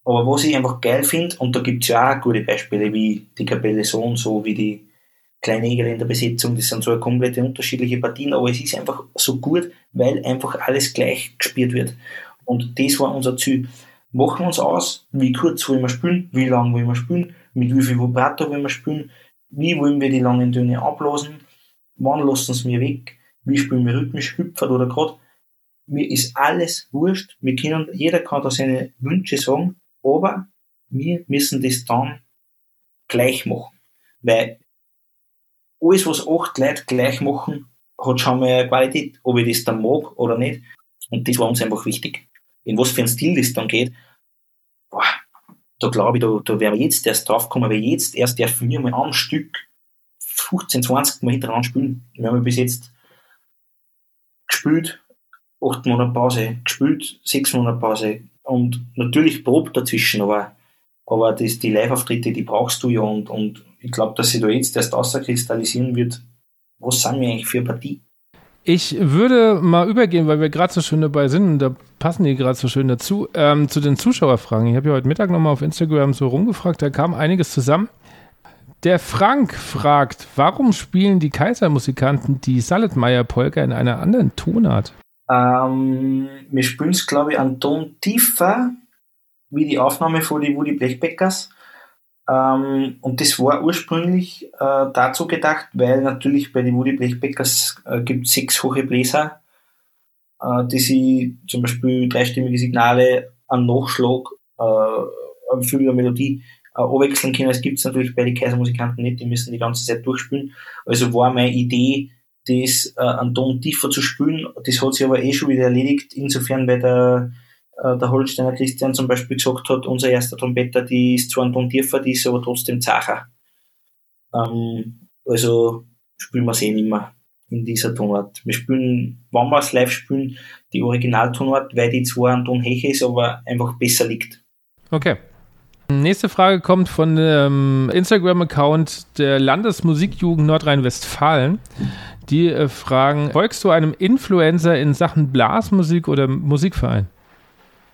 Aber was ich einfach geil finde, und da gibt's ja auch gute Beispiele, wie die Kapelle so und so, wie die kleine Egel in der Besetzung, das sind so komplett unterschiedliche Partien, aber es ist einfach so gut, weil einfach alles gleich gespielt wird. Und das war unser Ziel. Machen wir uns aus, wie kurz wollen wir spielen, wie lang wollen wir spielen, mit wie viel Vibrato wollen wir spielen, wie wollen wir die langen Töne ablassen, wann lassen sie mir weg, wie spielen wir rhythmisch, hüpfert oder gerade. Mir ist alles wurscht, wir können, jeder kann da seine Wünsche sagen, aber wir müssen das dann gleich machen. Weil alles, was acht Leute gleich machen, hat schon mal eine Qualität, ob ich das dann mag oder nicht. Und das war uns einfach wichtig. In was für ein Stil das dann geht, boah, da glaube ich, da, da wäre jetzt erst draufgekommen, weil jetzt erst dürfen wir mal am Stück 15, 20 Mal hintereinander spielen. Wir haben bis jetzt gespielt, 8 Monate Pause, gespielt, 6 Monate Pause und natürlich probt dazwischen, aber, aber das, die Live-Auftritte, die brauchst du ja und, und ich glaube, dass sich da jetzt erst außerkristallisieren wird, was sind wir eigentlich für eine Partie? Ich würde mal übergehen, weil wir gerade so schön dabei sind und da passen die gerade so schön dazu, ähm, zu den Zuschauerfragen. Ich habe ja heute Mittag nochmal auf Instagram so rumgefragt, da kam einiges zusammen. Der Frank fragt, warum spielen die Kaisermusikanten die Saletmeier-Polka in einer anderen Tonart? Ähm, wir spielen es, glaube ich, an Ton tiefer, wie die Aufnahme von die Woody Blechbeckers. Ähm, und das war ursprünglich äh, dazu gedacht, weil natürlich bei den Woody Blechbeckers äh, gibt es sechs hohe Bläser, äh, die sie zum Beispiel dreistimmige Signale an Nachschlag äh, für die Melodie äh, abwechseln können. Das gibt es natürlich bei den Kaisermusikanten nicht, die müssen die ganze Zeit durchspielen. Also war meine Idee, das äh, einen Ton tiefer zu spielen. Das hat sich aber eh schon wieder erledigt, insofern, weil der äh, der Holsteiner Christian zum Beispiel gesagt hat, unser erster Trompeter, die ist zwar ein Ton tiefer, die ist aber trotzdem zacher. Ähm, also spielen wir es eh nicht mehr in dieser Tonart. Wir spielen, wenn wir es live spielen, die Originaltonart, weil die zwar ein Ton höher ist, aber einfach besser liegt. Okay. Nächste Frage kommt von dem Instagram-Account der Landesmusikjugend Nordrhein-Westfalen. Die äh, fragen, folgst du einem Influencer in Sachen Blasmusik oder Musikverein?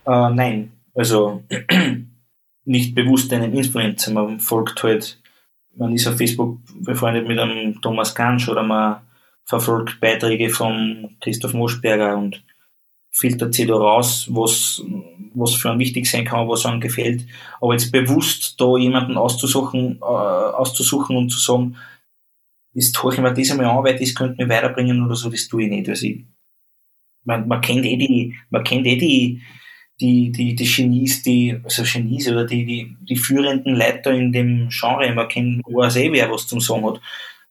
Äh, nein, also nicht bewusst einem Influencer. Man folgt halt, man ist auf Facebook befreundet mit einem Thomas Gansch oder man verfolgt Beiträge von Christoph Moschberger und filtert sich da raus, was, was für einen wichtig sein kann, was einem gefällt. Aber jetzt bewusst da jemanden auszusuchen, äh, auszusuchen und zu sagen, ist horche ich mir das einmal an, weil das könnte mich weiterbringen oder so, das tue ich nicht. Also ich, man, man kennt eh die, man kennt eh die, die, die, die Genies, die, also Genies oder die, die, die führenden Leiter in dem Genre, man kennt, weiß eh, wer was zum Sagen hat.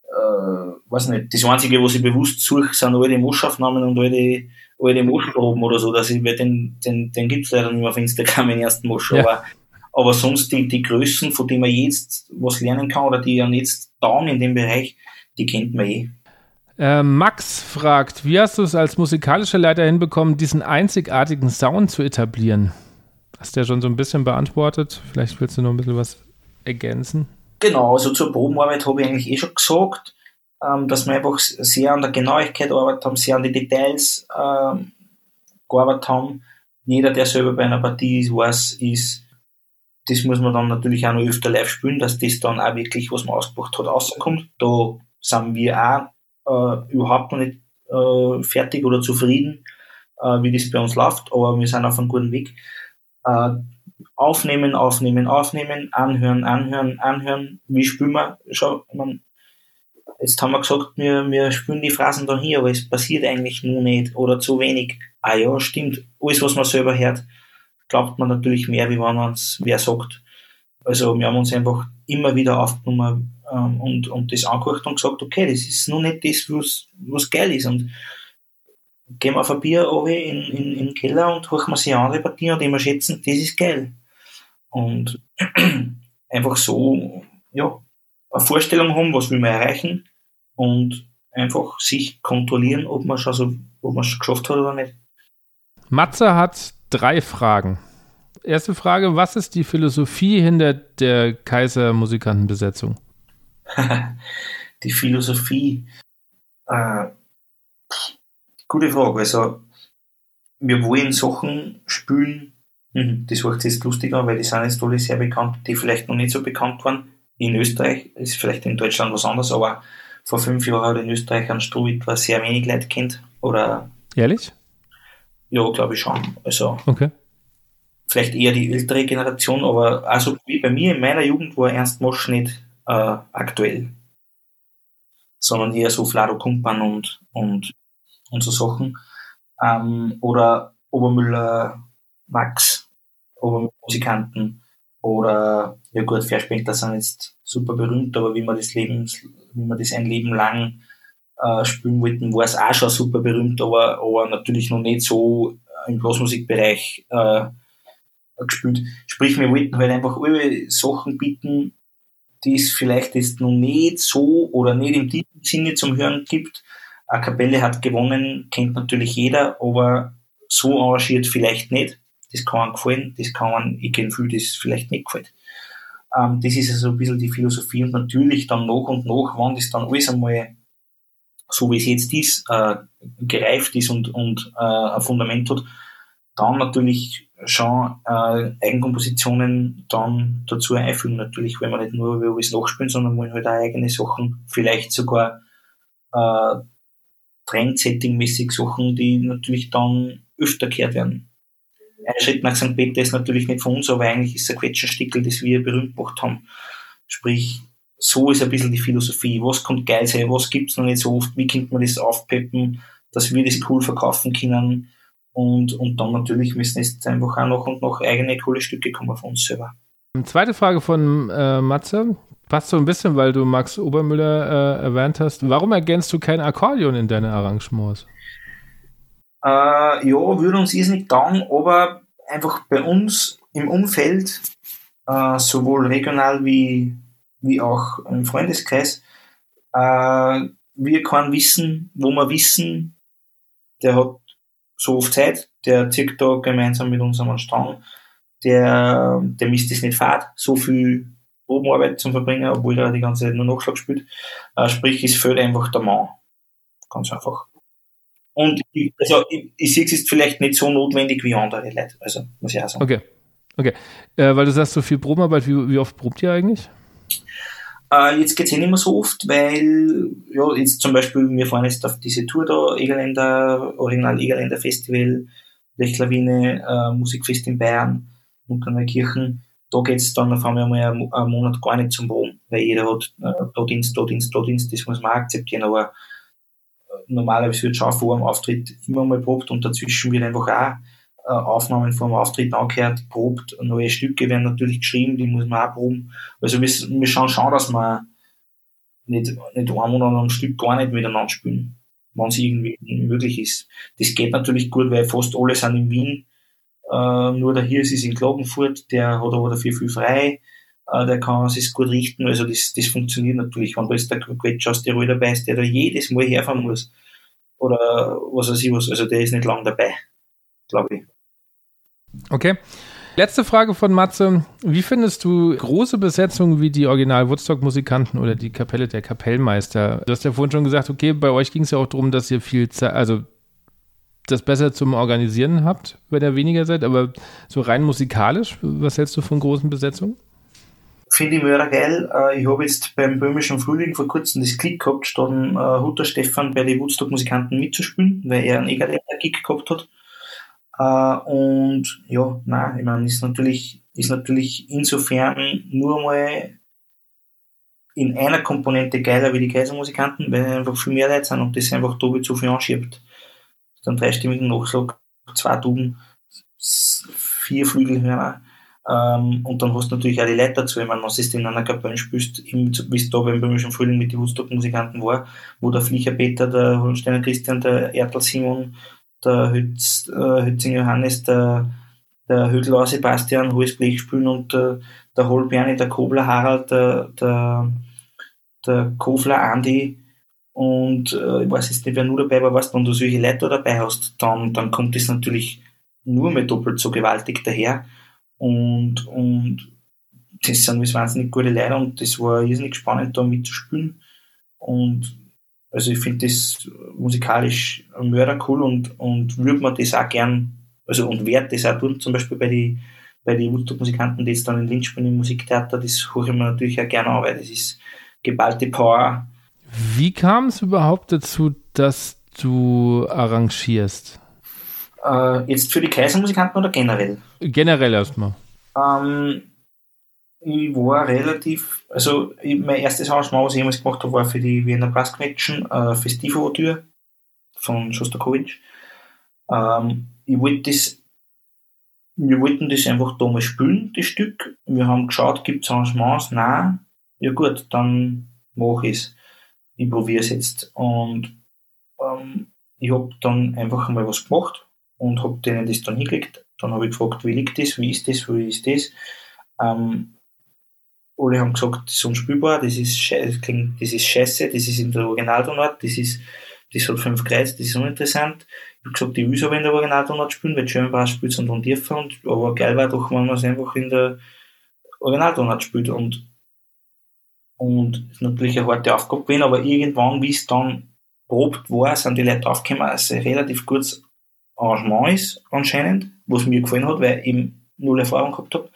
Äh, weiß nicht, das Einzige, was ich bewusst suche, sind alle die Moschaufnahmen und alle, alle die Moschproben oder so, dass ich, weil den, den, den gibt's leider nicht mehr auf Instagram, den ersten Mosch, ja. aber, aber sonst die, die Größen, von denen man jetzt was lernen kann oder die ja jetzt down in dem Bereich, die kennt man eh. Äh, Max fragt, wie hast du es als musikalischer Leiter hinbekommen, diesen einzigartigen Sound zu etablieren? Hast du ja schon so ein bisschen beantwortet. Vielleicht willst du noch ein bisschen was ergänzen. Genau, also zur Probenarbeit habe ich eigentlich eh schon gesagt, ähm, dass wir einfach sehr an der Genauigkeit gearbeitet haben, sehr an die Details ähm, gearbeitet haben. Jeder, der selber bei einer Partie ist, weiß, ist, das muss man dann natürlich auch noch öfter live spielen, dass das dann auch wirklich, was man ausgebracht hat, rauskommt. Da sind wir auch äh, überhaupt noch nicht äh, fertig oder zufrieden, äh, wie das bei uns läuft, aber wir sind auf einem guten Weg. Äh, aufnehmen, aufnehmen, aufnehmen, anhören, anhören, anhören. Wie spielen wir? Schau, man, jetzt haben wir gesagt, wir, wir spielen die Phrasen da hier, aber es passiert eigentlich nur nicht oder zu wenig. Ah ja, stimmt. Alles, was man selber hört, glaubt man natürlich mehr, wie wenn man es wer sagt. Also wir haben uns einfach immer wieder aufgenommen, ähm, und, und das angehört und gesagt, okay, das ist noch nicht das, was, was geil ist. Und gehen wir auf ein Bier in, in, in den Keller und hochen wir sich andere Partien und immer schätzen, das ist geil. Und einfach so, ja, eine Vorstellung haben, was will man erreichen und einfach sich kontrollieren, man ob man es geschafft hat oder nicht. Matze hat drei Fragen. Erste Frage, was ist die Philosophie hinter der Kaiser-Musikantenbesetzung? die Philosophie. Äh, gute Frage. Also, wir wollen Sachen spielen, mhm, das macht jetzt lustiger, weil die sind jetzt alle sehr bekannt, die vielleicht noch nicht so bekannt waren. In Österreich ist vielleicht in Deutschland was anderes, aber vor fünf Jahren hat in Österreich ein Struwit, was sehr wenig Leute kennt. Oder Ehrlich? Ja, glaube ich schon. Also okay. vielleicht eher die ältere Generation, aber also wie bei mir in meiner Jugend war Ernst Mosch nicht äh, aktuell, sondern eher so Flado Kumpan und, und, und so Sachen. Ähm, oder Obermüller Max, Obermusikanten oder ja gut, Verspäter sind jetzt super berühmt, aber wie man das Leben, wie man das ein Leben lang äh, spielen wollten, war es auch schon super berühmt, aber, aber natürlich noch nicht so im Blasmusikbereich äh, gespielt. Sprich, wir wollten halt einfach alle Sachen bieten, die es vielleicht jetzt noch nicht so oder nicht im tiefen Sinne zum Hören gibt. Eine Kapelle hat gewonnen, kennt natürlich jeder, aber so arrangiert vielleicht nicht. Das kann einem gefallen, das kann man, ich kenne viel, das vielleicht nicht gefällt. Ähm, das ist also ein bisschen die Philosophie und natürlich dann nach und nach, wenn das dann alles einmal so wie es jetzt ist, äh, gereift ist und, und äh, ein Fundament hat, dann natürlich schon äh, Eigenkompositionen dann dazu einfügen. Natürlich, wenn wir nicht nur alles nachspielen, sondern wollen halt auch eigene Sachen, vielleicht sogar äh, Trendsetting-mäßig Sachen, die natürlich dann öfter gehört werden. Ein Schritt nach St. Peter ist natürlich nicht von uns, aber eigentlich ist es ein Quetschenstickel, das wir berühmt gemacht haben. Sprich, so ist ein bisschen die Philosophie. Was kommt geil sein? Was gibt's noch nicht so oft? Wie könnte man das aufpeppen, dass wir das cool verkaufen können? Und, und dann natürlich müssen jetzt einfach auch noch und noch eigene coole Stücke kommen von uns selber. Zweite Frage von äh, Matze. Passt so ein bisschen, weil du Max Obermüller äh, erwähnt hast. Warum ergänzt du kein Akkordeon in deine Arrangements? Äh, ja, würde uns ist nicht taugen, aber einfach bei uns im Umfeld, äh, sowohl regional wie wie auch im Freundeskreis, äh, wir können wissen, wo wir wissen, der hat so oft Zeit, der da gemeinsam mit uns am Strang, der, der misst es nicht fad, so viel Probenarbeit zum Verbringen, obwohl er die ganze Zeit nur Nachschlag spielt. Äh, sprich, es fehlt einfach der Mann. Ganz einfach. Und ich, also, ich, ich sehe es ist vielleicht nicht so notwendig wie andere Leute, also muss ich auch sagen. Okay. Okay. Äh, weil du sagst, so viel Probenarbeit, wie, wie oft probt ihr eigentlich? Äh, jetzt geht's eh nicht mehr so oft, weil, ja, jetzt zum Beispiel, wir fahren jetzt auf diese Tour da, Egerländer, Original Egerländer Festival, Lechlawine, äh, Musikfest in Bayern, Kirchen. Da geht's dann auf einmal mal einen, einen Monat gar nicht zum Wohnen, weil jeder hat äh, da Dienst, da Dienst, da Dienst, das muss man akzeptieren, aber äh, normalerweise wird schon vor dem Auftritt immer mal probt und dazwischen wird einfach auch äh, Aufnahmen vom Auftritt angehört, probt, neue Stücke werden natürlich geschrieben, die muss man auch proben. Also wir, wir schauen schon, dass wir nicht, nicht einen Monat am Stück gar nicht miteinander spielen, wenn es irgendwie möglich ist. Das geht natürlich gut, weil fast alle sind in Wien, äh, nur der Hirs ist in Klagenfurt, der hat aber dafür viel frei, äh, der kann sich gut richten, also das, das funktioniert natürlich. Wenn da ist der Quetsch aus Tirol dabei ist, der da jedes Mal herfahren muss, oder was weiß ich was, also der ist nicht lang dabei, glaube ich. Okay. Letzte Frage von Matze. Wie findest du große Besetzungen wie die Original Woodstock-Musikanten oder die Kapelle der Kapellmeister? Du hast ja vorhin schon gesagt, okay, bei euch ging es ja auch darum, dass ihr viel Zeit, also das besser zum Organisieren habt, wenn ihr weniger seid, aber so rein musikalisch, was hältst du von großen Besetzungen? Finde ich mega geil. Äh, ich habe jetzt beim Böhmischen Frühling vor kurzem das Klick gehabt, statt äh, Hutter Stefan bei den Woodstock-Musikanten mitzuspielen, weil er einen Egerländer-Gig gehabt hat. Äh, und ja, nein, ich meine, ist natürlich, ist natürlich insofern nur mal in einer Komponente geiler wie die Kaisermusikanten, weil einfach viel mehr Leute sind und das einfach doppelt so viel anschiebt. Dann dreistimmigen Nachschlag, zwei Tuben, vier Flügelhörner, ähm, und dann hast du natürlich auch die Leute dazu. Ich meine, was ist in einer Kapelle spielst, wie es da beim Böhmischen Frühling mit den Woodstock-Musikanten war, wo der Fliecher Peter, der Holsteiner Christian, der Erdl Simon, der Hütz, äh, Hützinger Johannes, der, der Hügler Sebastian, hohes Blech spielen und der, der Holberni, der Kobler Harald, der, der, der Kofler Andi und äh, ich weiß jetzt nicht, wer nur dabei war, was, wenn du solche Leute dabei hast, dann, dann kommt das natürlich nur mehr doppelt so gewaltig daher. Und, und das sind wahnsinnig gute Leute und das war irrsinnig spannend, da mitzuspielen. Und also ich finde das musikalisch mörder cool und, und würde man das auch gern, also und werde das auch tun, zum Beispiel bei den bei die Woodstock-Musikanten, die jetzt dann in Linz spielen im Musiktheater, das höre ich mir natürlich auch gerne an, weil das ist geballte Power. Wie kam es überhaupt dazu, dass du arrangierst? Äh, jetzt für die Kaisermusikanten oder generell? Generell erstmal. Ähm, ich war relativ, also ich, mein erstes Arrangement, was ich jemals gemacht habe, war für die Wiener Brass Connection, äh, Festivo-Tür von Shostakovich. Ähm, ich wollte das, wir wollten das einfach da mal spielen, das Stück. Wir haben geschaut, gibt es Arrangements? Nein. Ja gut, dann mache ich es. Ich probiere es jetzt. Und ähm, ich habe dann einfach mal was gemacht und habe denen das dann hingelegt. Dann habe ich gefragt, wie liegt das, wie ist das, wie ist das. Ähm, alle haben gesagt, das ist unspielbar, das ist, klingt, das ist scheiße, das ist in der Originaltonart, das ist, das hat fünf Kreuz, das ist uninteressant. Ich habe gesagt, ich will es aber in der Originaltonart spielen, weil Bass spielt es und tiefer, und, aber geil war doch, wenn man es einfach in der Originaltonart spielt und, und ist natürlich eine harte Aufgabe gewesen, aber irgendwann, wie es dann probt war, sind die Leute aufgekommen, dass es ein relativ gutes Arrangement ist, anscheinend, was mir gefallen hat, weil ich eben null Erfahrung gehabt habe.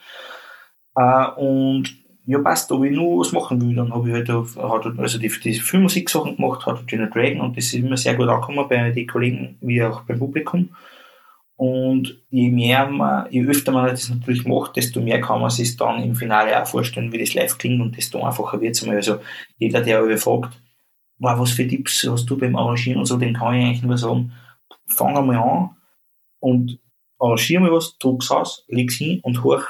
Uh, und ja passt, ob ich nur was machen will, dann habe ich halt, hat, also die, die Filmmusik-Sachen gemacht, hat Jenna Dragon und das ist immer sehr gut angekommen bei den Kollegen wie auch beim Publikum. Und je mehr man, je öfter man das natürlich macht, desto mehr kann man sich dann im Finale auch vorstellen, wie das live klingt und desto einfacher wird es mal. Also jeder, der mich fragt, wow, was für Tipps hast du beim Arrangieren und so, den kann ich eigentlich nur sagen, fang einmal an und arrangier mal was, druck's aus, leg's hin und hoch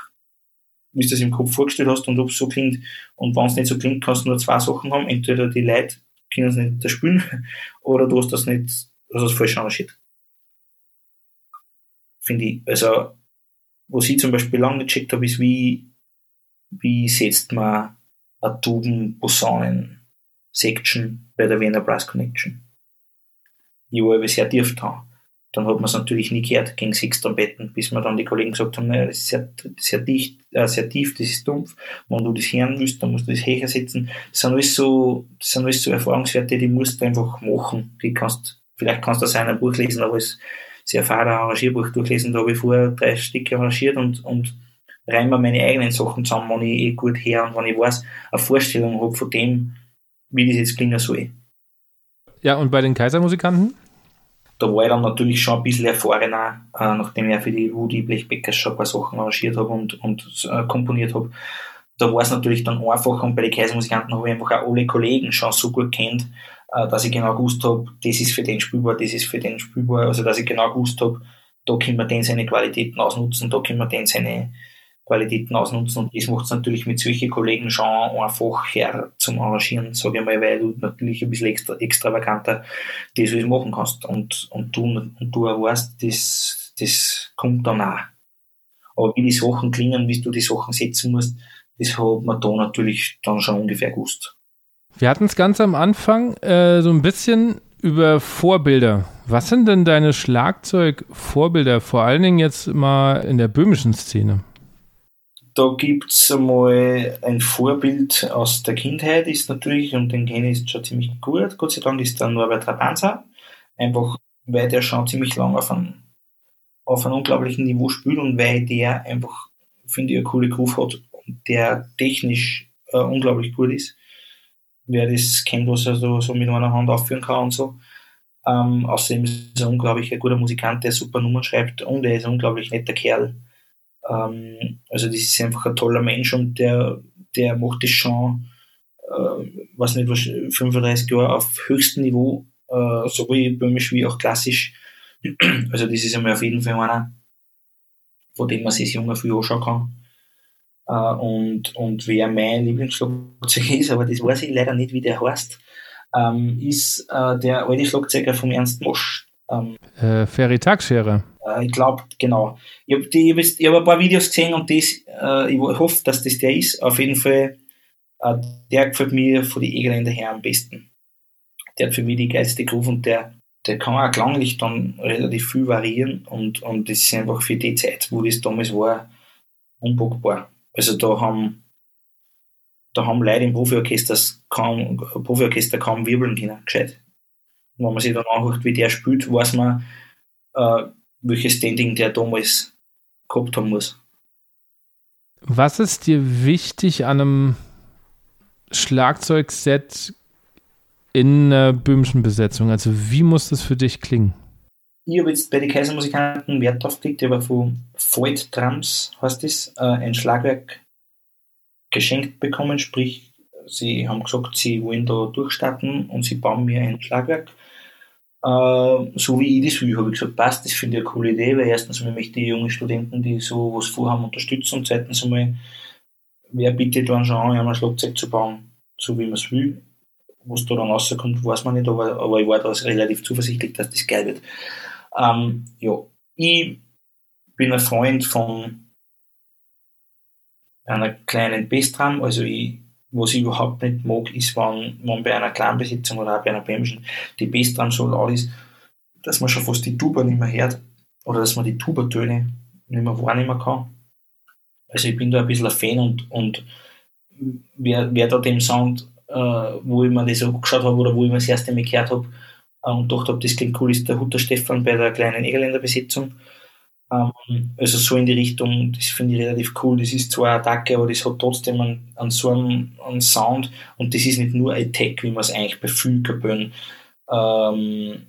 wie du das im Kopf vorgestellt hast und ob es so klingt. Und wenn es nicht so klingt, kannst du nur zwei Sachen haben. Entweder die Leute können es nicht spielen oder du hast das nicht, hast das falsch arrangiert. Finde ich. Also, was ich zum Beispiel lange gecheckt habe, ist, wie, wie setzt man eine Tuben-Posaunen-Section bei der Wiener Brass Connection. Ich war aber sehr tief dran dann hat man es natürlich nie gehört gegen sechs Trompetten, bis mir dann die Kollegen gesagt haben, naja, das ist sehr, sehr dicht, äh, sehr tief, das ist dumpf. Wenn du das hören willst, dann musst du das höher setzen. Das sind alles so, das sind alles so Erfahrungswerte, die musst du einfach machen. Die kannst, vielleicht kannst du aus einem Buch lesen, aber es sehr fahrer Arrangierbuch durchlesen, da habe ich vorher drei Stücke arrangiert und, und rein mir meine eigenen Sachen zusammen, wenn ich eh gut her und wenn ich weiß, eine Vorstellung habe von dem, wie das jetzt klingen soll. Ja, und bei den Kaisermusikanten? Da war ich dann natürlich schon ein bisschen erfahrener, äh, nachdem ich für die Woody Blechbeckers schon ein paar Sachen arrangiert habe und, und äh, komponiert habe. Da war es natürlich dann einfacher und bei den Kaisermusikanten habe ich einfach auch alle Kollegen schon so gut kennt, äh, dass ich genau gewusst habe, das ist für den spielbar, das ist für den spielbar, also dass ich genau gewusst habe, da können wir den seine Qualitäten ausnutzen, da können wir den seine Qualitäten ausnutzen. Und das macht es natürlich mit solchen Kollegen schon einfach her zum Arrangieren, sage ich mal, weil du natürlich ein bisschen extra, extravaganter das alles machen kannst. Und, und du, und du auch weißt, das, das kommt dann auch. Aber wie die Sachen klingen, wie du die Sachen setzen musst, das hat man da natürlich dann schon ungefähr gewusst. Wir hatten es ganz am Anfang äh, so ein bisschen über Vorbilder. Was sind denn deine Schlagzeugvorbilder, vor allen Dingen jetzt mal in der böhmischen Szene? Da gibt's einmal ein Vorbild aus der Kindheit, ist natürlich, und den kenne ich schon ziemlich gut, Gott sei Dank ist der Norbert Rapanza. Einfach, weil der schon ziemlich lange auf einem, auf einem unglaublichen Niveau spielt und weil der einfach, finde ich, eine coole Groove hat und der technisch äh, unglaublich gut ist. Wer das kennt, was er so, so mit einer Hand aufführen kann und so. Ähm, außerdem ist er unglaublich ein guter Musikant, der super Nummern schreibt und er ist ein unglaublich netter Kerl ähm, also das ist einfach ein toller Mensch und der, der macht das schon, äh, was nicht, was 35 Jahre auf höchstem Niveau, äh, sowohl böhmisch wie auch klassisch. Also das ist einmal auf jeden Fall einer, von dem man sich das junge viel anschauen kann. Uh, und, und wer mein Lieblingsschlagzeuger ist, aber das weiß ich leider nicht, wie der heißt, ähm, ist äh, der alte Schlagzeuger vom Ernst Mosch. Ähm, äh, Ferry Tagscherer. Äh, ich glaube, genau. Ich habe hab, ein paar Videos gesehen und das, äh, ich hoffe, dass das der ist. Auf jeden Fall, äh, der gefällt mir von den Egländer her am besten. Der hat für mich die geilste Groove und der, der kann auch klanglich dann relativ viel variieren und, und das ist einfach für die Zeit, wo das damals war, unbockbar. Also da haben, da haben Leute im Profiorchester kaum, Profiorchester kaum wirbeln können, gescheit. Und wenn man sich dann anguckt, wie der spielt, weiß man, äh, welches Standing der damals gehabt haben muss. Was ist dir wichtig an einem Schlagzeugset in einer böhmischen Besetzung? Also wie muss das für dich klingen? Ich habe jetzt bei den Kaisermusikanten Wert drauf gelegt, habe von Void Drums, heißt das, äh, ein Schlagwerk geschenkt bekommen, sprich, sie haben gesagt, sie wollen da durchstarten und sie bauen mir ein Schlagwerk. Äh, so wie ich das will, habe ich gesagt, passt, das finde ich eine coole Idee, weil erstens mal möchte die jungen Studenten, die so was vorhaben, unterstützen und zweitens einmal, wer bietet dann schon an, ein Schlagzeug zu bauen, so wie man es will. Was da dann rauskommt, weiß man nicht, aber, aber ich war da relativ zuversichtlich, dass das geil wird. Ähm, ja, ich bin ein Freund von einer kleinen Bassdrum, also ich, was ich überhaupt nicht mag, ist, wenn man bei einer Clanbesitzung oder auch bei einer Bremsen die Bassdrum so laut ist, dass man schon fast die Tuba nicht mehr hört oder dass man die Tuba-Töne nicht mehr wahrnehmen kann. Also ich bin da ein bisschen ein Fan und, und wer, wer da dem Sound, äh, wo ich mir das angeschaut habe oder wo ich mir das erste Mal gehört habe, und gedacht habe, das klingt cool, ist der Hutter Stefan bei der kleinen Egerländer Besetzung. Ähm, also so in die Richtung, das finde ich relativ cool. Das ist zwar eine Attacke, aber das hat trotzdem einen, einen so einen, einen, Sound und das ist nicht nur ein Tag, wie man es eigentlich bei vielen Kapellen, ähm,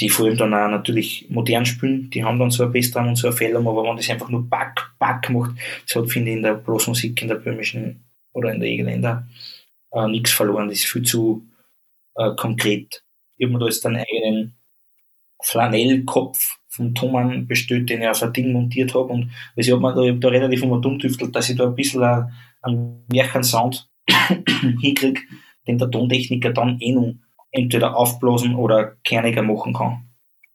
die vor allem dann auch natürlich modern spielen, die haben dann so ein Bass dran und so ein Fellum, aber wenn das einfach nur Back, Back macht, das hat, finde ich, in der Blasmusik, in der böhmischen oder in der Egerländer äh, nichts verloren. Das ist viel zu äh, konkret. Ich habe mir da jetzt einen eigenen Flanellkopf vom Thomann bestellt, den ich auf ein Ding montiert habe. Und ich habe da, hab da relativ immer umtüftelt, dass ich da ein bisschen einen Märchen-Sound hinkriege, den der Tontechniker dann eh noch entweder aufblasen oder kerniger machen kann.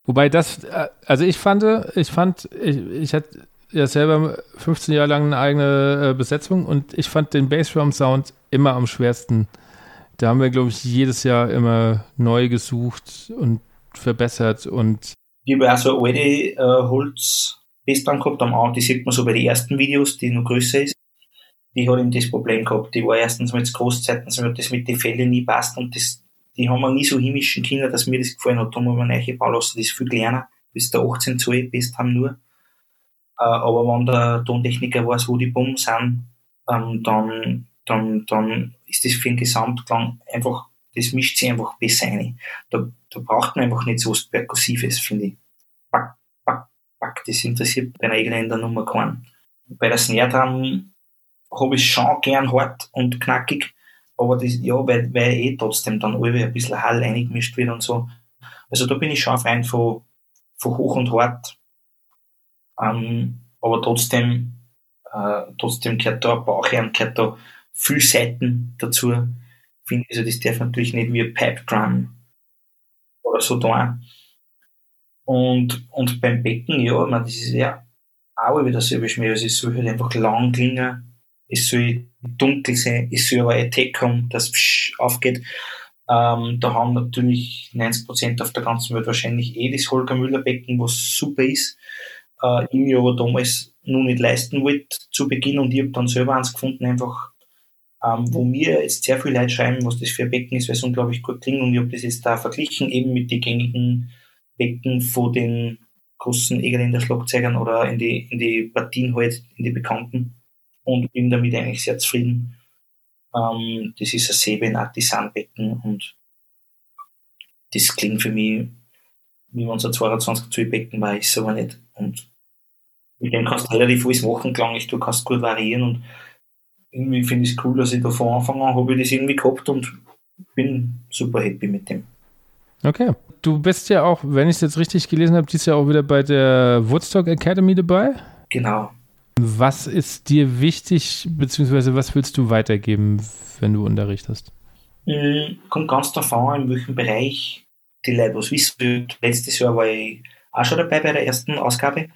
Wobei das, äh, also ich fand, ich fand, ich, ich hatte ja selber 15 Jahre lang eine eigene äh, Besetzung und ich fand den Bassdrum-Sound immer am schwersten da haben wir, glaube ich, jedes Jahr immer neu gesucht und verbessert und ich habe auch so alte äh, Holz-Bassdrum gehabt am Abend, die sieht man so bei den ersten Videos, die noch größer ist. Die hat eben das Problem gehabt. Die war erstens mal zu groß, zweitens hat das mit den Fällen nie passt und das, die haben wir nie so himmlischen Kinder, dass mir das gefallen hat. Da haben wir eine neue bauen lassen, das ist viel kleiner, bis der 18 Zoll Bassdrum nur. Äh, aber wenn der Tontechniker weiß, wo die Bomben sind, ähm, dann, dann, dann ist das für den Gesamtklang einfach, das mischt sich einfach besser ein. Da, da braucht man einfach nicht so was Perkussives, finde ich. Back, back, back, das interessiert bei einer Engländer Nummer keinen. Bei der Snare Drum habe ich schon gern hart und knackig, aber das, ja, weil, weil eh trotzdem dann alle ein bisschen Hall eingemischt wird und so. Also da bin ich schon ein von, von hoch und hart. Ähm, aber trotzdem, äh, trotzdem gehört da ein Bauchherrn, gehört da viel Seiten dazu. Finde also das darf natürlich nicht wie ein Pipe Drum oder so da. Und, und beim Becken, ja, man, das ist ja auch wieder dasselbe Schmäh. Also es soll halt einfach lang klingen, es soll dunkel sein, es soll aber Tech haben, das aufgeht. Ähm, da haben natürlich 90% auf der ganzen Welt wahrscheinlich eh das Holger Müller Becken, was super ist. Äh, ich mir aber damals nur nicht leisten wollte zu Beginn und ich habe dann selber eins gefunden, einfach ähm, wo mir jetzt sehr viele Leute schreiben, was das für ein Becken ist, weil es unglaublich gut klingt und ich habe das jetzt da verglichen eben mit den gängigen Becken von den großen Egerländer Schlagzeugern oder in die, in die Partien halt, in die bekannten und bin damit eigentlich sehr zufrieden. Ähm, das ist ein Seben Artisanbecken und das klingt für mich, wie man so 22 Zoll Becken war, ist aber nicht. Und mit dem kannst du relativ alles machen, klanglich, du kannst gut variieren und irgendwie finde ich es cool, dass ich da von Anfang an habe ich das irgendwie gehabt und bin super happy mit dem. Okay. Du bist ja auch, wenn ich es jetzt richtig gelesen habe, dieses Jahr auch wieder bei der Woodstock Academy dabei. Genau. Was ist dir wichtig, beziehungsweise was willst du weitergeben, wenn du unterrichtest? Mhm, kommt ganz davon an, in welchem Bereich die Leute was wissen. Letztes Jahr war ich auch schon dabei bei der ersten Ausgabe.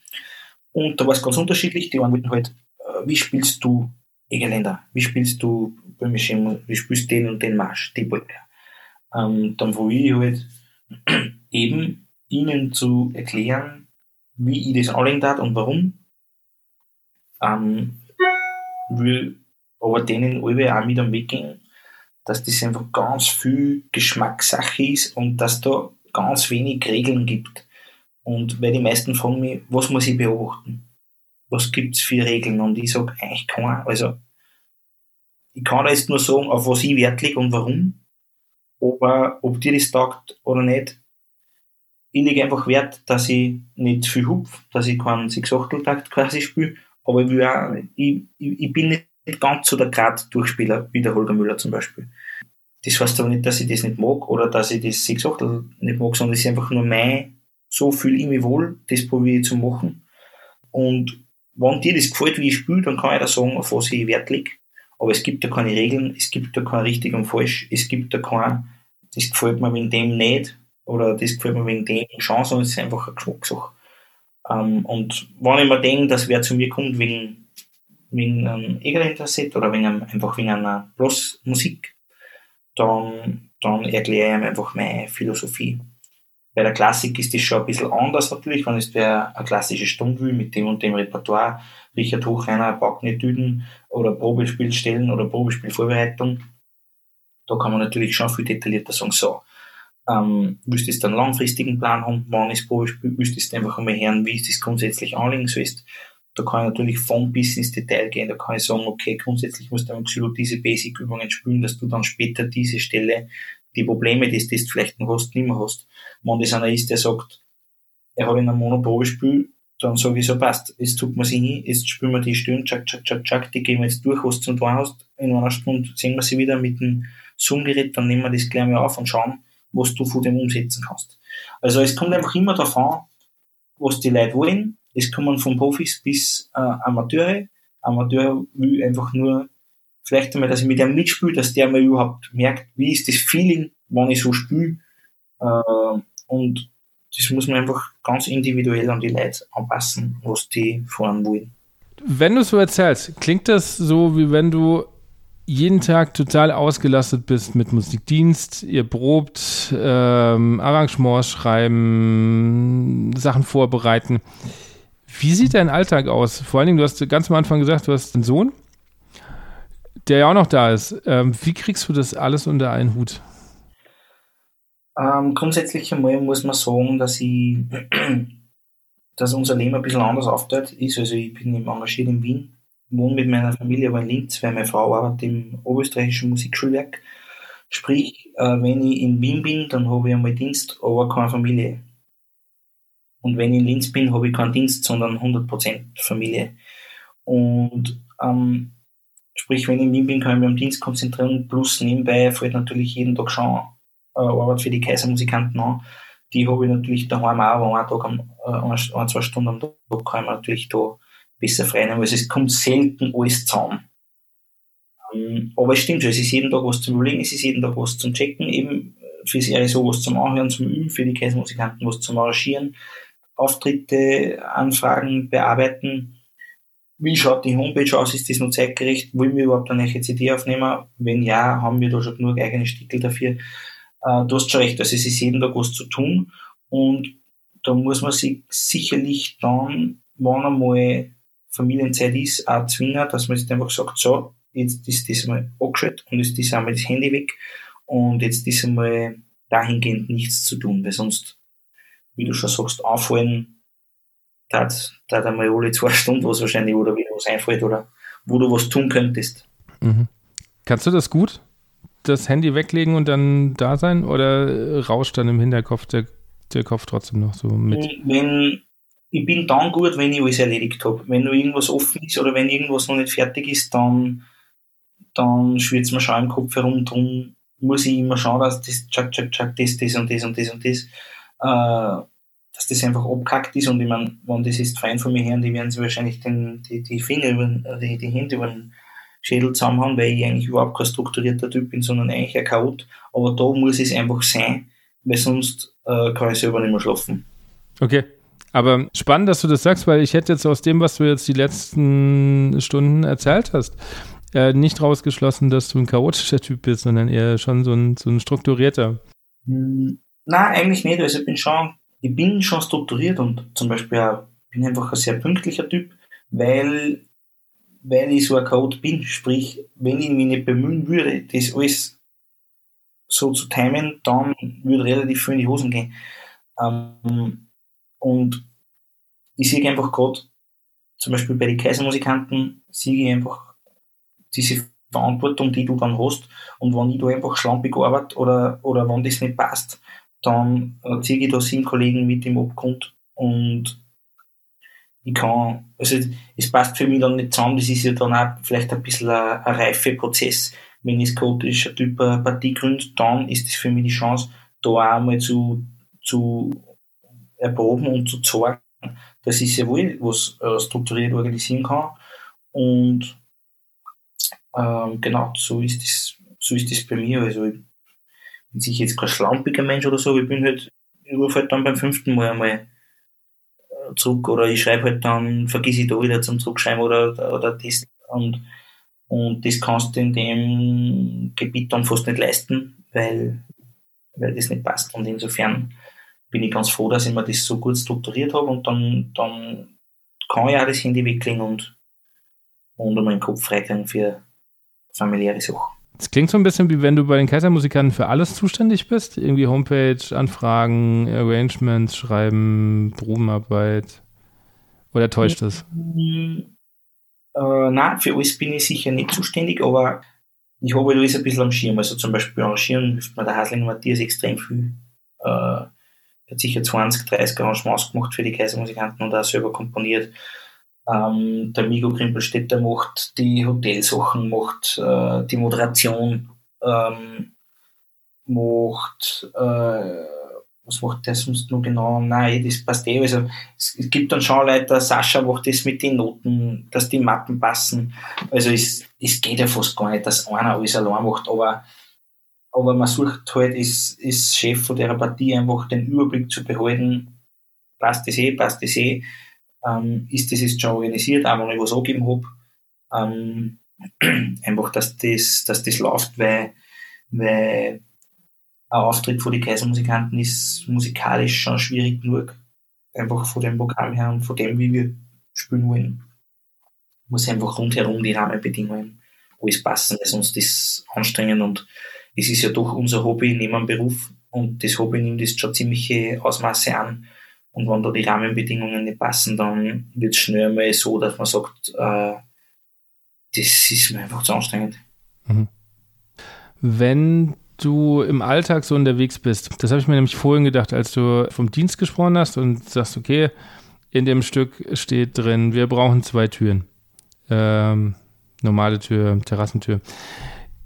Und da war es ganz unterschiedlich. Die einen wollten halt, äh, wie spielst du Engländer, wie spielst du böhmische, wie spielst du den und den Marsch, die Brücke. Ähm, dann wo ich halt eben ihnen zu erklären, wie ich das anlegen darf und warum. Ähm, will aber denen alle auch mit am Weg gehen, dass das einfach ganz viel Geschmackssache ist und dass da ganz wenig Regeln gibt. Und weil die meisten fragen mich, was muss ich beobachten? Was gibt's für Regeln? Und ich sage eigentlich keine. Also, ich kann jetzt nur sagen, auf was ich Wert lege und warum. Aber ob dir das taugt oder nicht, ich lege einfach Wert, dass ich nicht viel hupf, dass ich keinen Sechs-Achtel-Takt quasi spiele, aber ich, auch, ich, ich bin nicht ganz so der Grad-Durchspieler wie der Holger Müller zum Beispiel. Das heißt aber nicht, dass ich das nicht mag oder dass ich das Sechs-Achtel nicht mag, sondern es ist einfach nur mein, so fühle ich mich wohl, das probiere ich zu machen. Und wenn dir das gefällt, wie ich spiele, dann kann ich da sagen, auf was ich Wert lege. Aber es gibt da keine Regeln, es gibt da kein richtig und falsch, es gibt da kein, das gefällt mir wegen dem nicht oder das gefällt mir wegen dem schon, sondern es ist einfach eine Geschmackssache. Ähm, und wenn ich mir denke, dass wer zu mir kommt wegen, wegen einem Egelinteresse oder wegen einem, einfach wegen einer bloß Musik, dann, dann erkläre ich ihm einfach meine Philosophie. Bei der Klassik ist das schon ein bisschen anders natürlich, wenn es wer eine klassische Stunde will mit dem und dem Repertoire, Richard Hochreiner, Backnetüden oder Probespielstellen oder Probespielvorbereitung, da kann man natürlich schon viel detaillierter sagen, so, ähm, willst du einen langfristigen Plan haben, wann ist Probespiel, willst du einfach einmal hören, wie ist das grundsätzlich anlegen sollst. Da kann ich natürlich von bis ins Detail gehen, da kann ich sagen, okay, grundsätzlich musst du einfach diese Basic-Übungen spielen, dass du dann später diese Stelle die Probleme, die du vielleicht noch hast, nicht mehr hast. Wenn das einer ist, der sagt, er hat in einem Monat Probespiel, dann sage ich so, passt, jetzt tut man sich hin, jetzt spielen wir die Stunde, tschak, tschak, tschak, tschak, die gehen wir jetzt durch, was du zum tun hast. In einer Stunde sehen wir sie wieder mit dem Zoom-Gerät, dann nehmen wir das gleich mal auf und schauen, was du von dem umsetzen kannst. Also es kommt einfach immer davon, was die Leute wollen. Es kommen von Profis bis äh, Amateure. Amateur will einfach nur vielleicht einmal, dass ich mit dem mitspiele, dass der mal überhaupt merkt, wie ist das Feeling, wenn ich so spiele. Äh, und das muss man einfach ganz individuell an die Leute anpassen, was die von wollen. Wenn du so erzählst, klingt das so, wie wenn du jeden Tag total ausgelastet bist mit Musikdienst, ihr probt, ähm, Arrangements schreiben, Sachen vorbereiten. Wie sieht dein Alltag aus? Vor allen Dingen, du hast ganz am Anfang gesagt, du hast einen Sohn der ja auch noch da ist. Ähm, wie kriegst du das alles unter einen Hut? Ähm, grundsätzlich einmal muss man sagen, dass ich, dass unser Leben ein bisschen anders aufteilt ist. Also ich bin engagiert in Wien, wohne mit meiner Familie aber in Linz, weil meine Frau arbeitet im Oberösterreichischen Musikschulwerk. Sprich, äh, wenn ich in Wien bin, dann habe ich einmal Dienst, aber keine Familie. Und wenn ich in Linz bin, habe ich keinen Dienst, sondern 100% Familie. Und ähm, Sprich, wenn ich in Wien bin, kann ich mich am Dienst konzentrieren, plus nebenbei fällt natürlich jeden Tag schon äh, Arbeit für die Kaisermusikanten an. Die habe ich natürlich daheim auch, aber einen Tag am, äh, ein, zwei Stunden am Tag kann ich natürlich da besser frei nehmen. Also es kommt selten alles zusammen. Ähm, aber es stimmt schon, es ist jeden Tag was zum Überlegen, es ist jeden Tag was zum Checken, eben für Serie so was zum Anhören, zum Üben, für die Kaisermusikanten was zum Arrangieren, Auftritte, Anfragen bearbeiten wie schaut die Homepage aus? Ist das noch zeitgerecht? Wollen wir überhaupt eine neue CD aufnehmen? Wenn ja, haben wir da schon genug eigene Stickel dafür. Äh, du hast schon recht, also es ist jeden Tag was zu tun und da muss man sich sicherlich dann, wenn einmal Familienzeit ist, auch zwingen, dass man jetzt einfach sagt, so, jetzt ist das mal angeschaltet und jetzt ist einmal das Handy weg und jetzt ist einmal dahingehend nichts zu tun, weil sonst, wie du schon sagst, auffallen, da hat einmal alle zwei Stunden was wahrscheinlich oder wieder was einfällt oder wo du was tun könntest. Mhm. Kannst du das gut? Das Handy weglegen und dann da sein oder rauscht dann im Hinterkopf der, der Kopf trotzdem noch so mit? Wenn, ich bin dann gut, wenn ich alles erledigt habe. Wenn nur irgendwas offen ist oder wenn irgendwas noch nicht fertig ist, dann, dann schwirrt es mir schon im Kopf herum. Darum muss ich immer schauen, dass das, tschak, tschak, tschak, das, das und das und das und das. Äh, das einfach abkackt ist und ich meine, wenn das jetzt fein von mir hören, die werden sich wahrscheinlich den, die, die Finger über, die, die Hände über den Schädel zusammenhauen, weil ich eigentlich überhaupt kein strukturierter Typ bin, sondern eigentlich ein Chaot. Aber da muss es einfach sein, weil sonst äh, kann ich selber nicht mehr schlafen. Okay. Aber spannend, dass du das sagst, weil ich hätte jetzt aus dem, was du jetzt die letzten Stunden erzählt hast, äh, nicht rausgeschlossen, dass du ein chaotischer Typ bist, sondern eher schon so ein, so ein strukturierter. Hm, nein, eigentlich nicht. Also ich bin schon ich bin schon strukturiert und zum Beispiel auch, bin einfach ein sehr pünktlicher Typ, weil weil ich so ein Code bin, sprich, wenn ich mich nicht bemühen würde, das alles so zu timen, dann würde relativ viel in die Hosen gehen. Ähm, und ich sehe einfach gerade, zum Beispiel bei den Kaisermusikanten, sehe ich einfach diese Verantwortung, die du dann hast. Und wenn ich da einfach schlampig arbeite oder, oder wenn das nicht passt, dann äh, ziehe ich da sieben Kollegen mit im Abgrund und ich kann, also es passt für mich dann nicht zusammen, das ist ja dann auch vielleicht ein bisschen ein, ein Reifeprozess. Wenn ich chaotisch ein Typ eine Partie gründet, dann ist das für mich die Chance, da auch einmal zu, zu erproben und zu zeigen, dass ich sehr wohl was äh, strukturiert organisieren kann. Und ähm, genau, so ist das, so ist das bei mir. Also ich bin sicher jetzt kein schlampiger Mensch oder so, ich bin halt, ich rufe halt dann beim fünften Mal einmal äh, zurück oder ich schreibe halt dann, vergiss ich da wieder zum Zurückschreiben oder, oder das und, und das kannst du in dem Gebiet dann fast nicht leisten, weil, weil das nicht passt und insofern bin ich ganz froh, dass ich mir das so gut strukturiert habe und dann, dann kann ich auch das Handy weglegen und, und meinen Kopf freikriegen für, familiäre Sachen. Es klingt so ein bisschen wie wenn du bei den Kaisermusikanten für alles zuständig bist. Irgendwie Homepage, Anfragen, Arrangements, Schreiben, Probenarbeit. Oder täuscht das? Äh, nein, für alles bin ich sicher nicht zuständig, aber ich habe alles ein bisschen am Schirm. Also zum Beispiel arrangieren hilft mir der Haslinger Matthias extrem viel. Äh, er hat sicher 20, 30 Arrangements gemacht für die Kaisermusikanten und auch selber komponiert. Ähm, der Migo Krimpelstädter macht die Hotelsachen, macht äh, die Moderation, ähm, macht, äh, was macht der sonst noch genau? Nein, das passt eh. Also, es, es gibt dann schon Leute, Sascha macht das mit den Noten, dass die Mappen passen. Also, es, es geht ja fast gar nicht, dass einer alles allein macht, aber, aber man sucht halt, ist, ist Chef von der Partie einfach den Überblick zu behalten. Passt das eh, passt das eh ähm, ist das jetzt schon organisiert, auch wenn ich was angegeben habe. Ähm, einfach, dass das, dass das läuft, weil, weil ein Auftritt vor die Kaisermusikanten ist musikalisch schon schwierig genug. Einfach von dem Programm her und von dem, wie wir spielen wollen. Muss einfach rundherum die Rahmenbedingungen alles passen, weil sonst ist es anstrengend und es ist ja doch unser Hobby neben dem Beruf und das Hobby nimmt jetzt schon ziemliche Ausmaße an und wenn da die Rahmenbedingungen nicht passen, dann wird es schnell mal so, dass man sagt, äh, das ist mir einfach zu anstrengend. Mhm. Wenn du im Alltag so unterwegs bist, das habe ich mir nämlich vorhin gedacht, als du vom Dienst gesprochen hast und sagst, okay, in dem Stück steht drin, wir brauchen zwei Türen. Ähm, normale Tür, Terrassentür.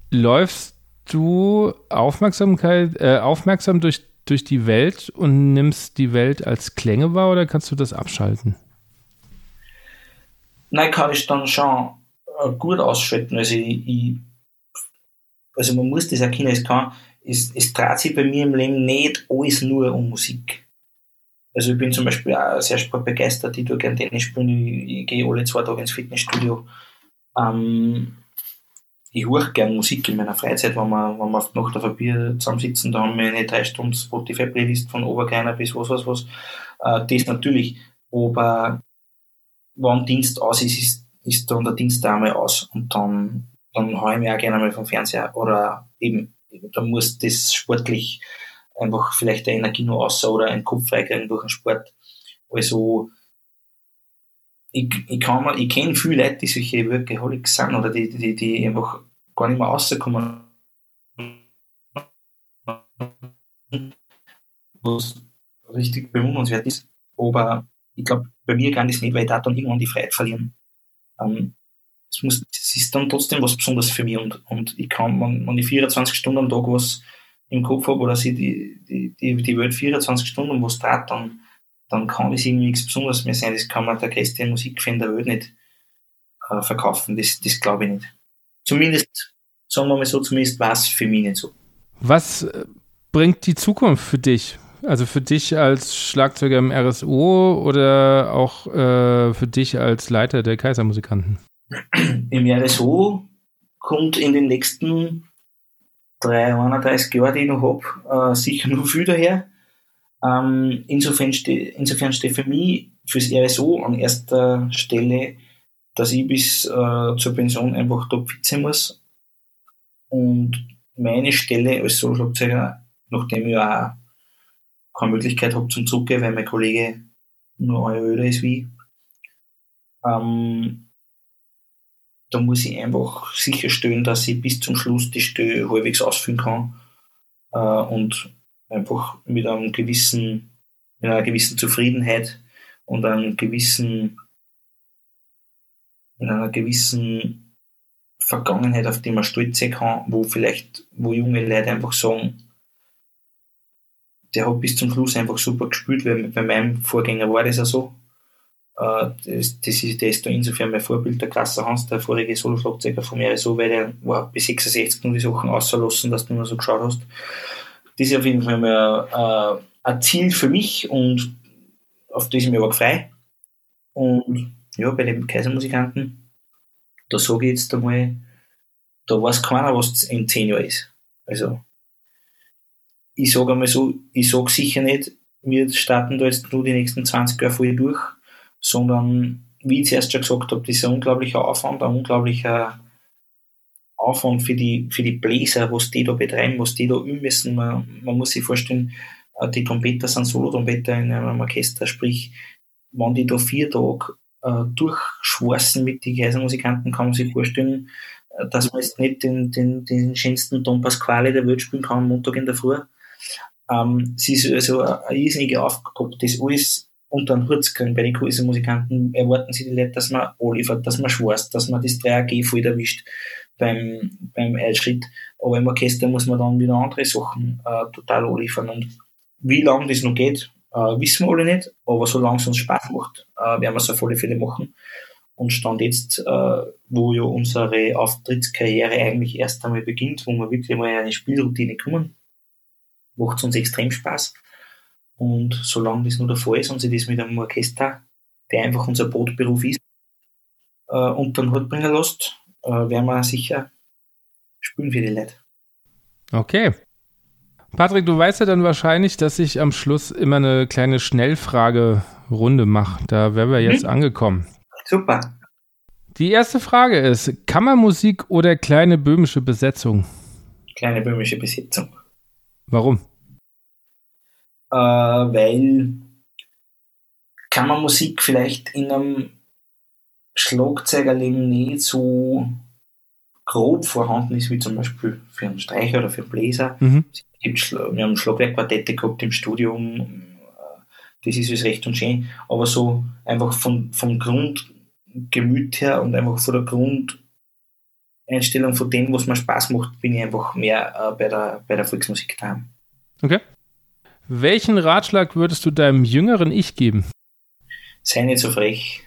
Läufst du Aufmerksamkeit, äh, aufmerksam durch durch die Welt und nimmst die Welt als Klänge wahr oder kannst du das abschalten? Nein, kann ich dann schon äh, gut ausschalten. Also, ich, ich, also man muss das erkennen, es, kann, es, es dreht sich bei mir im Leben nicht alles nur um Musik. Also ich bin zum Beispiel auch sehr sportbegeistert, ich tue gerne Tennis spielen, ich, ich gehe alle zwei Tage ins Fitnessstudio. Ähm, ich höre gerne Musik in meiner Freizeit, wenn wir, wenn wir auf Nacht auf zusammensitzen, da haben wir eine drei Stunden Spotify-Playlist von Oberkleiner bis was, was, was. Äh, das natürlich. Aber wenn Dienst aus ist, ist, ist dann der Dienst einmal aus und dann, dann haue ich mich auch gerne mal vom Fernseher oder eben, da muss das sportlich einfach vielleicht der Energie nur aus oder ein Kopf freikriegen durch den Sport. Also, ich, ich kann mal, ich kenne viele Leute, die solche Workaholics sind oder die, die, die einfach gar nicht mehr rauskommen. Was richtig bewundernswert ist. Aber ich glaube, bei mir kann das nicht, weil ich da dann irgendwann die Freiheit verlieren. Ähm, es, muss, es ist dann trotzdem was Besonderes für mich und, und ich kann, wenn, wenn ich 24 Stunden am Tag was im Kopf habe oder sie die, die, die, die Welt 24 Stunden was dreht, dann dann kann das irgendwie nichts Besonderes mehr sein. Das kann man der größte Musikfan der Welt nicht äh, verkaufen. Das, das glaube ich nicht. Zumindest, sagen wir mal so, zumindest war es für mich nicht so. Was äh, bringt die Zukunft für dich? Also für dich als Schlagzeuger im RSO oder auch äh, für dich als Leiter der Kaisermusikanten? Im RSO kommt in den nächsten drei, 31 Jahren, die ich noch habe, äh, sicher noch viel daher. Ähm, insofern, ste insofern steht für mich fürs RSO an erster Stelle dass ich bis äh, zur Pension einfach top fit sein muss. Und meine Stelle als Solo-Schlagzeuger, nachdem ich auch keine Möglichkeit habe zum Zurückgehen, weil mein Kollege nur ein Jahr älter ist wie ähm, da muss ich einfach sicherstellen, dass ich bis zum Schluss die Stelle halbwegs ausfüllen kann äh, und einfach mit einem gewissen, mit einer gewissen Zufriedenheit und einem gewissen, in einer gewissen Vergangenheit, auf die man stolz sein kann, wo vielleicht, wo junge Leute einfach sagen, der hat bis zum Schluss einfach super gespielt, weil bei meinem Vorgänger war das ja so. Äh, das, das ist, der ist da insofern mein Vorbild, der Klasse Hans, der vorige Solo-Schlagzeuger von mir, so, weil der war bis 66 nur die Sachen auslassen, dass du nur so geschaut hast. Das ist auf jeden Fall mal äh, ein Ziel für mich und auf das ich mich frei. Und ja, bei den Kaisermusikanten, da sage ich jetzt einmal, da weiß keiner, was in 10 Jahren ist. Also, ich sage einmal so, ich sage sicher nicht, wir starten da jetzt nur die nächsten 20 Jahre voll durch, sondern wie ich zuerst schon gesagt habe, das ist ein unglaublicher Aufwand, ein unglaublicher Aufwand für die, für die Bläser, was die da betreiben, was die da üben müssen. Man, man muss sich vorstellen, äh, die Trompeter sind Solo-Trompeter in einem Orchester, sprich, wenn die da vier Tage äh, durchschwarzen mit den Kaisermusikanten, kann man sich vorstellen, äh, dass man jetzt nicht den, den, den schönsten Don Pasquale der Welt spielen kann am Montag in der Früh. Ähm, es ist also eine irrsinnige Aufgabe, das alles unter den Hut zu kriegen. Bei den Kaisermusikanten erwarten sie die Leute, dass man anliefert, dass man schwarzt, dass man das 3AG voll erwischt beim, beim Einschritt. Aber im Orchester muss man dann wieder andere Sachen äh, total anliefern. Und wie lange das noch geht, äh, wissen wir alle nicht. Aber solange es uns Spaß macht, äh, werden wir es auf alle Fälle machen. Und Stand jetzt, äh, wo ja unsere Auftrittskarriere eigentlich erst einmal beginnt, wo wir wirklich mal in eine Spielroutine kommen, macht es uns extrem Spaß. Und solange das nur der Fall ist und sich das mit einem Orchester, der einfach unser Brotberuf ist, äh, unter den Hut bringen lässt, äh, werden wir sicher spielen für die Leute. Okay. Patrick, du weißt ja dann wahrscheinlich, dass ich am Schluss immer eine kleine Schnellfragerunde mache. Da wären wir jetzt mhm. angekommen. Super. Die erste Frage ist: Kammermusik oder kleine böhmische Besetzung? Kleine böhmische Besetzung. Warum? Äh, weil Kammermusik vielleicht in einem Schlagzeugerleben nicht so grob vorhanden ist, wie zum Beispiel für einen Streicher oder für einen Bläser. Mhm. Wir haben Schlagwerkquartette gehabt im Studium, das ist es recht und schön, aber so einfach vom, vom Grundgemüt her und einfach von der Grundeinstellung von dem, was mir Spaß macht, bin ich einfach mehr äh, bei, der, bei der Volksmusik daheim. Okay. Welchen Ratschlag würdest du deinem jüngeren Ich geben? Sei nicht so frech.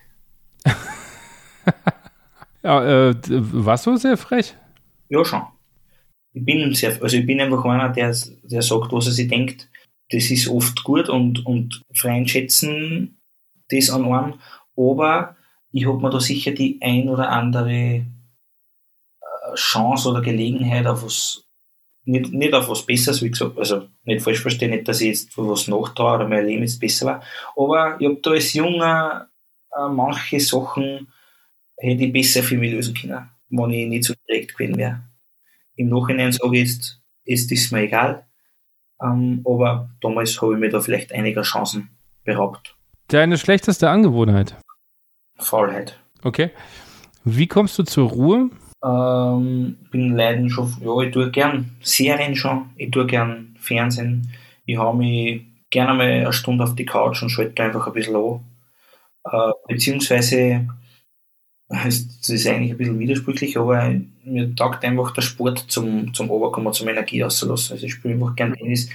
Ja, äh, warst du sehr frech? Ja, schon. Ich bin sehr, also ich bin einfach einer, der, der sagt, was er sich denkt. Das ist oft gut und, und freien schätzen das an einem. Aber ich habe mir da sicher die ein oder andere äh, Chance oder Gelegenheit auf was, nicht, nicht auf was Besseres, wie gesagt, also nicht falsch verstehen, nicht, dass ich jetzt was nachtraue oder mein Leben jetzt besser war. Aber ich habe da als Junger äh, manche Sachen hätte ich besser für mich lösen können, wenn ich nicht so direkt gewesen wäre. Im Nachhinein sage ich jetzt, ist das mir egal. Ähm, aber damals habe ich mir da vielleicht einiger Chancen beraubt. Deine schlechteste Angewohnheit? Faulheit. Okay. Wie kommst du zur Ruhe? Ähm, bin Leidenschaft, ja, ich tue gern Serien schon, ich tue gern Fernsehen. Ich habe mich gerne mal eine Stunde auf die Couch und schalte einfach ein bisschen an. Äh, beziehungsweise, das ist eigentlich ein bisschen widersprüchlich, aber mir taugt einfach der Sport zum, zum Oberkommen, zum Energie auszulassen. Also ich spiele einfach gern Tennis.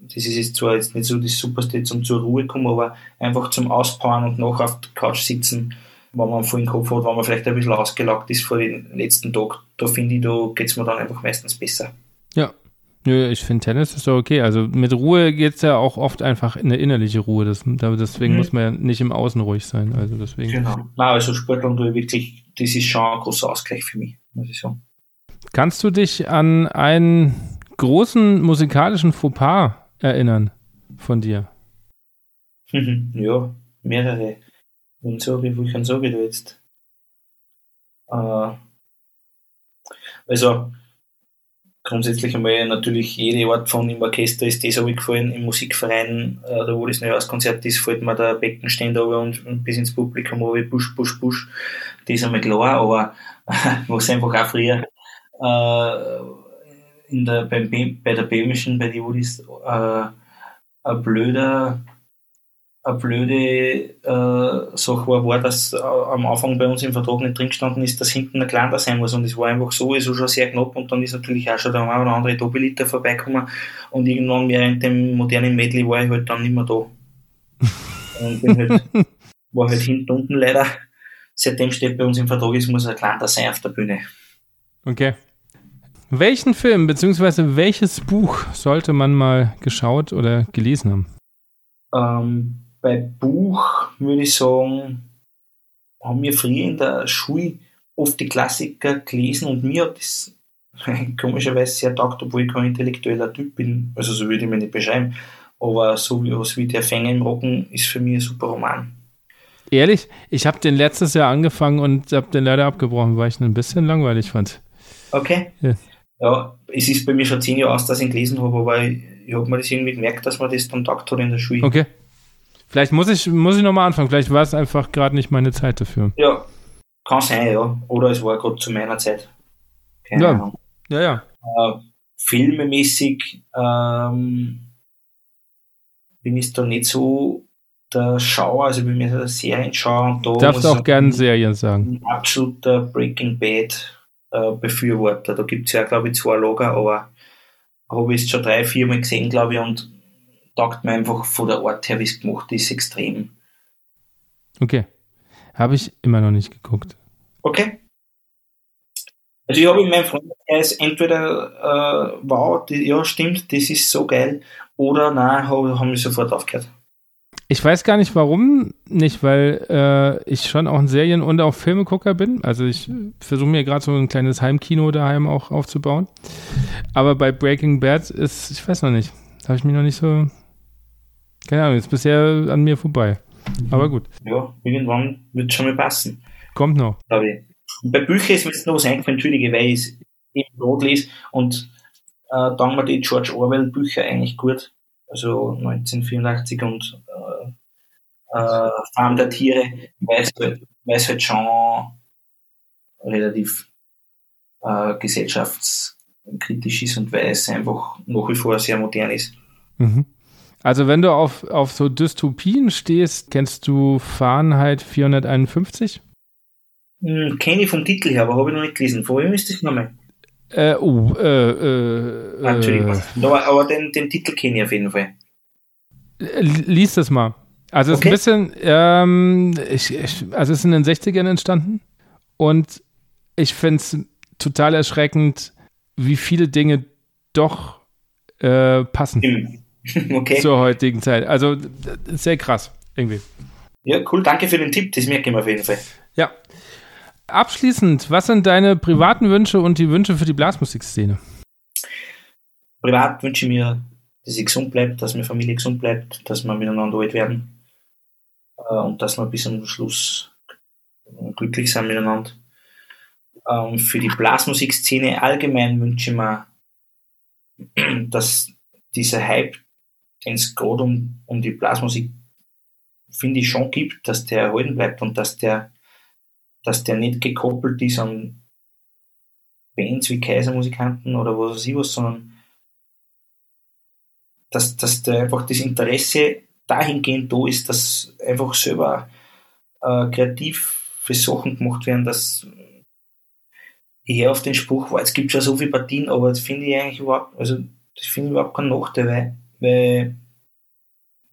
Das ist jetzt zwar jetzt nicht so das Superste zum zur Ruhe kommen, aber einfach zum Auspowern und noch auf der Couch sitzen, wenn man vollen Kopf hat, wenn man vielleicht ein bisschen ausgelagt ist vor den letzten Tag, da finde ich, da geht es mir dann einfach meistens besser. Nö, ich finde Tennis ist doch okay. Also mit Ruhe geht es ja auch oft einfach in eine innerliche Ruhe. Das, deswegen mhm. muss man ja nicht im Außen ruhig sein. Also deswegen. Genau. Nein, also Sport und wirklich, das ist schon ein großer Ausgleich für mich, muss ich sagen. Kannst du dich an einen großen musikalischen Fauxpas erinnern von dir? ja, mehrere. Und so, wie ich da jetzt? Äh, also grundsätzlich einmal natürlich jede Art von im Orchester ist das habe ich gefallen, im Musikverein, äh, da wo das Neujahrskonzert ist, fällt mir der Beckenständer und, und bis ins Publikum runter, Busch, Busch, Busch, das ist einmal klar, aber was einfach auch früher äh, in der, beim, bei der Böhmischen, bei die Woodies, äh, ein blöder eine blöde äh, Sache war, war, dass äh, am Anfang bei uns im Vertrag nicht drin gestanden ist, dass hinten ein kleiner sein muss. Und es war einfach so, ist schon sehr knapp und dann ist natürlich auch schon der eine oder andere Doppelliter vorbeigekommen und irgendwann während dem modernen Medley war ich halt dann nicht mehr da. und bin halt, war halt hinten unten leider. Seitdem steht bei uns im Vertrag, es muss ein kleiner sein auf der Bühne. Okay. Welchen Film bzw. welches Buch sollte man mal geschaut oder gelesen haben? Ähm, bei Buch würde ich sagen, haben wir früher in der Schule oft die Klassiker gelesen und mir hat das komischerweise sehr taugt, obwohl ich kein intellektueller Typ bin. Also so würde ich mich nicht beschreiben. Aber so wie, was wie Der Fänger im Rocken ist für mich ein super Roman. Ehrlich, ich habe den letztes Jahr angefangen und habe den leider abgebrochen, weil ich ihn ein bisschen langweilig fand. Okay. Ja. ja. es ist bei mir schon zehn Jahre aus, dass ich ihn gelesen habe, aber ich, ich habe mir das irgendwie gemerkt, dass man das dann taugt hat in der Schule. Okay. Vielleicht muss ich, muss ich nochmal anfangen. Vielleicht war es einfach gerade nicht meine Zeit dafür. Ja, kann sein, ja. Oder es war gerade zu meiner Zeit. Keine ja. Ahnung. Ja, ja. Äh, filmemäßig ähm, bin ich da nicht so der Schauer, also bin mir Serienschauer und da. Darfst du auch gerne Serien sagen. Ein absoluter Breaking Bad äh, Befürworter. Da gibt es ja, glaube ich, zwei Lager, aber habe ich es schon drei, vier Mal gesehen, glaube ich, und taugt mir einfach von der Art her, wie es gemacht ist, extrem. Okay. Habe ich immer noch nicht geguckt. Okay. Also ich habe in meinem Freundeskreis entweder, äh, wow, die, ja stimmt, das ist so geil, oder nein, habe hab ich sofort aufgehört. Ich weiß gar nicht warum nicht, weil äh, ich schon auch ein Serien- und auch Filmegucker bin. Also ich versuche mir gerade so ein kleines Heimkino daheim auch aufzubauen. Aber bei Breaking Bad ist, ich weiß noch nicht, habe ich mich noch nicht so keine Ahnung, ist bisher an mir vorbei. Aber gut. Ja, irgendwann wird es schon mal passen. Kommt noch. Bei Büchern ist mir jetzt noch was eingefallen, entschuldige, weil ich es eben Brot lese und äh, dann mir die George Orwell Bücher eigentlich gut. Also 1984 und äh, äh, Farm der Tiere, weil es halt, halt schon relativ äh, gesellschaftskritisch ist und weil es einfach nach wie vor sehr modern ist. Mhm. Also wenn du auf, auf so Dystopien stehst, kennst du Fahrenheit 451? Hm, Kenne ich vom Titel her, aber habe ich noch nicht gelesen. Wem ist das nochmal? Äh, oh, äh, äh, ah, Entschuldigung. Äh, aber, aber den, den Titel kenne ich auf jeden Fall. Lies das mal. Also es okay. ist ein bisschen, ähm, ich, ich, also es ist in den 60ern entstanden und ich finde es total erschreckend, wie viele Dinge doch äh, passen. Im, okay. zur heutigen Zeit. Also sehr krass, irgendwie. Ja, cool, danke für den Tipp, das merke ich mir auf jeden Fall. Ja. Abschließend, was sind deine privaten Wünsche und die Wünsche für die Blasmusikszene? Privat wünsche ich mir, dass ich gesund bleibe, dass meine Familie gesund bleibt, dass wir miteinander alt werden äh, und dass wir bis zum Schluss glücklich sind miteinander. Ähm, für die Blasmusikszene allgemein wünsche ich mir, dass dieser Hype den es gerade um, um die Blasmusik, finde ich, schon gibt, dass der erhalten bleibt und dass der, dass der nicht gekoppelt ist an Bands wie Kaisermusikanten oder was weiß ich was, sondern dass, dass der einfach das Interesse dahingehend da ist, dass einfach selber äh, kreativ für Sachen gemacht werden, dass ich auf den Spruch, wow, es gibt schon so viele Partien, aber das finde ich eigentlich überhaupt, also das finde ich überhaupt keinen Nachteil, weil weil,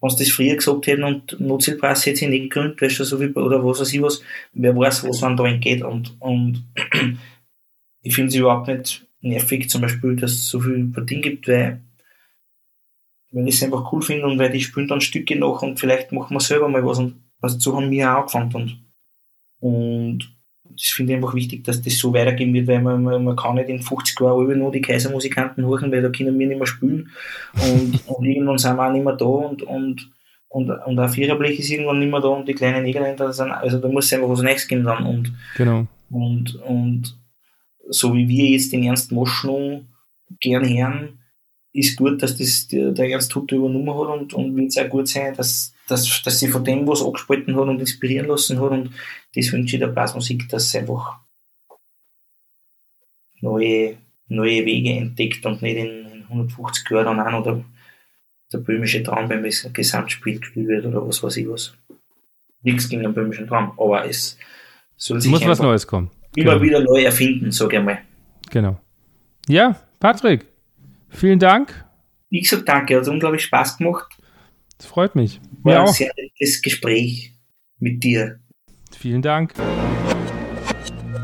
wenn sie das früher gesagt hätten und Notzielpreis hätte sich nicht gegründet, weißt du, so wie, oder was weiß ich was, wer weiß, was man da entgeht. Und, und ich finde es überhaupt nicht nervig, zum Beispiel, dass es so viel Partien gibt, weil, weil ich es einfach cool finde und weil die spielen dann Stücke nach und vielleicht machen wir selber mal was und also so haben wir auch angefangen und, und das finde ich einfach wichtig, dass das so weitergehen wird, weil man, man, man kann nicht in 50 Jahren über nur die Kaisermusikanten hören, weil da können wir nicht mehr spielen und, und irgendwann sind wir auch nicht mehr da und, und, und, und auch Viererblech ist irgendwann nicht mehr da und die kleinen Niederländer sind, also da muss es einfach was Neues geben dann und, genau. Und, und so wie wir jetzt den Ernst Moschno gern hören, ist gut, dass das der, Ernst Hutter übernommen hat und, und wird sehr gut sein, dass, dass, dass sie von dem was abgespalten hat und inspirieren lassen hat und das wünsche ich der Blasmusik, dass sie einfach neue, neue Wege entdeckt und nicht in, in 150 Jahren dann auch noch der, der böhmische Traum beim Gesamtspiel gespielt wird oder was weiß ich was. Nichts gegen den böhmischen Traum, aber es soll sich muss was Neues kommen. Immer genau. wieder neu erfinden, sage ich mal. Genau. Ja, Patrick, vielen Dank. Ich sage danke, hat unglaublich Spaß gemacht. Das freut mich. War Mir ein auch. sehr nettes Gespräch mit dir. Vielen Dank.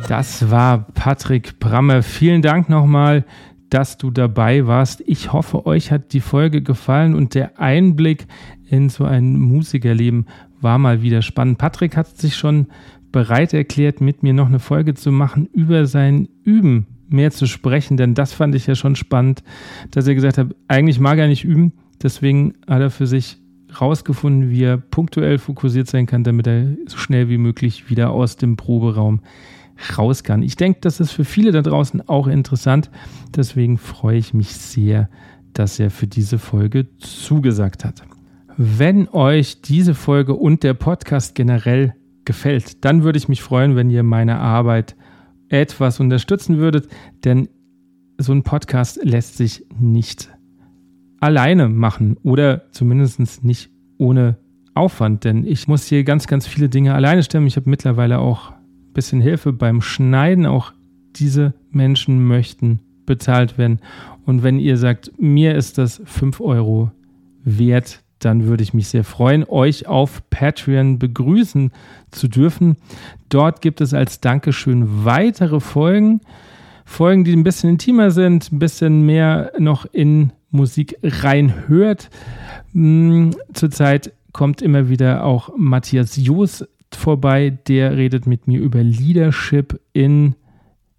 Das war Patrick Bramme. Vielen Dank nochmal, dass du dabei warst. Ich hoffe, euch hat die Folge gefallen und der Einblick in so ein Musikerleben war mal wieder spannend. Patrick hat sich schon bereit erklärt, mit mir noch eine Folge zu machen, über sein Üben mehr zu sprechen, denn das fand ich ja schon spannend, dass er gesagt hat, eigentlich mag er nicht üben, deswegen hat er für sich rausgefunden, wie er punktuell fokussiert sein kann, damit er so schnell wie möglich wieder aus dem Proberaum raus kann. Ich denke, das ist für viele da draußen auch interessant. Deswegen freue ich mich sehr, dass er für diese Folge zugesagt hat. Wenn euch diese Folge und der Podcast generell gefällt, dann würde ich mich freuen, wenn ihr meine Arbeit etwas unterstützen würdet, denn so ein Podcast lässt sich nicht alleine machen oder zumindest nicht ohne Aufwand, denn ich muss hier ganz, ganz viele Dinge alleine stemmen. Ich habe mittlerweile auch ein bisschen Hilfe beim Schneiden. Auch diese Menschen möchten bezahlt werden. Und wenn ihr sagt, mir ist das 5 Euro wert, dann würde ich mich sehr freuen, euch auf Patreon begrüßen zu dürfen. Dort gibt es als Dankeschön weitere Folgen. Folgen, die ein bisschen intimer sind, ein bisschen mehr noch in Musik reinhört. Hm, zurzeit kommt immer wieder auch Matthias Joos vorbei. Der redet mit mir über Leadership in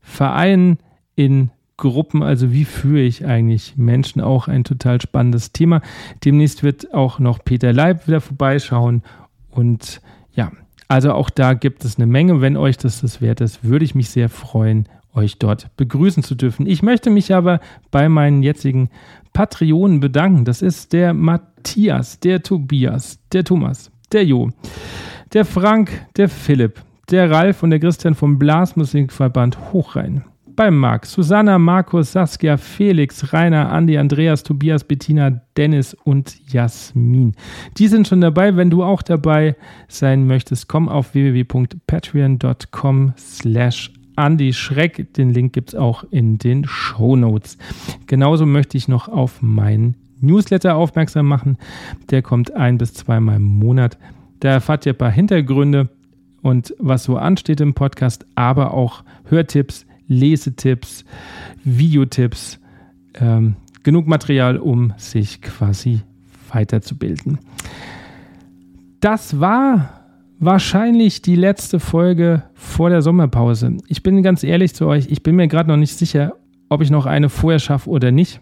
Vereinen, in Gruppen, also wie führe ich eigentlich Menschen, auch ein total spannendes Thema. Demnächst wird auch noch Peter Leib wieder vorbeischauen und ja, also auch da gibt es eine Menge. Wenn euch das das wert ist, würde ich mich sehr freuen, euch dort begrüßen zu dürfen. Ich möchte mich aber bei meinen jetzigen Patreonen bedanken. Das ist der Matthias, der Tobias, der Thomas, der Jo, der Frank, der Philipp, der Ralf und der Christian vom Blasmusikverband Hochrhein beim Marc, Susanna, Markus, Saskia, Felix, Rainer, Andi, Andreas, Tobias, Bettina, Dennis und Jasmin. Die sind schon dabei. Wenn du auch dabei sein möchtest, komm auf www.patreon.com slash Andi Schreck. Den Link gibt es auch in den Show Notes. Genauso möchte ich noch auf meinen Newsletter aufmerksam machen. Der kommt ein bis zweimal im Monat. Da erfahrt ihr ein paar Hintergründe und was so ansteht im Podcast, aber auch Hörtipps, Lesetipps, Videotipps, ähm, genug Material, um sich quasi weiterzubilden. Das war wahrscheinlich die letzte Folge vor der Sommerpause. Ich bin ganz ehrlich zu euch, ich bin mir gerade noch nicht sicher, ob ich noch eine vorher schaffe oder nicht.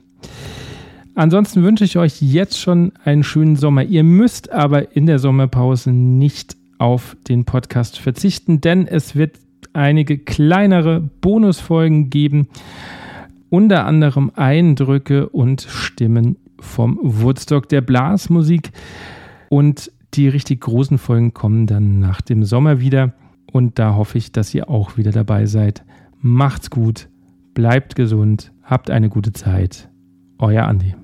Ansonsten wünsche ich euch jetzt schon einen schönen Sommer. Ihr müsst aber in der Sommerpause nicht auf den Podcast verzichten, denn es wird einige kleinere Bonusfolgen geben, unter anderem Eindrücke und Stimmen vom Woodstock der Blasmusik. Und die richtig großen Folgen kommen dann nach dem Sommer wieder. Und da hoffe ich, dass ihr auch wieder dabei seid. Macht's gut, bleibt gesund, habt eine gute Zeit. Euer Andi.